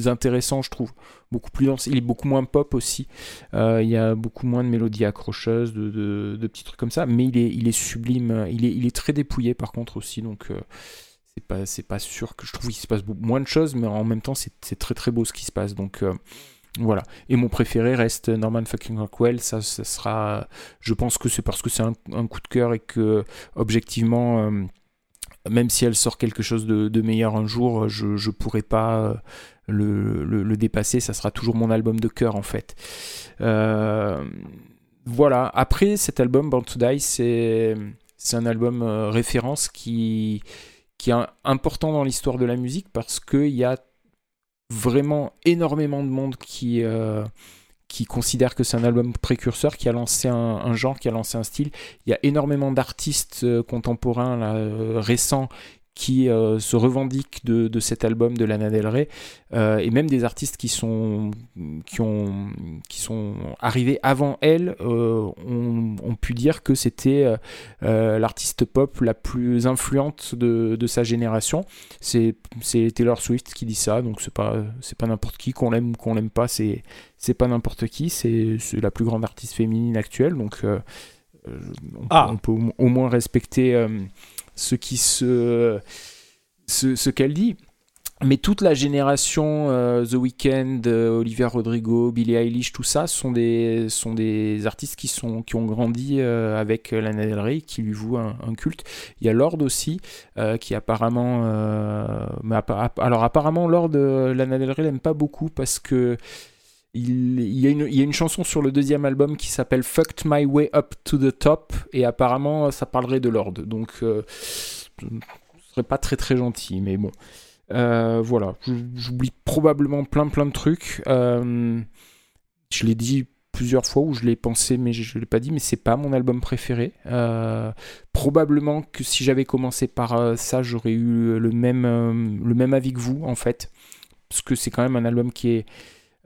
intéressant, je trouve. Beaucoup plus dense. Il est beaucoup moins pop aussi. Euh, il y a beaucoup moins de mélodies accrocheuses, de, petits trucs comme ça. Mais il est, il est sublime. Il est, il est très dépouillé par contre aussi. Donc c'est pas, c'est pas sûr que je trouve qu'il se passe moins de choses, mais en même temps c'est très très beau ce qui se passe. Donc voilà. Et mon préféré reste Norman fucking Rockwell. Ça, ça sera. Je pense que c'est parce que c'est un, un coup de cœur et que objectivement. Même si elle sort quelque chose de, meilleur un jour, je ne pourrai pas euh, le, dépasser. Ça sera toujours mon album de cœur en fait. Euh, voilà. Après cet album, Born to Die, c'est un album euh, référence qui, est important dans l'histoire de la musique parce qu'il y a vraiment énormément de monde qui, qui considère que c'est un album précurseur, qui a lancé un, genre, qui a lancé un style. Il y a énormément d'artistes euh, contemporains euh, récents qui euh, se revendiquent de, de cet album de Lana Del Rey euh, et même des artistes qui sont qui ont qui sont arrivés avant elle euh, ont, ont pu dire que c'était l'artiste pop la plus influente de, de sa génération c'est Taylor Swift qui dit ça donc c'est pas c'est pas n'importe qui qu'on l'aime ou qu'on l'aime pas c'est c'est pas n'importe qui c'est la plus grande artiste féminine actuelle donc on, Ah. on peut au, au moins respecter ce qu'elle dit mais toute la génération euh, The Weeknd, euh, Rodrigo, Billie Eilish, tout ça sont des sont des artistes qui sont qui ont grandi euh, avec Lana Del Rey, qui lui vouent un, culte. Il y a Lord aussi, euh, qui apparemment, alors apparemment Lord, Lana Del Rey l'aime pas beaucoup parce que il, y a une, chanson sur le deuxième album qui s'appelle Fucked My Way Up to the Top et apparemment ça parlerait de Lord. Donc euh, ce serait pas très très gentil, mais bon. Euh, voilà, j'oublie probablement plein plein de trucs. Euh, je l'ai dit plusieurs fois ou je l'ai pensé mais je, ne l'ai pas dit mais c'est pas mon album préféré Euh, probablement que si j'avais commencé par ça j'aurais eu le même le même avis que vous en fait parce que c'est quand même un album qui est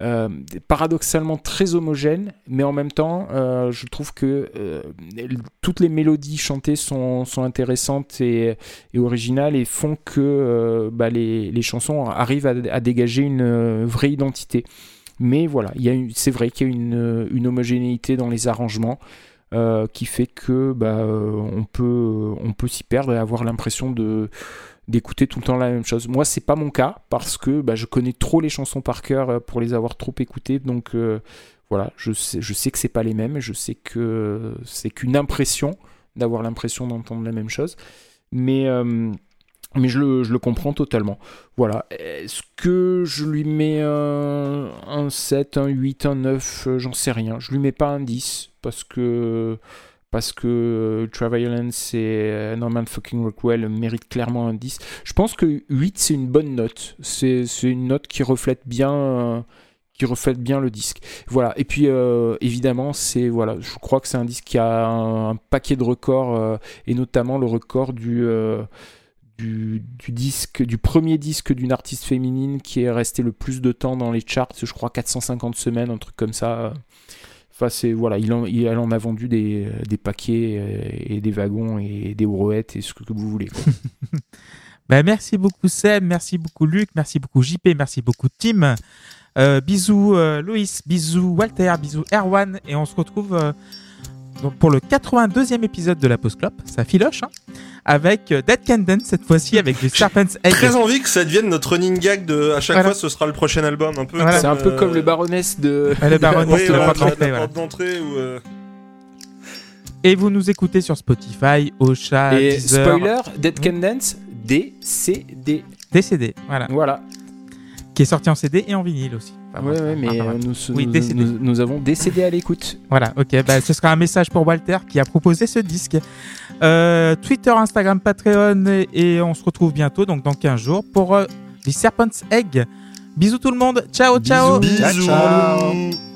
euh, paradoxalement très homogène, mais en même temps, euh, je trouve que euh, toutes les mélodies chantées sont, intéressantes et, originales et font que bah, les, chansons arrivent à, dégager une vraie identité. Mais voilà, c'est vrai qu'il y a une, homogénéité dans les arrangements qui fait que bah, on peut, on peut s'y perdre et avoir l'impression de d'écouter tout le temps la même chose. Moi, c'est pas mon cas parce que bah, je connais trop les chansons par cœur euh, pour les avoir trop écoutées. Donc euh, voilà, je sais, je sais que c'est pas les mêmes. Je sais que c'est qu'une impression d'avoir l'impression d'entendre la même chose. Mais euh, je le, comprends totalement. Voilà. Est-ce que je lui mets un, un 7, un 8, un 9 euh, J'en sais rien. Je lui mets pas un 10 parce que parce que euh, Ultraviolence et euh, Norman fucking Rockwell méritent clairement un 10. Je pense que 8 c'est une bonne note. C'est une note qui reflète bien euh, qui reflète bien le disque. Voilà. Et puis évidemment, c'est voilà, je crois que c'est un disque qui a un, paquet de records et notamment le record du du, du disque, du premier disque d'une artiste féminine qui est resté le plus de temps dans les charts, je crois 450 semaines, un truc comme ça. C'est voilà, il en, en a vendu des, paquets euh, et des wagons et des brouettes et ce que vous voulez. Bah, merci beaucoup Seb, merci beaucoup Luc, merci beaucoup JP, merci beaucoup Tim. Euh, bisous euh, Loïs, bisous Walter, bisous Erwan et on se retrouve euh, donc pour le 82e épisode de la Pause Clope, ça filoche, hein, avec euh, Dead Can Dance cette fois-ci avec du Serpent's Egg. Très envie que ça devienne notre running gag de à chaque Voilà. fois ce sera le prochain album un peu Voilà. C'est un peu euh, comme le baroness de. Ouais, le baroness oui, de la porte d'entrée, la voilà. porte d'entrée où euh, Et vous nous écoutez sur Spotify, Ocha, Et Deezer, spoiler, Dead Can Dance, DCD. DCD, voilà, Voilà. Qui est sorti en CD et en vinyle aussi. Enfin, Ouais, ouais, mais euh, nous, Oui, nous- décédé. nous- nous avons décédé à l'écoute. Voilà, ok, bah, ce sera un message pour Walter qui a proposé ce disque. Euh, Twitter, Instagram, Patreon, et, et on se retrouve bientôt, donc dans 15 jours, pour euh, The Serpent's Egg. Bisous tout le monde, ciao, ciao Bisous. bisous. ciao.